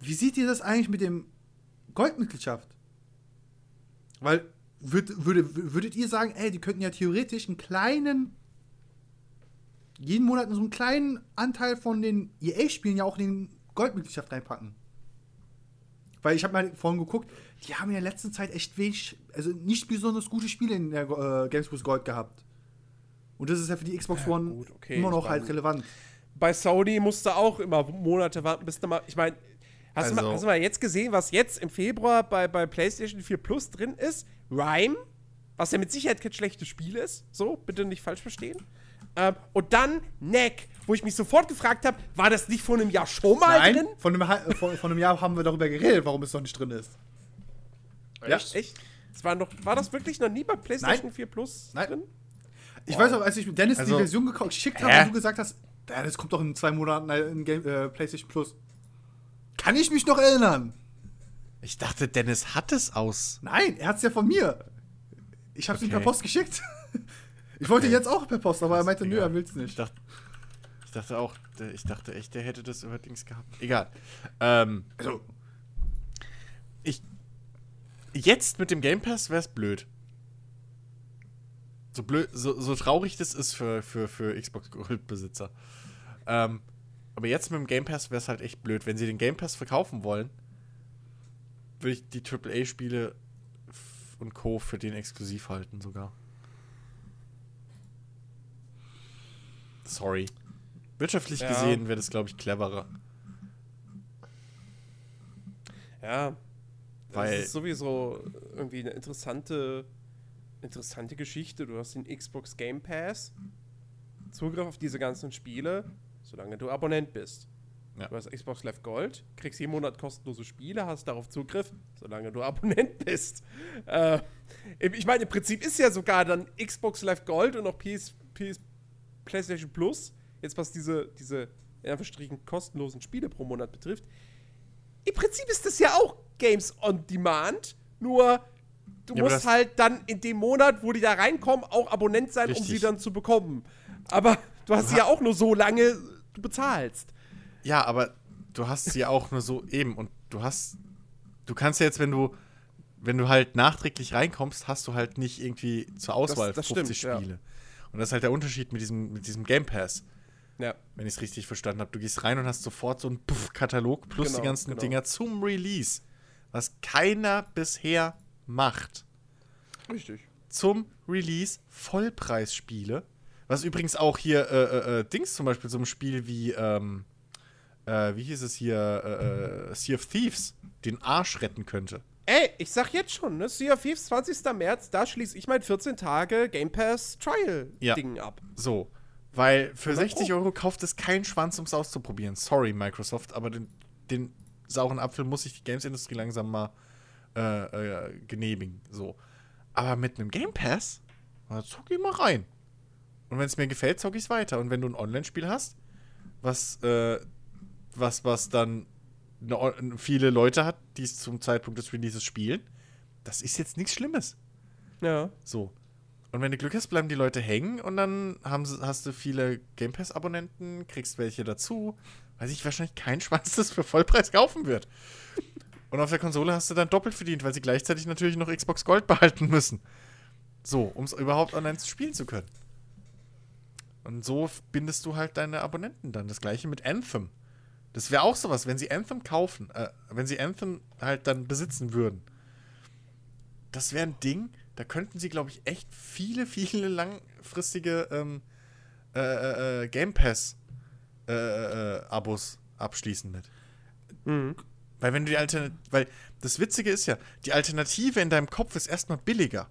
wie seht ihr das eigentlich mit dem Goldmitgliedschaft? Weil, würd, würde, würdet ihr sagen, ey, die könnten ja theoretisch einen kleinen, jeden Monat so einen kleinen Anteil von den EA-Spielen ja auch in den Goldmitgliedschaft reinpacken? Weil ich habe mal vorhin geguckt, die haben in der letzten Zeit echt wenig, also nicht besonders gute Spiele in der äh, Games with Gold gehabt. Und das ist ja für die Xbox One gut, okay, immer noch halt relevant. Bei Sony musste auch immer Monate warten, bis du mal. Ich meine, hast, du mal- Also- hast du mal jetzt gesehen, was jetzt im Februar bei, bei PlayStation 4 Plus drin ist? Rhyme, was ja mit Sicherheit kein schlechtes Spiel ist. So, bitte nicht falsch verstehen. Ähm, und dann Neck, wo ich mich sofort gefragt habe, war das nicht vor einem Jahr schon mal Nein, drin? von einem, Hal- von, von einem Jahr haben wir darüber geredet, warum es noch nicht drin ist. Echt? Echt? Das war, noch, war das wirklich noch nie bei PlayStation Nein. 4 Plus Nein. drin? Ich weiß auch, als ich mit Dennis Also- die Version gekauft- geschickt habe und du gesagt hast, ja, das kommt doch in zwei Monaten in Game, äh, PlayStation Plus. Kann ich mich noch erinnern? ich dachte, Dennis hat es aus. Nein, er hat es ja von mir. Ich habe es ihm Okay. per Post geschickt. Ich wollte Okay. jetzt auch per Post, aber er meinte, nö, er will es Ich nicht. ich dachte auch, der- ich dachte echt, der hätte das über Dings gehabt. Egal. Ähm, ich. Jetzt mit dem Game Pass wäre es blöd. So blöd, so, so traurig das ist für, für, für Xbox Gold-Besitzer. Ähm, aber jetzt mit dem Game Pass wäre es halt echt blöd. Wenn sie den Game Pass verkaufen wollen, würde ich die AAA-Spiele und Co. für den exklusiv halten sogar. Sorry. Wirtschaftlich Ja. gesehen wäre das, glaube ich, cleverer. Ja. Weil- das ist sowieso irgendwie eine interessante, interessante Geschichte. Du hast den Xbox Game Pass, Zugriff auf diese ganzen Spiele, solange du Abonnent bist. Ja. Du hast Xbox Live Gold, kriegst jeden Monat kostenlose Spiele, hast darauf Zugriff, solange du Abonnent bist. Äh, ich meine, im Prinzip ist ja sogar dann Xbox Live Gold und auch PS, PS PlayStation Plus, jetzt was diese, diese in Anführungsstrichen kostenlosen Spiele pro Monat betrifft, im Prinzip ist das ja auch Games on Demand, nur du Ja, musst das- halt dann in dem Monat, wo die da reinkommen, auch Abonnent sein, um Richtig. sie dann zu bekommen. Aber du hast sie ja auch nur so lange du bezahlst. Ja, aber du hast sie auch nur so eben und du hast, du kannst ja jetzt, wenn du, wenn du halt nachträglich reinkommst, hast du halt nicht irgendwie zur Auswahl das 50 stimmt, ja. Spiele. Und das ist halt der Unterschied mit diesem, mit diesem Game Pass, Ja. wenn ich es richtig verstanden habe. Du gehst rein und hast sofort so einen Puff Katalog plus Genau, die ganzen genau. Dinger zum Release, was keiner bisher macht. Richtig. Zum Release Vollpreisspiele. Was übrigens auch hier äh, äh, äh, Dings zum Beispiel, so ein Spiel wie, ähm, äh, wie hieß es hier, äh, äh, Sea of Thieves, den Arsch retten könnte. Ey, ich sag jetzt schon, ne? Sea of Thieves, 20. März, da schließe ich mein 14 Tage Game Pass Trial-Ding ab. So. Weil für 100 60 Pro. Euro kauft es keinen Schwanz, um es auszuprobieren. Sorry, Microsoft, aber den, den sauren Apfel muss sich die Games-Industrie langsam mal äh, äh, genehmigen. So. Aber mit einem Game Pass, na, zock ich mal rein. Und wenn es mir gefällt, zock ich es weiter. Und wenn du ein Online-Spiel hast, was, äh, was, was dann ne, viele Leute hat, die es zum Zeitpunkt des Releases spielen, das ist jetzt nichts Schlimmes. Ja. So. Und wenn du Glück hast, bleiben die Leute hängen und dann haben, hast du viele Game Pass-Abonnenten, kriegst welche dazu, weil sich wahrscheinlich kein Schwanz das für Vollpreis kaufen wird. Und auf der Konsole hast du dann doppelt verdient, weil sie gleichzeitig natürlich noch Xbox Gold behalten müssen. So, um es überhaupt online spielen zu können. Und so bindest du halt deine Abonnenten dann. Das gleiche mit Anthem. Das wäre auch sowas, wenn sie Anthem kaufen, äh, wenn sie Anthem halt dann besitzen würden das wäre ein Ding, da könnten sie, glaube ich, echt viele, viele langfristige ähm, äh, äh, äh, Game Pass äh, äh, Abos abschließen mit. Mhm. Weil wenn du die Alternative, weil das Witzige ist ja, die Alternative in deinem Kopf ist erstmal billiger.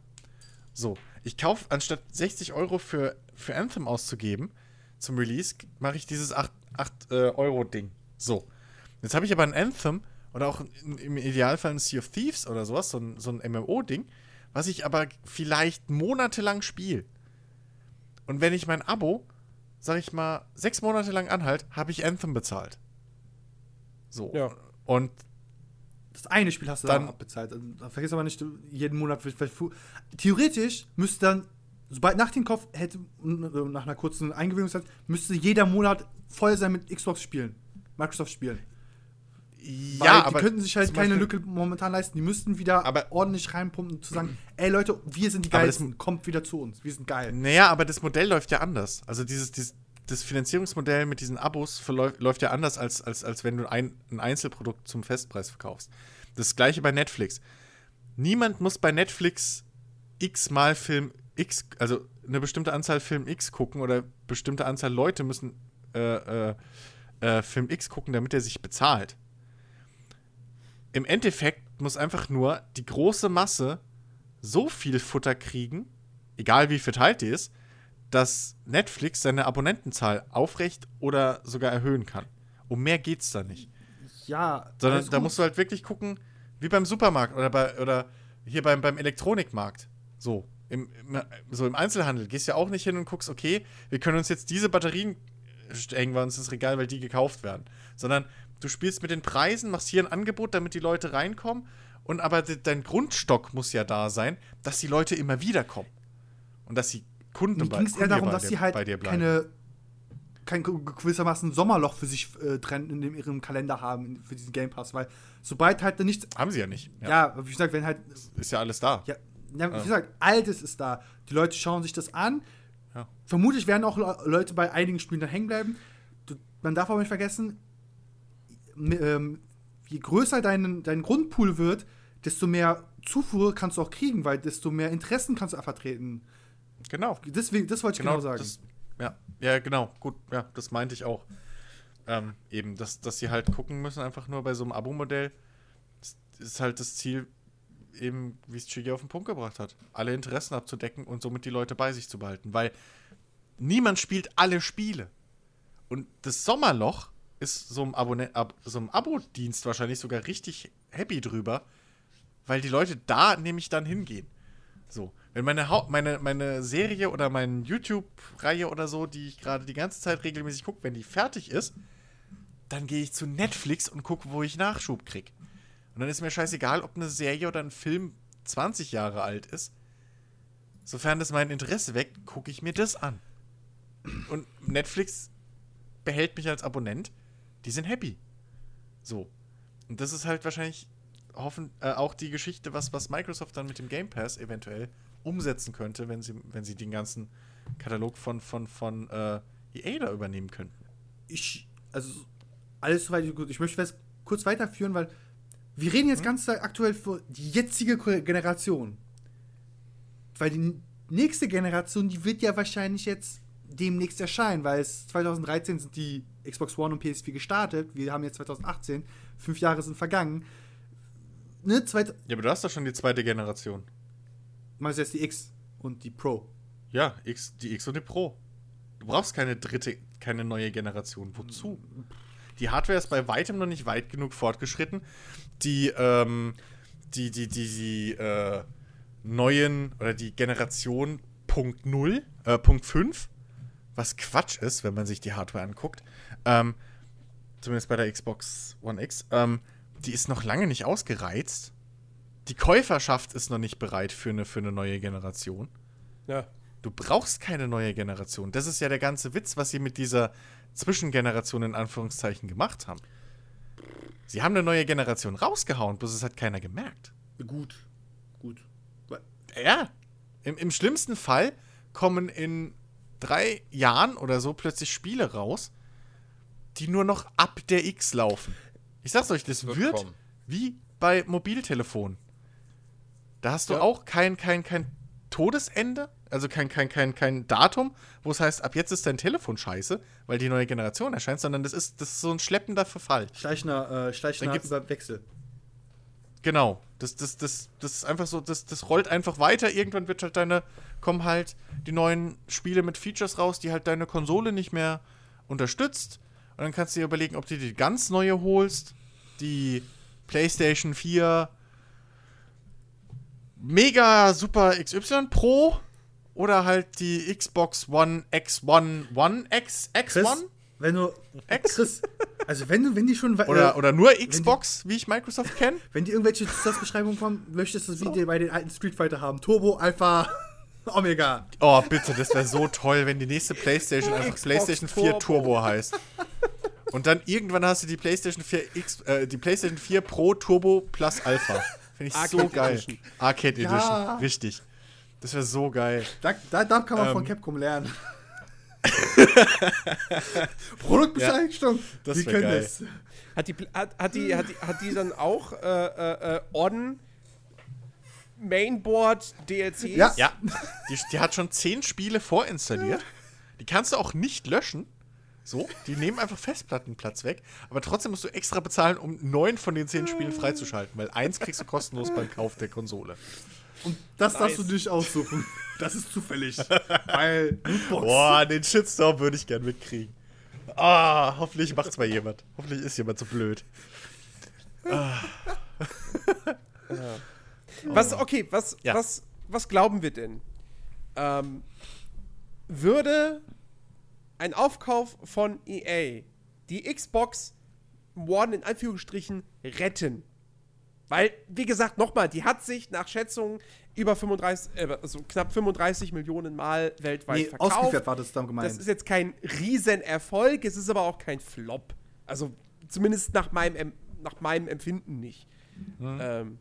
So, ich kaufe, anstatt 60 Euro für, für Anthem auszugeben zum Release, mache ich dieses 8, 8 äh, Euro Ding. So. Jetzt habe ich aber ein Anthem oder auch im Idealfall ein Sea of Thieves oder sowas, so ein, so ein MMO-Ding, was ich aber vielleicht monatelang spiele. Und wenn ich mein Abo, sag ich mal, sechs Monate lang anhalt, habe ich Anthem bezahlt. So. Ja. Und Das eine Spiel hast du Dann- dann abbezahlt. Also, Vergiss aber nicht, jeden Monat. Theoretisch müsste dann, sobald nach dem Kopf hätte, nach einer kurzen Eingewöhnungszeit, müsste jeder Monat voll sein mit Xbox spielen. Ja, die aber könnten sich halt keine Lücke momentan leisten. Die müssten wieder Aber- ordentlich reinpumpen zu sagen, ey Leute, wir sind die Aber das- Geilsten, kommt wieder zu uns, wir sind geil. Naja, aber das Modell läuft ja anders. Also dieses, dieses das Finanzierungsmodell mit diesen Abos verläuft, läuft ja anders, als, als, als wenn du ein, ein Einzelprodukt zum Festpreis verkaufst. Das gleiche bei Netflix. Niemand muss bei Netflix x mal Film X, also eine bestimmte Anzahl Film X gucken oder bestimmte Anzahl Leute müssen äh, äh, äh, Film X gucken, damit er sich bezahlt. Im Endeffekt muss einfach nur die große Masse so viel Futter kriegen, egal wie verteilt die ist, dass Netflix seine Abonnentenzahl aufrecht oder sogar erhöhen kann. Um mehr geht's da nicht. Ja, Sondern da musst du halt wirklich gucken, wie beim Supermarkt oder, bei, oder hier beim, beim Elektronikmarkt. So im, im, so im Einzelhandel gehst du ja auch nicht hin und guckst, okay, wir können uns jetzt diese Batterien hängen wir uns ins Regal, weil die gekauft werden. Sondern du spielst mit den Preisen, machst hier ein Angebot, damit die Leute reinkommen. Und aber de, dein Grundstock muss ja da sein, dass die Leute immer wieder kommen. Und dass die Kunden Mir bei, ging es eher darum, dass dir- sie halt bei dir bleiben. keine kein gewissermaßen Sommerloch für sich äh, drin in dem, ihrem Kalender haben für diesen Game Pass, weil sobald halt nichts. Haben sie ja nicht. Ja, wie gesagt, wenn halt. Ist ja alles da. Ja, ja, wie gesagt, Altes ist da. Die Leute schauen sich das an. Ja. Vermutlich werden auch Le- Leute bei einigen Spielen dann hängen bleiben. Du, man darf aber nicht vergessen, ähm, je größer dein, dein Grundpool wird, desto mehr Zufuhr kannst du auch kriegen, weil desto mehr Interessen kannst du vertreten. Genau. Deswegen, das wollte ich genau, sagen. Das, ja, ja, genau. Gut, ja, das meinte ich auch. Ähm, eben, dass, dass sie halt gucken müssen, einfach nur bei so einem Abo-Modell, ist halt das Ziel, eben, wie es Chigi auf den Punkt gebracht hat, alle Interessen abzudecken und somit die Leute bei sich zu behalten, weil niemand spielt alle Spiele. Und das Sommerloch ist so ein, Abonne Ab so ein Abo-Dienst wahrscheinlich sogar richtig happy drüber, weil die Leute da nämlich dann hingehen. So, wenn meine, Hau meine, meine Serie oder meine YouTube-Reihe oder so, die ich gerade die ganze Zeit regelmäßig gucke, wenn die fertig ist, dann gehe ich zu Netflix und gucke, wo ich Nachschub krieg. Und dann ist mir scheißegal, ob eine Serie oder ein Film 20 Jahre alt ist. Sofern das mein Interesse weckt, gucke ich mir das an. Und Netflix behält mich als Abonnent. Die sind happy. So. Und das ist halt wahrscheinlich hoffen, äh, auch die Geschichte, was, was Microsoft dann mit dem Game Pass eventuell umsetzen könnte, wenn sie, wenn sie den ganzen Katalog von, von, von äh, EA da übernehmen könnten. ich, also alles soweit gut. Ich möchte das kurz weiterführen, weil wir reden jetzt ganz aktuell für die jetzige Generation. Weil die nächste Generation, die wird ja wahrscheinlich jetzt demnächst erscheinen, weil es 2013 sind die Xbox One und PS4 gestartet. Wir haben jetzt 2018, fünf Jahre sind vergangen. Ne, Ja, aber du hast doch schon die zweite Generation. meinst du jetzt die X und die Pro? Ja, X, die X und die Pro. Du brauchst keine dritte, keine neue Generation. Wozu? Die Hardware ist bei weitem noch nicht weit genug fortgeschritten. Die, ähm, die, die, die, die, äh, neuen oder die Generation Punkt 0, äh, Punkt 5, was Quatsch ist, wenn man sich die Hardware anguckt, ähm, zumindest bei der Xbox One X, ähm, die ist noch lange nicht ausgereizt. Die Käuferschaft ist noch nicht bereit für eine, für eine neue Generation. Ja. Du brauchst keine neue Generation. Das ist ja der ganze Witz, was sie mit dieser Zwischengeneration in Anführungszeichen gemacht haben. Sie haben eine neue Generation rausgehauen, bloß es hat keiner gemerkt. Gut, gut. Ja. Im, Im schlimmsten Fall kommen in drei Jahren oder so plötzlich Spiele raus, die nur noch ab der X laufen. Ich sag's euch, das Wird wird, kommen. wie bei Mobiltelefonen. Da hast du Ja. auch kein, kein, kein Todesende, also kein, kein, kein, kein Datum, wo es heißt, ab jetzt ist dein Telefon scheiße, weil die neue Generation erscheint, sondern das ist, das ist so ein schleppender Verfall. Schleichender, äh, schleichender Überwechsel. Genau. Das, das, das, das ist einfach so, das, das rollt einfach weiter. Irgendwann wird halt deine, kommen halt die neuen Spiele mit Features raus, die halt deine Konsole nicht mehr unterstützt. Und dann kannst du dir überlegen, ob du die ganz neue holst. Die PlayStation 4 Mega Super XY Pro oder halt die Xbox One X1 One X Chris, X1 wenn du. X Chris, also wenn du, wenn die schon. oder, äh, oder nur Xbox, wie ich Microsoft kenne. Wenn die irgendwelche Zusatzbeschreibungen kommen, möchtest du das wie die bei den alten Street Fighter haben. Turbo, Alpha, Omega. Oh, bitte, das wäre so toll, wenn die nächste PlayStation einfach Xbox PlayStation 4 Turbo. Turbo heißt. Und dann irgendwann hast du die PlayStation 4 X, äh, die PlayStation 4 Pro Turbo plus Alpha. Finde ich so Arcade geil. Edition. Arcade Ja. Edition, richtig. Das wäre so geil. Da, da, da kann man Ähm. von Capcom lernen. Produktbezeichnung. das Wir wär können geil. das. Hat die, hat, hat, die, hat, die, hat die dann auch äh, äh, äh, On Mainboard DLCs? Ja. Ja, die, die hat schon 10 Spiele vorinstalliert. Die kannst du auch nicht löschen. So, die nehmen einfach Festplattenplatz weg, aber trotzdem musst du extra bezahlen, um neun von den zehn Spielen freizuschalten, weil eins kriegst du kostenlos beim Kauf der Konsole. Und das darfst du Nice. nicht aussuchen. Das ist zufällig. Weil Lootbox. Boah, den Shitstorm würde ich gern mitkriegen. Ah, hoffentlich macht's mal jemand. Hoffentlich ist jemand so blöd. Was, okay, was, Ja. was, was glauben wir denn? Ähm, würde ein Aufkauf von EA die Xbox One in Anführungsstrichen retten? Weil, wie gesagt, nochmal, die hat sich nach Schätzungen über 35, äh, also knapp 35 Millionen Mal weltweit Nee, verkauft. ausgeliefert war das dann gemeint. Das ist jetzt kein Riesenerfolg, es ist aber auch kein Flop. Also zumindest nach meinem, Em- nach meinem Empfinden nicht. Ähm,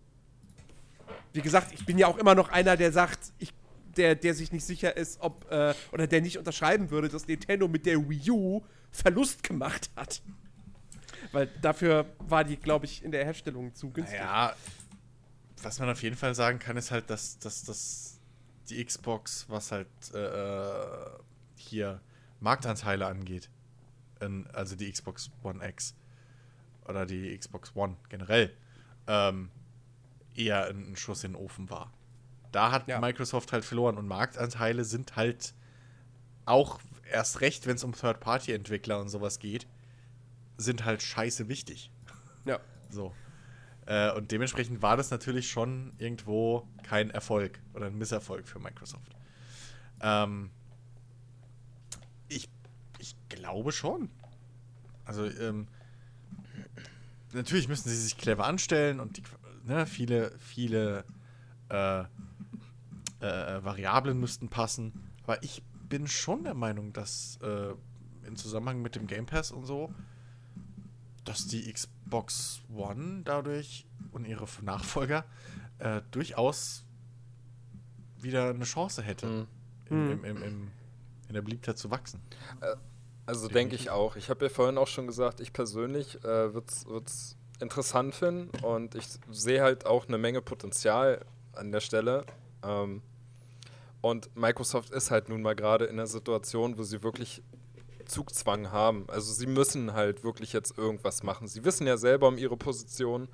wie gesagt, ich bin ja auch immer noch einer, der sagt, ich, der, der sich nicht sicher ist, ob, äh, oder der nicht unterschreiben würde, dass Nintendo mit der Wii U Verlust gemacht hat. Weil dafür war die, glaube ich, in der Herstellung zu günstig. Ja, was man auf jeden Fall sagen kann, ist halt, dass, dass, dass die Xbox, was halt äh, äh, hier Marktanteile angeht, in, also die Xbox One X oder die Xbox One generell, ähm, eher ein, ein Schuss in den Ofen war. Da hat Ja. Microsoft halt verloren und Marktanteile sind halt auch erst recht, wenn es um Third-Party-Entwickler und sowas geht, sind halt scheiße wichtig. Ja. So. Äh, und dementsprechend war das natürlich schon irgendwo kein Erfolg oder ein Misserfolg für Microsoft. Ähm, ich, ich glaube schon. Also, ähm, natürlich müssen sie sich clever anstellen und die, ne, viele, viele äh, äh, Variablen müssten passen. Aber ich bin schon der Meinung, dass äh, im Zusammenhang mit dem Game Pass und so, dass die Xbox One dadurch und ihre Nachfolger äh, durchaus wieder eine Chance hätte, Mhm. im, im, im, im, in der Beliebtheit zu wachsen. Also denke ich auch. Ich habe ja vorhin auch schon gesagt, ich persönlich äh, würde es interessant finden und ich sehe halt auch eine Menge Potenzial an der Stelle. Ähm, und Microsoft ist halt nun mal gerade in einer Situation, wo sie wirklich Zugzwang haben. Also sie müssen halt wirklich jetzt irgendwas machen. Sie wissen ja selber um ihre Position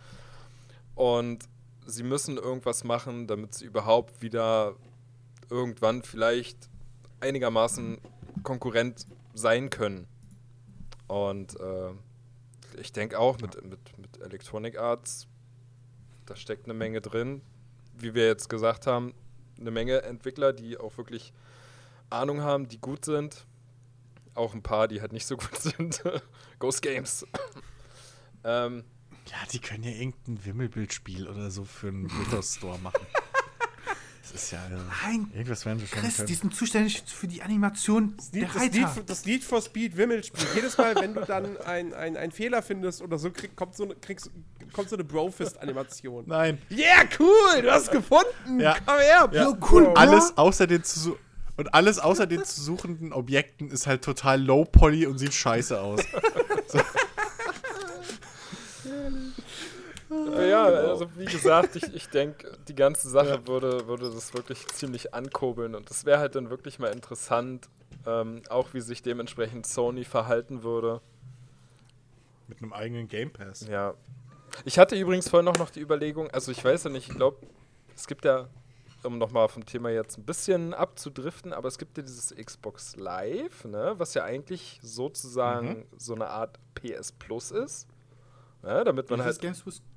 und sie müssen irgendwas machen, damit sie überhaupt wieder irgendwann vielleicht einigermaßen Konkurrent sein können. Und äh, ich denke auch mit, mit, mit Electronic Arts, da steckt eine Menge drin. Wie wir jetzt gesagt haben, eine Menge Entwickler, die auch wirklich Ahnung haben, die gut sind. Auch ein paar, die halt nicht so gut sind. Ghost Games. ähm, Ja, die können ja irgendein Wimmelbildspiel oder so für einen Windows Store machen. Das ist ja. äh, Nein, Irgendwas werden sie schon Chris, können. die sind zuständig für die Animation Das der Need, das, Reiter. for- das Need for Speed Wimmelspiel. Jedes Mal, wenn du dann einen ein Fehler findest oder so, krieg, kommt, so eine, kriegst, kommt so eine Brofist-Animation. Nein. Yeah, cool! Du hast gefunden! Ja. Komm her! Ja, Ja, cool, alles außer den zu und alles außer den zu suchenden Objekten ist halt total low poly und sieht scheiße aus. ja, also wie gesagt, ich, ich denke, die ganze Sache würde, würde das wirklich ziemlich ankurbeln und es wäre halt dann wirklich mal interessant, ähm, auch wie sich dementsprechend Sony verhalten würde. Mit einem eigenen Game Pass. Ja. Ich hatte übrigens vorhin auch noch die Überlegung, also ich weiß ja nicht, ich glaube, es gibt ja, um nochmal vom Thema jetzt ein bisschen abzudriften, aber es gibt ja dieses Xbox Live, ne, was ja eigentlich sozusagen so eine Art PS Plus ist. Ne, damit man halt.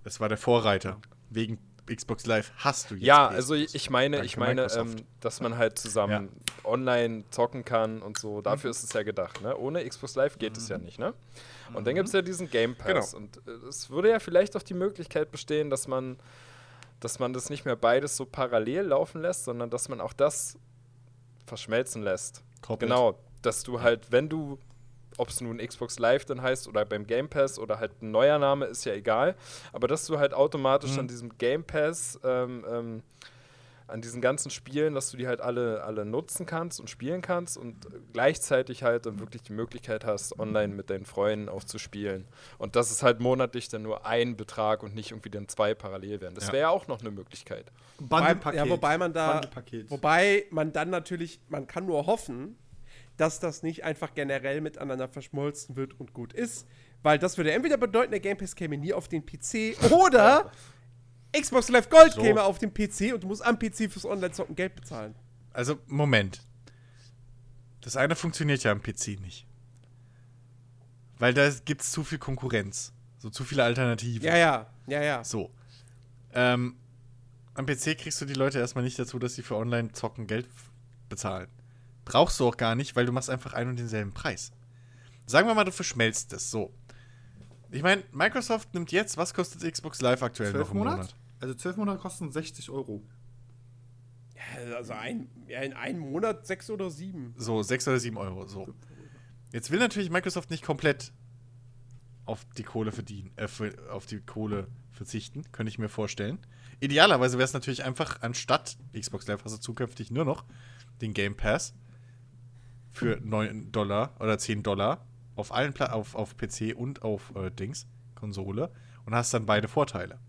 Das war der Vorreiter. Wegen Xbox Live hast du jetzt. Ja, PS also ich ich meine, ich meine, ähm, dass man halt zusammen online zocken kann und so. Dafür ist es ja gedacht, ne? Ohne Xbox Live geht es ja nicht, ne? Und dann gibt es ja diesen Game Pass. Und äh, es würde ja vielleicht auch die Möglichkeit bestehen, dass man, dass man das nicht mehr beides so parallel laufen lässt, sondern dass man auch das verschmelzen lässt. Koppelt. Genau, dass du halt, wenn du, ob es nun Xbox Live dann heißt oder beim Game Pass oder halt ein neuer Name, ist ja egal, aber dass du halt automatisch Mhm. an diesem Game Pass, ähm, ähm, an diesen ganzen Spielen, dass du die halt alle, alle nutzen kannst und spielen kannst und gleichzeitig halt dann wirklich die Möglichkeit hast, online mit deinen Freunden auch zu spielen. Und dass es halt monatlich dann nur ein Betrag und nicht irgendwie dann zwei parallel werden. Das Ja. wäre ja auch noch eine Möglichkeit. Bundle-Paket. ja, wobei man da, Bundle-Paket. wobei man dann natürlich, man kann nur hoffen, dass das nicht einfach generell miteinander verschmolzen wird und gut ist, weil das würde entweder bedeuten, der Game Pass käme nie auf den PC oder Xbox Live Gold So. käme auf den PC und du musst am PC fürs Online-Zocken Geld bezahlen. Also, Moment. Das eine funktioniert ja am PC nicht. Weil da gibt es zu viel Konkurrenz. So zu viele Alternativen. Ja, ja, ja, ja. So. Ähm, am PC kriegst du die Leute erstmal nicht dazu, dass sie für Online-Zocken Geld bezahlen. Brauchst du auch gar nicht, weil du machst einfach einen und denselben Preis. Sagen wir mal, du verschmelzt es so. Ich meine, Microsoft nimmt jetzt, was kostet Xbox Live aktuell noch im Monate? Monat? Also zwölf Monate kosten 60 Euro. Ja, also ein, ja, in einem Monat sechs oder sieben. So, 6 oder 7 Euro. So. Jetzt will natürlich Microsoft nicht komplett auf die Kohle verdienen, äh, für, auf die Kohle verzichten, könnte ich mir vorstellen. Idealerweise wäre es natürlich einfach, anstatt Xbox Live hast du zukünftig nur noch den Game Pass für 9 Dollar oder 10 Dollar auf allen Pla auf, auf PC und auf äh, Dings, Konsole und hast dann beide Vorteile.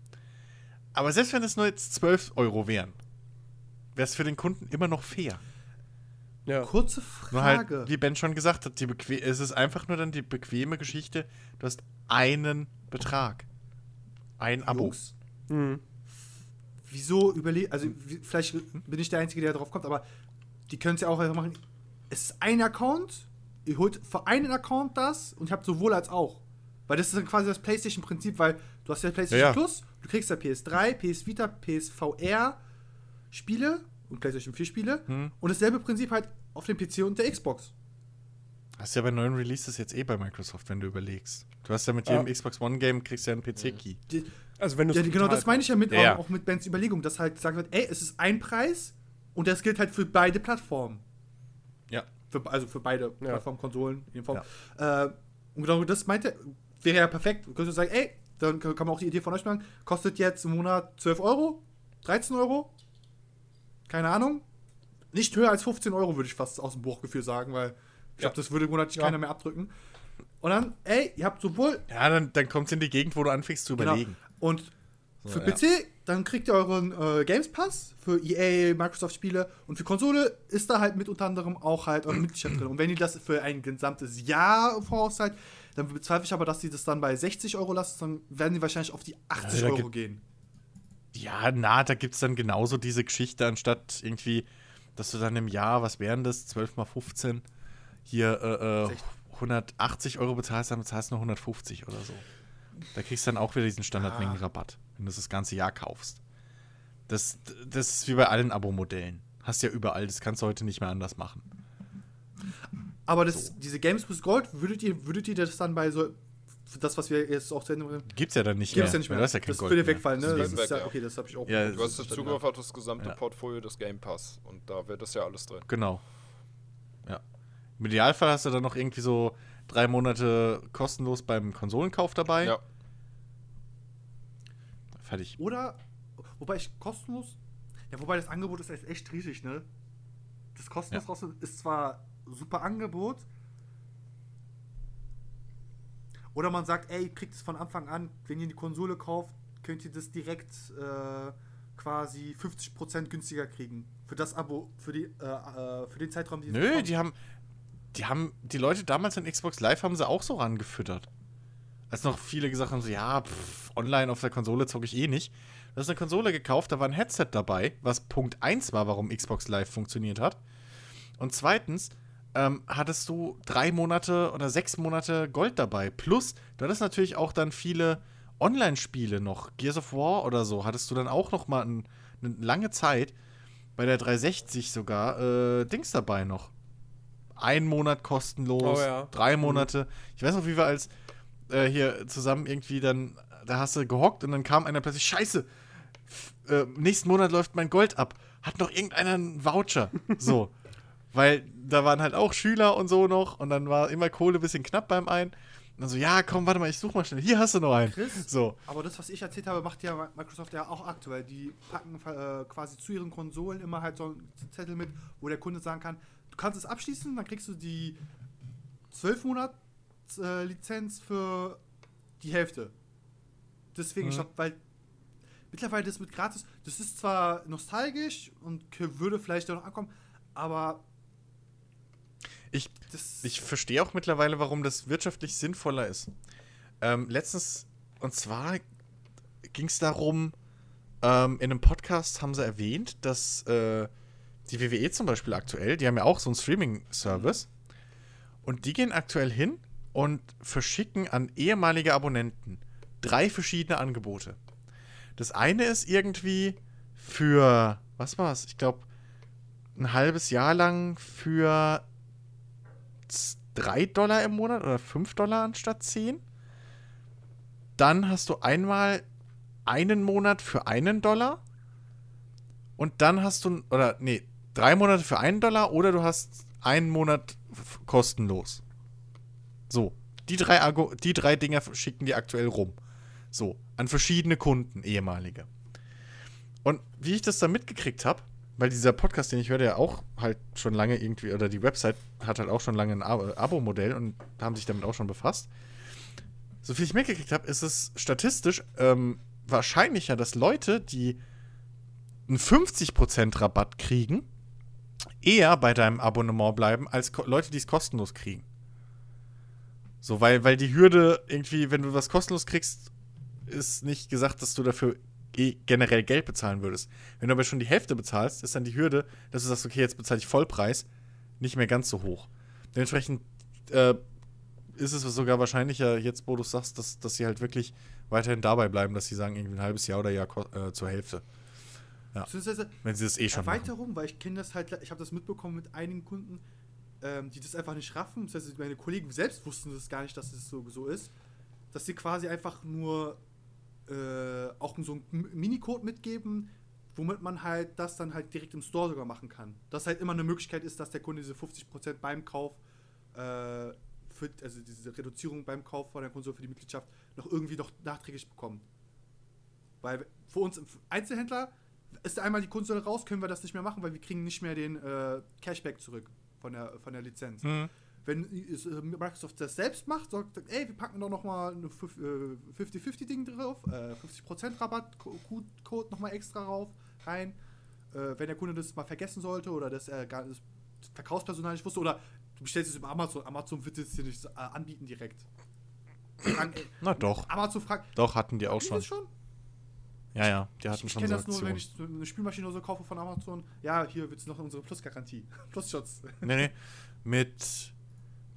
Aber selbst wenn es nur jetzt 12 Euro wären, wäre es für den Kunden immer noch fair. Ja. Kurze Nur halt, Frage. wie Ben schon gesagt hat, die beque es ist einfach nur dann die bequeme Geschichte, du hast einen Betrag. Ein Abo. Jungs, Mhm. wieso überlegt, also wie, vielleicht bin ich der Einzige, der darauf kommt, aber die können es ja auch einfach machen. Es ist ein Account, ihr holt für einen Account das und ihr habt sowohl als auch. Weil das ist dann quasi das PlayStation-Prinzip, weil du hast ja PlayStation Ja, ja. Plus, du kriegst ja PS3, PS Vita, PSVR Spiele und PlayStation 4 Spiele Hm. und dasselbe Prinzip halt auf dem PC und der Xbox. Hast ja bei neuen Releases jetzt eh bei Microsoft, wenn du überlegst. Du hast ja mit Ja. jedem Xbox One Game kriegst du ja einen PC-Key. Die, Also wenn du ja, genau das meine ich ja mit, Ja. Auch, auch mit Bens Überlegung, dass halt gesagt wird, ey, es ist ein Preis und das gilt halt für beide Plattformen. Ja. Für, also für beide Ja. Plattformen, Konsolen, in Form. Äh, und genau das meinte, wäre ja perfekt. Du könntest sagen, ey, dann kann man auch die Idee von euch machen, kostet jetzt im Monat 12 Euro, 13 Euro, keine Ahnung. Nicht höher als 15 Euro, würde ich fast aus dem Buchgefühl sagen, weil ich Ja. glaube, das würde monatlich Ja. keiner mehr abdrücken. Und dann, ey, ihr habt sowohl Ja, dann, dann kommt es in die Gegend, wo du anfängst zu Genau. überlegen. Und So, für ja. PC, dann kriegt ihr euren äh, Games Pass für EA, Microsoft-Spiele. Und für Konsole ist da halt mit unter anderem auch halt eure Mitgliedschaft drin. Und wenn ihr das für ein gesamtes Jahr vorauszahlt, dann bezweifle ich aber, dass die das dann bei 60 Euro lassen, dann werden die wahrscheinlich auf die 80 Ja, da Euro gehen. Ja, na, da gibt es dann genauso diese Geschichte, anstatt irgendwie, dass du dann im Jahr, was wären das, 12 mal 15, hier äh, äh, 180 Euro bezahlst, dann bezahlst du nur 150 oder so. Da kriegst du dann auch wieder diesen Standardmengenrabatt, wenn du das das ganze Jahr kaufst. Das, das ist wie bei allen Abo-Modellen. Hast ja überall, das kannst du heute nicht mehr anders machen. Aber das, diese Games plus Gold, würdet ihr, würdet ihr das dann bei so, für das, was wir jetzt auch zu Ende bringen, Gibt's ja dann nicht gibt mehr. es ja nicht mehr. Du hast ja kein das Gold würde mehr. wegfallen, ne? Das Das ist ist ja, weg, ja. okay, das habe ich auch. Ja, Du hast Zugriff auf das gesamte Ja. Portfolio des Game Pass und da wird das ja alles drin. Genau. Ja. Im Idealfall hast du dann noch irgendwie so drei Monate kostenlos beim Konsolenkauf dabei. Ja. Fertig. Oder, wobei ich kostenlos, ja, wobei das Angebot ist echt, echt riesig, ne? Das kostenlos Ja. raus ist zwar super Angebot, oder man sagt, ey, kriegt es von Anfang an, wenn ihr die Konsole kauft, könnt ihr das direkt äh, quasi 50% günstiger kriegen. Für das Abo, für, die, äh, äh, für den Zeitraum, die Nö, die haben, die haben, die Leute damals an Xbox Live haben sie auch so rangefüttert. Als noch viele gesagt haben, so, ja, pff, online auf der Konsole zocke ich eh nicht. Du hast eine Konsole gekauft, da war ein Headset dabei, was Punkt 1 war, warum Xbox Live funktioniert hat. Und zweitens ähm, hattest du drei Monate oder sechs Monate Gold dabei. Plus, du hattest natürlich auch dann viele Online-Spiele noch. Gears of War oder so hattest du dann auch noch mal ein, eine lange Zeit bei der 360 sogar äh, Dings dabei noch. Ein Monat kostenlos, Oh ja. drei Monate. Ich weiß noch, wie wir als äh, hier zusammen irgendwie dann, da hast du gehockt und dann kam einer plötzlich, scheiße, äh, nächsten Monat läuft mein Gold ab. Hat noch irgendeiner einen Voucher? So. Weil da waren halt auch Schüler und so noch und dann war immer Kohle ein bisschen knapp beim einen. Und dann so, ja, komm, warte mal, ich such mal schnell. Hier hast du noch einen. Chris? So. Aber das, was ich erzählt habe, macht ja Microsoft ja auch aktuell. Die packen äh, quasi zu ihren Konsolen immer halt so einen Zettel mit, wo der Kunde sagen kann, du kannst es abschließen, dann kriegst du die 12 Monats äh, Lizenz für die Hälfte. Deswegen, ich Mhm. glaube, weil mittlerweile das mit gratis, das ist zwar nostalgisch und würde vielleicht auch noch ankommen, aber Ich, ich verstehe auch mittlerweile, warum das wirtschaftlich sinnvoller ist. Ähm, letztens, und zwar ging es darum, ähm, in einem Podcast haben sie erwähnt, dass äh, die WWE zum Beispiel aktuell, die haben ja auch so einen Streaming-Service, und die gehen aktuell hin und verschicken an ehemalige Abonnenten drei verschiedene Angebote. Das eine ist irgendwie für, was war's? Ich glaube, ein halbes Jahr lang für 3 Dollar im Monat oder 5 Dollar anstatt 10. dann hast du einmal einen Monat für einen Dollar. Und dann hast du, oder nee, drei Monate für einen Dollar oder du hast einen Monat kostenlos. So. Die drei, die drei Dinger schicken die aktuell rum. So. An verschiedene Kunden, ehemalige. Und wie ich das dann mitgekriegt habe, weil dieser Podcast, den ich höre, ja auch halt schon lange irgendwie, oder die Website hat halt auch schon lange ein Abo- Abo-Modell und haben sich damit auch schon befasst. So viel ich mitgekriegt habe, ist es statistisch ähm, wahrscheinlicher, dass Leute, die einen 50% Rabatt kriegen, eher bei deinem Abonnement bleiben, als Leute, die es kostenlos kriegen. So, weil, weil die Hürde irgendwie, wenn du was kostenlos kriegst, ist nicht gesagt, dass du dafür eh generell Geld bezahlen würdest. Wenn du aber schon die Hälfte bezahlst, ist dann die Hürde, dass du sagst, okay, jetzt bezahle ich Vollpreis, nicht mehr ganz so hoch. Dementsprechend äh, ist es sogar wahrscheinlicher, jetzt wo du sagst, dass, dass sie halt wirklich weiterhin dabei bleiben, dass sie sagen, irgendwie ein halbes Jahr oder Jahr äh, zur Hälfte. Beziehungsweise Wenn sie das eh schon machen. Erweiterung, weil ich kenne das halt, ich habe das mitbekommen mit einigen Kunden, ähm, die das einfach nicht raffen. Beziehungsweise meine Kollegen selbst wussten das gar nicht, dass es so, so ist. Dass sie quasi einfach nur äh, auch so einen Minicode mitgeben, womit man halt das dann halt direkt im Store sogar machen kann. Dass halt immer eine Möglichkeit ist, dass der Kunde diese 50% beim Kauf, äh, für, also diese Reduzierung beim Kauf von der Konsole für die Mitgliedschaft noch irgendwie noch nachträglich bekommt. Weil für uns Einzelhändler ist einmal die Konsole raus, können wir das nicht mehr machen, weil wir kriegen nicht mehr den äh, Cashback zurück von der, von der Lizenz. Mhm. Wenn äh, Microsoft das selbst macht, sagt, ey, wir packen doch nochmal ein 50-50-Ding drauf, äh, 50% Rabattcode nochmal extra rauf, rein. Äh, wenn der Kunde das mal vergessen sollte oder das, äh, gar, das Verkaufspersonal nicht wusste oder du bestellst es über Amazon, Amazon wird es dir nicht äh, anbieten direkt. Fragen, ey, Na doch. Amazon fragt, Doch, hatten die auch "Wie schon. schon? Ja, ja, die hatten Ich schon kenne so das nur, wenn ich eine Spülmaschine oder so kaufe von Amazon. Ja, hier wird es noch unsere Plus-Garantie. Plus-Shots. Nee, nee. Mit,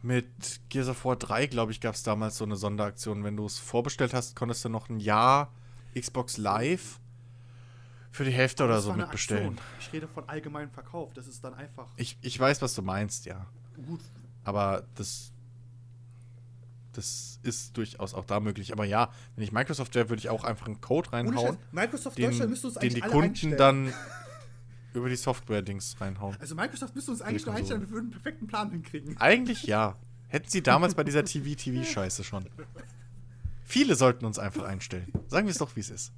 mit Gears of War 3, glaube ich, gab es damals so eine Sonderaktion. Wenn du es vorbestellt hast, konntest du noch ein Jahr Xbox Live für die Hälfte oder so mitbestellen. Aktion. Ich rede von allgemeinem Verkauf. Das ist dann einfach Ich, ich weiß, was du meinst, ja. gut. Aber das, das ist durchaus auch da möglich. Aber ja, wenn ich Microsoft wäre, würde ich auch einfach einen Code reinhauen, Microsoft den, Deutschland müsste uns den die Kunden einstellen. dann über die Software-Dings reinhauen. Also Microsoft müsste uns eigentlich nur einstellen, wir würden einen perfekten Plan hinkriegen. Eigentlich ja. Hätten sie damals bei dieser TV-TV-Scheiße schon. Viele sollten uns einfach einstellen. Sagen wir es doch, wie es ist.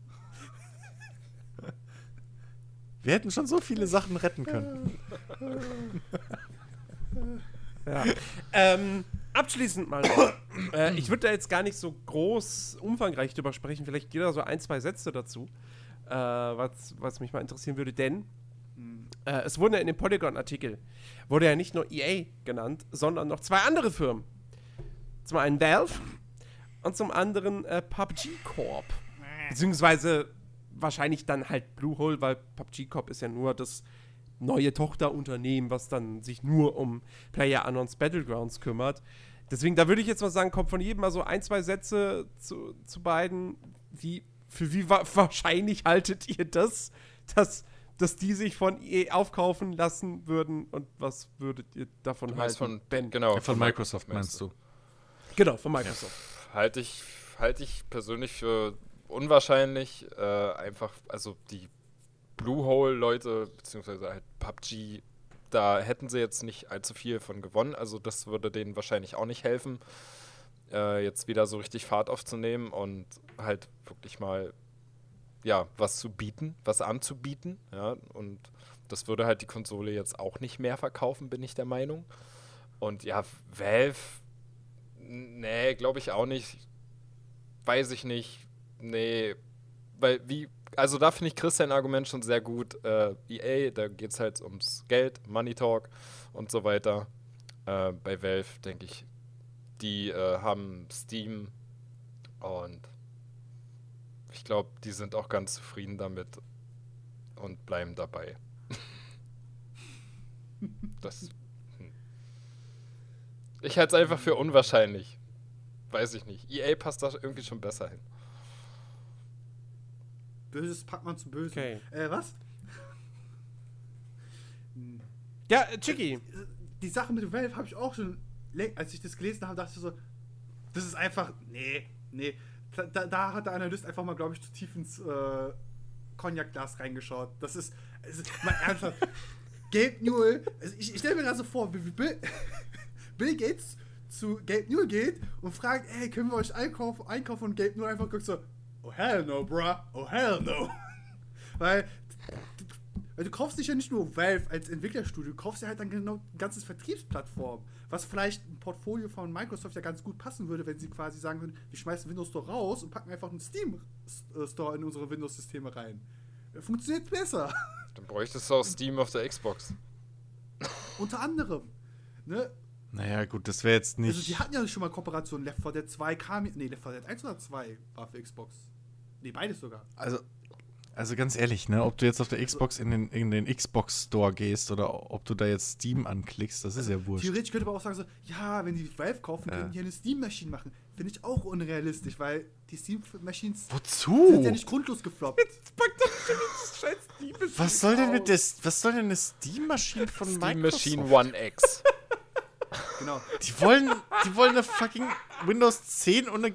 Wir hätten schon so viele Sachen retten können. Ja. ähm, abschließend mal. noch. äh, ich würde da jetzt gar nicht so groß umfangreich drüber sprechen. Vielleicht jeder so ein, zwei Sätze dazu, äh, was, was mich mal interessieren würde. Denn äh, es wurden ja in dem Polygon-Artikel wurde ja nicht nur EA genannt, sondern noch zwei andere Firmen. Zum einen Valve und zum anderen äh, PUBG Corp. Beziehungsweise wahrscheinlich dann halt Bluehole, weil PUBG Corp ist ja nur das neue Tochterunternehmen, was dann sich nur um Player Unknowns Battlegrounds kümmert. Deswegen, da würde ich jetzt mal sagen, kommt von jedem mal so ein, zwei Sätze zu, zu beiden. Wie, für wie wa wahrscheinlich haltet ihr das, dass, dass die sich von EA aufkaufen lassen würden und was würdet ihr davon Du halten? meinst von, Ben. genau, Von Microsoft meinst du? Genau, von Microsoft. Halte ich, halte ich persönlich für unwahrscheinlich. Äh, einfach, also die Bluehole-Leute, beziehungsweise halt PUBG, da hätten sie jetzt nicht allzu viel von gewonnen. Also das würde denen wahrscheinlich auch nicht helfen, äh, jetzt wieder so richtig Fahrt aufzunehmen und halt wirklich mal ja, was zu bieten, was anzubieten. Ja, und das würde halt die Konsole jetzt auch nicht mehr verkaufen, bin ich der Meinung. Und ja, Valve, nee, glaube ich auch nicht. Weiß ich nicht. Nee, weil wie, also da finde ich Christian Argument schon sehr gut. Äh, EA, da geht es halt ums Geld, Money Talk und so weiter. Äh, bei Valve denke ich, die äh, haben Steam und ich glaube, die sind auch ganz zufrieden damit und bleiben dabei. das. Hm. Ich halte es einfach für unwahrscheinlich. Weiß ich nicht. EA passt da irgendwie schon besser hin. Böses packt man zu Bösen. Okay. Äh, was? Ja, äh, Chicky. Die Sache mit Valve habe ich auch schon, als ich das gelesen habe, dachte ich so, das ist einfach, nee, nee. Da, da hat der Analyst einfach mal, glaube ich, zu tief ins äh, Cognac-Glas reingeschaut. Das ist, also, mal ernsthaft. Gabe Newell, also ich, ich stelle mir gerade so vor, wie Bill, Bill Gates zu Gabe Newell geht und fragt, ey, können wir euch einkaufen? einkaufen? Und Gabe Newell einfach guckt so, oh hell no, bruh, oh hell no. Weil weil du kaufst dich ja nicht nur Valve als Entwicklerstudio, du kaufst ja halt dann genau ein ganzes Vertriebsplattform. Was vielleicht ein Portfolio von Microsoft ja ganz gut passen würde, wenn sie quasi sagen würden, wir schmeißen Windows Store raus und packen einfach einen Steam äh, Store in unsere Windows-Systeme rein. Funktioniert besser. Dann bräuchtest du auch Steam auf der Xbox. Unter anderem. Ne? Naja, gut, das wäre jetzt nicht. Also, die hatten ja schon mal Kooperationen. Left 4 Dead 2 kam. Nee, Left 4 Dead 1 oder 2 war für Xbox. Nee, beides sogar. Also, also ganz ehrlich, ne, ob du jetzt auf der Xbox in den, in den Xbox Store gehst oder ob du da jetzt Steam anklickst, das ist ja wurscht. Theoretisch könnte man auch sagen, so, ja, wenn die Valve kaufen, Ja. können die hier eine Steam-Maschine machen. Finde ich auch unrealistisch, weil die Steam-Machines Wozu? sind ja nicht grundlos gefloppt. Pack doch schon das scheiß Steam Was soll denn mit der, was soll denn eine Steam-Maschine von Steam Microsoft? Machine One X. Genau. Die wollen, die wollen eine fucking Windows 10 und eine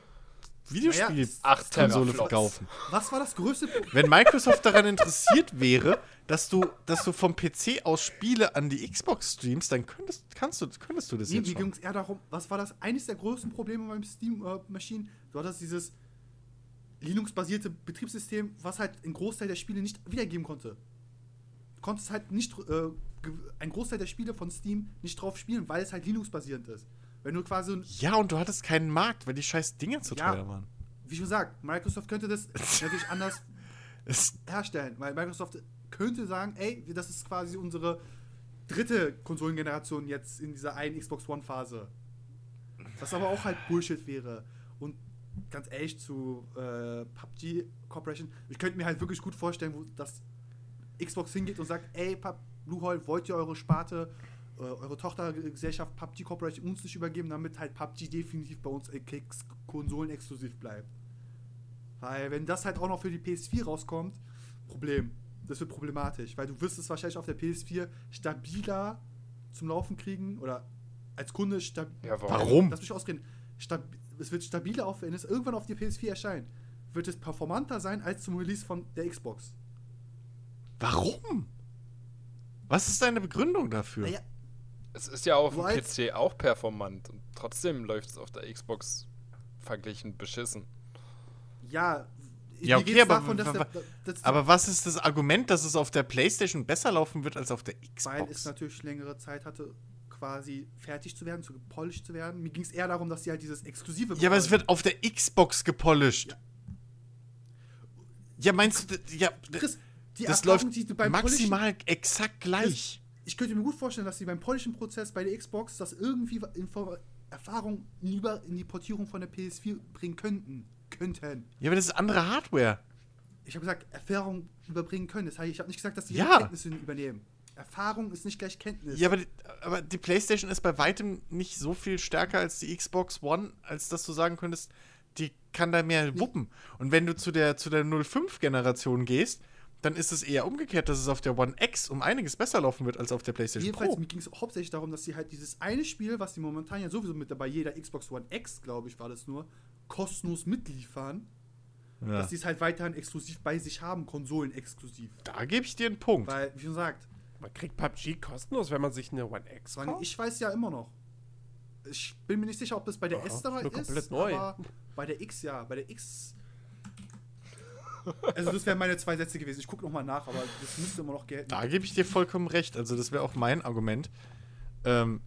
Videospielkonsole verkaufen. Was war das größte Problem? Wenn Microsoft daran interessiert wäre, dass du, dass du vom PC aus Spiele an die Xbox streamst, dann könntest, kannst du, könntest du das Nee, jetzt mir schon. ging es eher darum, was war das eines der größten Probleme beim Steam-Maschinen? du hattest dieses Linux-basierte Betriebssystem, was halt einen Großteil der Spiele nicht wiedergeben konnte. Du konntest halt nicht, äh, ge- ein Großteil der Spiele von Steam nicht drauf spielen, weil es halt Linux-basierend ist. Wenn du quasi, Ja, und du hattest keinen Markt, weil die scheiß Dinge zu Ja. teuer waren. wie schon gesagt, Microsoft könnte das natürlich anders herstellen, weil Microsoft könnte sagen, ey, das ist quasi unsere dritte Konsolengeneration jetzt in dieser einen Xbox One Phase. Was aber auch halt Bullshit wäre. Und ganz ehrlich zu äh, PUBG Corporation, ich könnte mir halt wirklich gut vorstellen, wo das Xbox hingeht und sagt, ey, Pub Bluehole, wollt ihr eure Sparte, äh, eure Tochtergesellschaft PUBG Corporation uns nicht übergeben, damit halt PUBG definitiv bei uns äh, ex- konsolenexklusiv bleibt. Weil wenn das halt auch noch für die PS4 rauskommt, Problem. Das wird problematisch, weil du wirst es wahrscheinlich auf der PS4 stabiler zum Laufen kriegen oder als Kunde stabil. Ja, warum? warum? Lass mich ausgehen. Stab es wird stabiler auf, wenn es irgendwann auf die PS4 erscheint, wird es performanter sein als zum Release von der Xbox. Warum? Was ist deine Begründung dafür? Naja, Es ist ja auf dem PC auch performant und trotzdem läuft es auf der Xbox verglichen beschissen. ja. Ja, okay, aber- dass wa- der- dass- Aber was ist das Argument, dass es auf der PlayStation besser laufen wird als auf der weil es Xbox? natürlich längere Zeit hatte, quasi fertig zu werden, zu gepolished zu werden. Mir ging es eher darum, dass sie halt dieses exklusive. Ja, aber es wird auf der Xbox gepolished. Ja, meinst du, ja, Chris, die das Erfahrung, läuft die du beim Polischen- maximal exakt gleich. Ich könnte mir gut vorstellen, dass sie beim Polishing-Prozess bei der Xbox das irgendwie in Erfahrung über in die Portierung von der PS4 bringen könnten. Könnten. Ja, aber das ist andere Hardware. Ich habe gesagt, Erfahrung überbringen können. Das heißt, ich habe nicht gesagt, dass sie Ja. Kenntnisse übernehmen. Erfahrung ist nicht gleich Kenntnis. Ja, aber die, aber die PlayStation ist bei weitem nicht so viel stärker als die Xbox One, als dass du sagen könntest, die kann da mehr wuppen. Und wenn du zu der, zu der 05-Generation gehst, dann ist es eher umgekehrt, dass es auf der One X um einiges besser laufen wird als auf der PlayStation Jedenfalls, Pro. mir ging es hauptsächlich darum, dass sie halt dieses eine Spiel, was sie momentan ja sowieso mit dabei, jeder Xbox One X, glaube ich, war das nur, kostenlos mitliefern, Ja. dass sie es halt weiterhin exklusiv bei sich haben, Konsolen exklusiv. Da gebe ich dir einen Punkt. Weil, wie schon gesagt, Man kriegt PUBG kostenlos, wenn man sich eine One X kauft. ich weiß ja immer noch. Ich bin mir nicht sicher, ob das bei der Ja, S dabei ist, komplett neu. aber bei der X ja. Bei der X. Also das wären meine zwei Sätze gewesen. Ich gucke nochmal nach, aber das müsste immer noch gelten. Da gebe ich dir vollkommen recht. Also, das wäre auch mein Argument, ähm,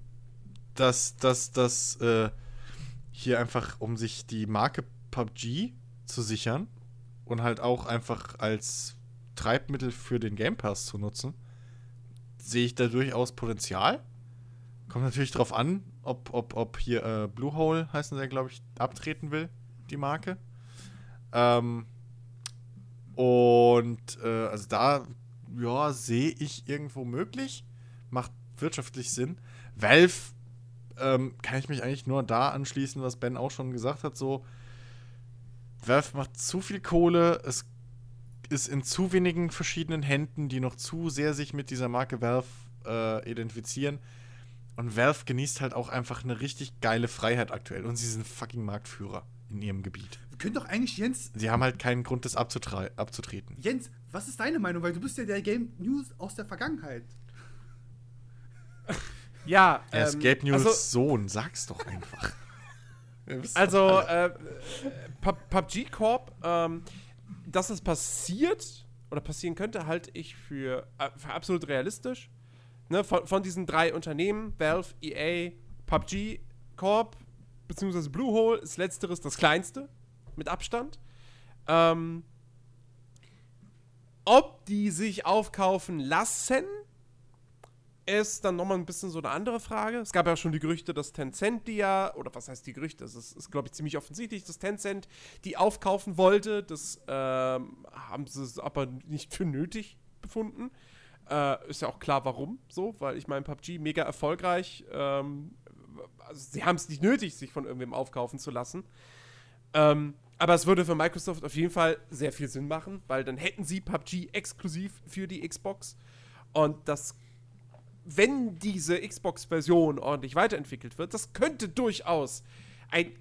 dass das dass, äh, hier einfach, um sich die Marke PUBG zu sichern und halt auch einfach als Treibmittel für den Game Pass zu nutzen, sehe ich da durchaus Potenzial. Kommt natürlich drauf an, ob, ob, ob hier äh, Bluehole, heißen sie glaube ich, abtreten will, die Marke. Ähm, und äh, also da, ja, sehe ich irgendwo möglich. Macht wirtschaftlich Sinn. Valve ähm, kann ich mich eigentlich nur da anschließen, was Ben auch schon gesagt hat. So, Valve macht zu viel Kohle. Es ist in zu wenigen verschiedenen Händen, die noch zu sehr sich mit dieser Marke Valve äh, identifizieren. Und Valve genießt halt auch einfach eine richtig geile Freiheit aktuell. Und sie sind fucking Marktführer in ihrem Gebiet. Können doch eigentlich Jens. Sie haben halt keinen Grund, das abzutre abzutreten. Jens, was ist deine Meinung? Weil du bist ja der Game News aus der Vergangenheit. Ja, Er ist ähm, Gabe News also, Sohn, sag's doch einfach. Also, äh, Pub- PUBG Corp, ähm, dass es passiert oder passieren könnte, halte ich für, äh, für absolut realistisch. Ne, von, von diesen drei Unternehmen, Valve, EA, PUBG Corp, beziehungsweise Bluehole, ist letzteres das kleinste, mit Abstand. Ähm, ob die sich aufkaufen lassen, ist dann nochmal ein bisschen so eine andere Frage. Es gab ja schon die Gerüchte, dass Tencent die ja, oder was heißt die Gerüchte? Es ist, ist glaube ich, ziemlich offensichtlich, dass Tencent die aufkaufen wollte. Das ähm, haben sie aber nicht für nötig befunden. Äh, ist ja auch klar, warum so, weil ich meine, PUBG mega erfolgreich. Ähm, also sie haben es nicht nötig, sich von irgendwem aufkaufen zu lassen. Ähm, aber es würde für Microsoft auf jeden Fall sehr viel Sinn machen, weil dann hätten sie PUBG exklusiv für die Xbox. Und das, wenn diese Xbox-Version ordentlich weiterentwickelt wird, das könnte durchaus ein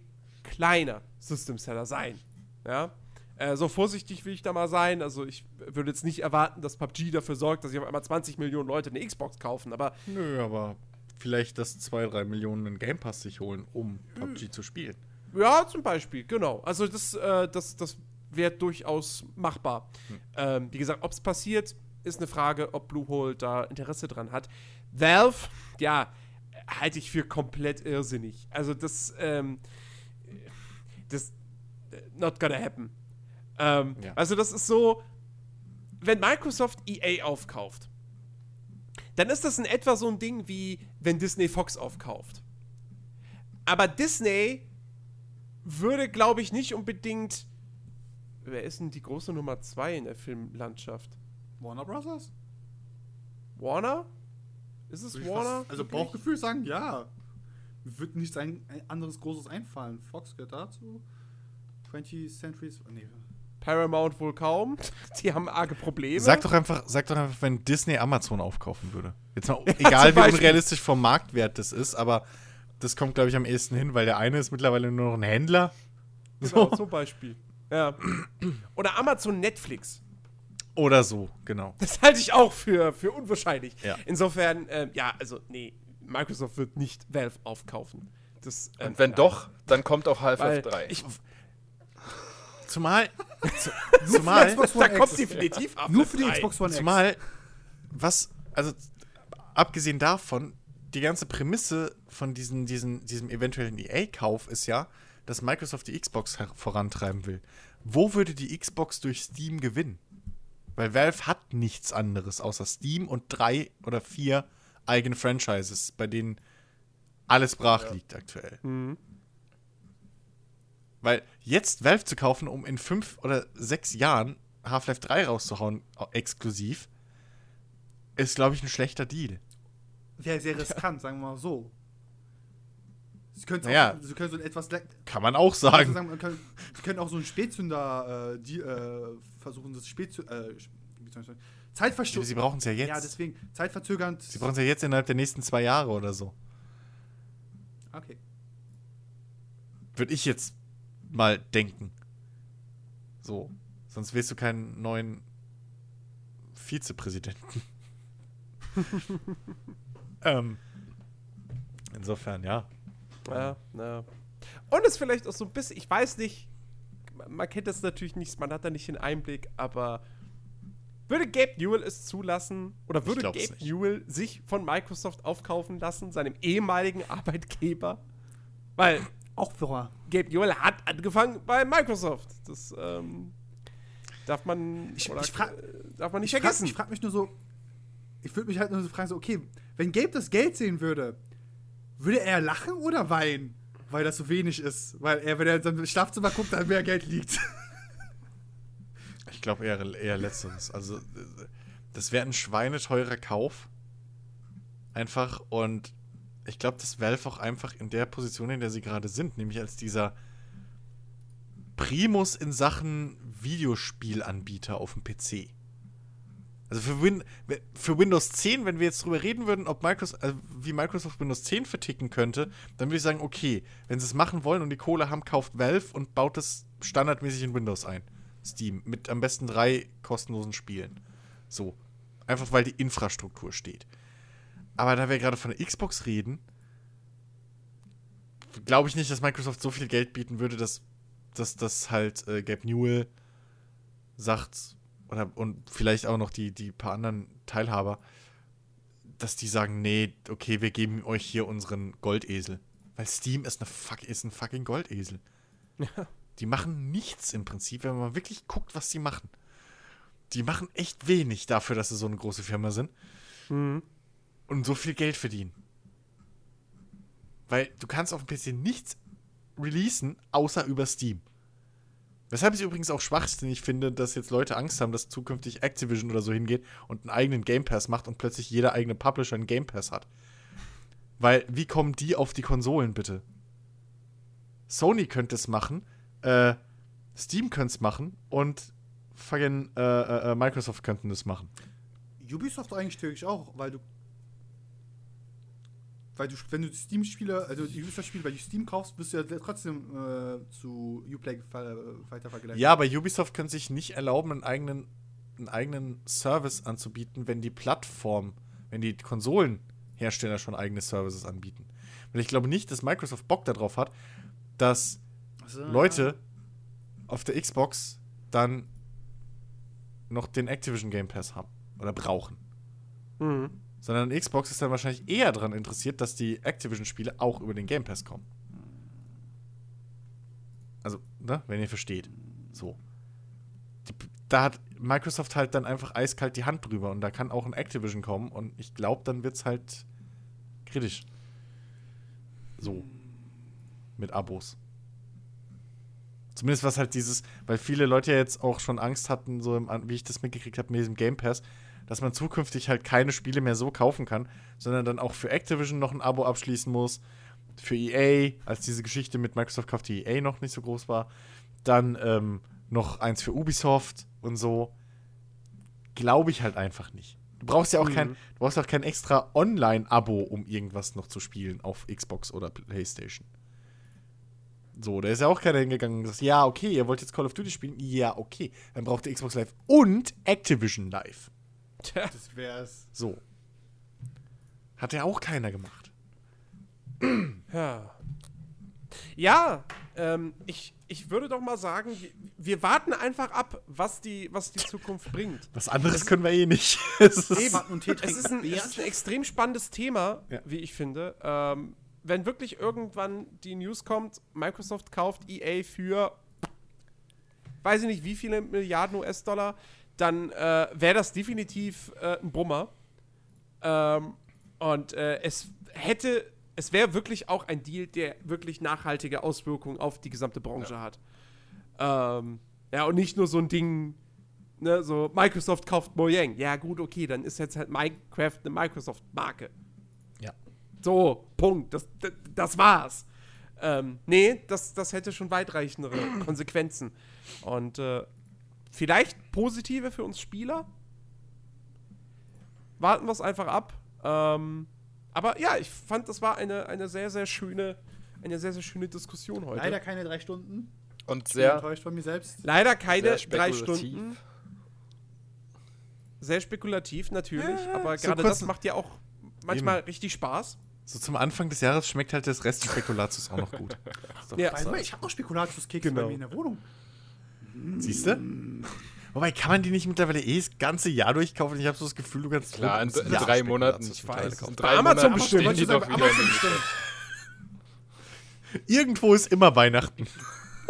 kleiner System-Seller sein. Ja. Äh, so vorsichtig will ich da mal sein. Also ich würde jetzt nicht erwarten, dass PUBG dafür sorgt, dass sich auf einmal 20 Millionen Leute eine Xbox kaufen, aber Nö, aber vielleicht, dass zwei, drei Millionen einen Game Pass sich holen, um Hm. PUBG zu spielen. Ja, zum Beispiel, genau. Also das, äh, das, das wäre durchaus machbar. Ähm, wie gesagt, ob es passiert, ist eine Frage, ob Bluehole da Interesse dran hat. Valve, ja, halte ich für komplett irrsinnig. Also das, ähm, das, äh, not gonna happen. Ähm, Ja. Also das ist so, wenn Microsoft EA aufkauft, dann ist das in etwa so ein Ding wie, wenn Disney Fox aufkauft. Aber Disney würde, glaube ich, nicht unbedingt. Wer ist denn die große Nummer 2 in der Filmlandschaft? Warner Brothers? Warner? Ist es Warner? Also Wirklich? Bauchgefühl sagen, ja. Wird nichts ein, ein anderes Großes einfallen. Fox gehört dazu. 20th Centuries. Nee. Paramount wohl kaum. Die haben arge Probleme. Sag doch einfach, sag doch einfach, wenn Disney Amazon aufkaufen würde. Jetzt mal, egal wie unrealistisch vom Marktwert das ist, aber das kommt, glaube ich, am ehesten hin, weil der eine ist mittlerweile nur noch ein Händler. Genau, zum Beispiel. Ja. Oder Amazon Netflix. Oder so, genau. Das halte ich auch für, für unwahrscheinlich. Ja. Insofern, ähm, ja, also, nee, Microsoft wird nicht Valve aufkaufen. Das, ähm, Und wenn nein. doch, dann kommt auch Half-Life Weil 3. Ich, Zumal, zu, zumal, da kommt definitiv ab. Nur für die Xbox One X. zumal, was, also abgesehen davon, die ganze Prämisse von diesen, diesen, diesem eventuellen EA-Kauf ist ja, dass Microsoft die Xbox vorantreiben will. Wo würde die Xbox durch Steam gewinnen? Weil Valve hat nichts anderes außer Steam und drei oder vier eigene Franchises, bei denen alles brach liegt aktuell. Weil jetzt Valve zu kaufen, um in fünf oder sechs Jahren Half-Life 3 rauszuhauen, au- exklusiv, ist, glaube ich, ein schlechter Deal. Wäre sehr riskant, sagen wir mal so. Sie können, Naja. auch, sie können so etwas. le- Kann man auch sagen. sagen, wir können, sie können auch so einen Spätzünder äh, die, äh, versuchen, das Spätzünder. Äh, Zeitverschuss. sie brauchen es ja jetzt. Ja, deswegen. Zeitverzögernd. sie brauchen es ja jetzt innerhalb der nächsten zwei Jahre oder so. Okay. Würde ich jetzt mal denken. So. Sonst willst du keinen neuen Vizepräsidenten. ähm, insofern, ja. Ja, ja. Und es vielleicht auch so ein bisschen, ich weiß nicht, man- kennt das natürlich nicht, man hat da nicht den Einblick, aber würde Gabe Newell es zulassen oder würde Gabe nicht. Newell sich von Microsoft aufkaufen lassen, seinem ehemaligen Arbeitgeber? Weil Auch für. Gabe Newell hat angefangen bei Microsoft. Das ähm, darf man, Ich- oder, ich frag- äh, darf man nicht Ich frage vergessen. frag mich nur so. Ich würde mich halt nur so fragen, so, okay, wenn Gabe das Geld sehen würde, würde er lachen oder weinen? Weil das so wenig ist. Weil er, wenn er in seinem Schlafzimmer guckt, dann mehr Geld liegt. Ich glaube eher, eher letzteres. Also, das wäre ein schweineteurer Kauf. Einfach. Und ich glaube, dass Valve auch einfach in der Position, in der sie gerade sind, nämlich als dieser Primus in Sachen Videospielanbieter auf dem PC. Also für, Win für Windows 10, wenn wir jetzt drüber reden würden, ob Microsoft, also wie Microsoft Windows 10 verticken könnte, dann würde ich sagen, okay, wenn sie es machen wollen und die Kohle haben, kauft Valve und baut es standardmäßig in Windows ein. Steam. Mit am besten drei kostenlosen Spielen. So. Einfach weil die Infrastruktur steht. Aber da wir gerade von der Xbox reden, glaube ich nicht, dass Microsoft so viel Geld bieten würde, dass, das halt äh, Gabe Newell sagt, oder, und vielleicht auch noch die, die paar anderen Teilhaber, dass die sagen, nee, okay, wir geben euch hier unseren Goldesel. Weil Steam ist, eine fuck, ist ein fucking Goldesel. Ja. Die machen nichts im Prinzip, wenn man wirklich guckt, was die machen. Die machen echt wenig dafür, dass sie so eine große Firma sind. Mhm. Und so viel Geld verdienen. Weil du kannst auf dem PC nichts releasen, außer über Steam. Weshalb ich übrigens auch schwachsinnig finde, dass jetzt Leute Angst haben, dass zukünftig Activision oder so hingeht und einen eigenen Game Pass macht und plötzlich jeder eigene Publisher einen Game Pass hat. Weil, wie kommen die auf die Konsolen bitte? Sony könnte es machen, äh, Steam könnte es machen und fucking äh, äh, äh, Microsoft könnten es machen. Ubisoft eigentlich theoretisch auch, weil du. Weil du, wenn du Steam-Spiele, also die Ubisoft-Spiele bei Steam kaufst, bist du ja trotzdem äh, zu Uplay äh, weiter vergleichen. Ja, aber Ubisoft kann sich nicht erlauben, einen eigenen, einen eigenen Service anzubieten, wenn die Plattform, wenn die Konsolenhersteller schon eigene Services anbieten. Weil ich glaube nicht, dass Microsoft Bock darauf hat, dass Also, Leute auf der Xbox dann noch den Activision Game Pass haben oder brauchen. Mhm. Sondern Xbox ist dann wahrscheinlich eher daran interessiert, dass die Activision-Spiele auch über den Game Pass kommen. Also, ne, wenn ihr versteht. So. Da hat Microsoft halt dann einfach eiskalt die Hand drüber und da kann auch ein Activision kommen und ich glaube, dann wird's halt kritisch. So. Mit Abos. Zumindest was halt dieses, weil viele Leute ja jetzt auch schon Angst hatten, so im, wie ich das mitgekriegt habe mit diesem Game Pass, dass man zukünftig halt keine Spiele mehr so kaufen kann, sondern dann auch für Activision noch ein Abo abschließen muss, für EA, als diese Geschichte mit Microsoft kauft, die EA noch nicht so groß war, dann ähm, noch eins für Ubisoft und so. Glaube ich halt einfach nicht. Du brauchst ja auch Mhm. kein, du brauchst auch kein extra Online-Abo, um irgendwas noch zu spielen auf Xbox oder PlayStation. So, da ist ja auch keiner hingegangen und gesagt, ja, okay, ihr wollt jetzt Call of Duty spielen? Ja, okay. Dann braucht ihr Xbox Live und Activision Live. Tja. Das wär's. So. Hat ja auch keiner gemacht. Ja. Ja, ähm, ich, ich würde doch mal sagen, wir, wir warten einfach ab, was die, was die Zukunft bringt. Was anderes können wir eh nicht. Es ist- Eben. Es ist, ein, es ist ein extrem spannendes Thema, Ja. wie ich finde. Ähm, wenn wirklich irgendwann die News kommt, Microsoft kauft EA für, weiß ich nicht, wie viele Milliarden US-Dollar, dann äh, wäre das definitiv äh, ein Brummer. Ähm, und äh, es hätte, es wäre wirklich auch ein Deal, der wirklich nachhaltige Auswirkungen auf die gesamte Branche hat. Ähm, ja, und nicht nur so ein Ding, ne, so Microsoft kauft Mojang. Ja, gut, okay, dann ist jetzt halt Minecraft eine Microsoft-Marke. Ja. So, Punkt. Das, das, das war's. Ähm, nee, das, das hätte schon weitreichendere Konsequenzen. Und äh, vielleicht positive für uns Spieler. Warten wir es einfach ab. Ähm, aber ja, ich fand, das war eine, eine sehr, sehr schöne, eine sehr, sehr schöne Diskussion heute. Leider keine drei Stunden. Und Bin sehr, enttäuscht von mir selbst. Leider keine drei. Stunden. Sehr spekulativ natürlich, Ja, aber so gerade das macht ja auch manchmal richtig Spaß. So zum Anfang des Jahres schmeckt halt das Rest Spekulatius auch noch gut. Ja. Ich habe noch Spekulatiuskekse Genau. bei mir in der Wohnung. Siehst du? Wobei, kann man die nicht mittlerweile eh das ganze Jahr durchkaufen? Ich habe so das Gefühl, du kannst klar, in, in drei Monaten. Ich weiß. In drei Amazon die doch wieder. Bestimmt. Irgendwo ist immer Weihnachten.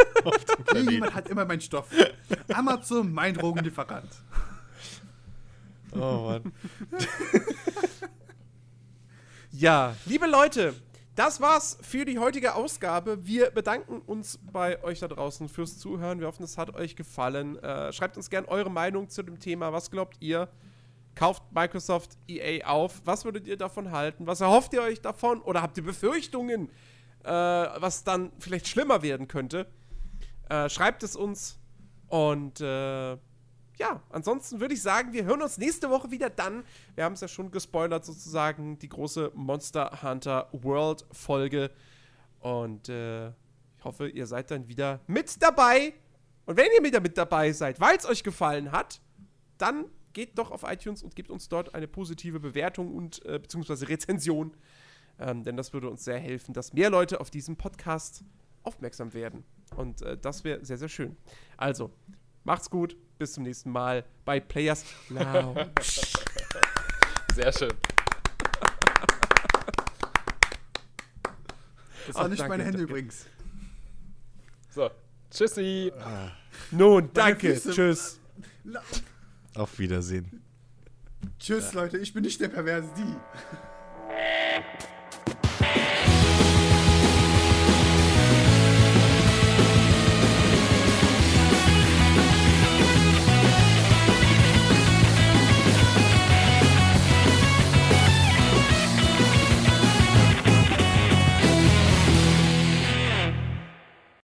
Irgendjemand hat immer meinen Stoff. Amazon, mein Drogenlieferant. Oh Mann. Ja, liebe Leute, das war's für die heutige Ausgabe. Wir bedanken uns bei euch da draußen fürs Zuhören. Wir hoffen, es hat euch gefallen. Äh, schreibt uns gerne eure Meinung zu dem Thema. Was glaubt ihr? Kauft Microsoft EA auf? Was würdet ihr davon halten? Was erhofft ihr euch davon? Oder habt ihr Befürchtungen, äh, was dann vielleicht schlimmer werden könnte? Äh, schreibt es uns. Und äh, ja, ansonsten würde ich sagen, wir hören uns nächste Woche wieder dann. Wir haben es ja schon gespoilert, sozusagen, die große Monster Hunter World Folge. Und äh, ich hoffe, ihr seid dann wieder mit dabei. Und wenn ihr wieder mit dabei seid, weil es euch gefallen hat, dann geht doch auf iTunes und gebt uns dort eine positive Bewertung und äh, beziehungsweise Rezension. Ähm, denn das würde uns sehr helfen, dass mehr Leute auf diesen Podcast aufmerksam werden. Und äh, das wäre sehr, sehr schön. Also, macht's gut. Bis zum nächsten Mal bei Players Lounge. Sehr schön. Das war Ach, nicht danke, meine Hände danke. übrigens. So, tschüssi. Nun, danke. Tschüss. Auf Wiedersehen. Tschüss, Leute, ich bin nicht der Perverse, die.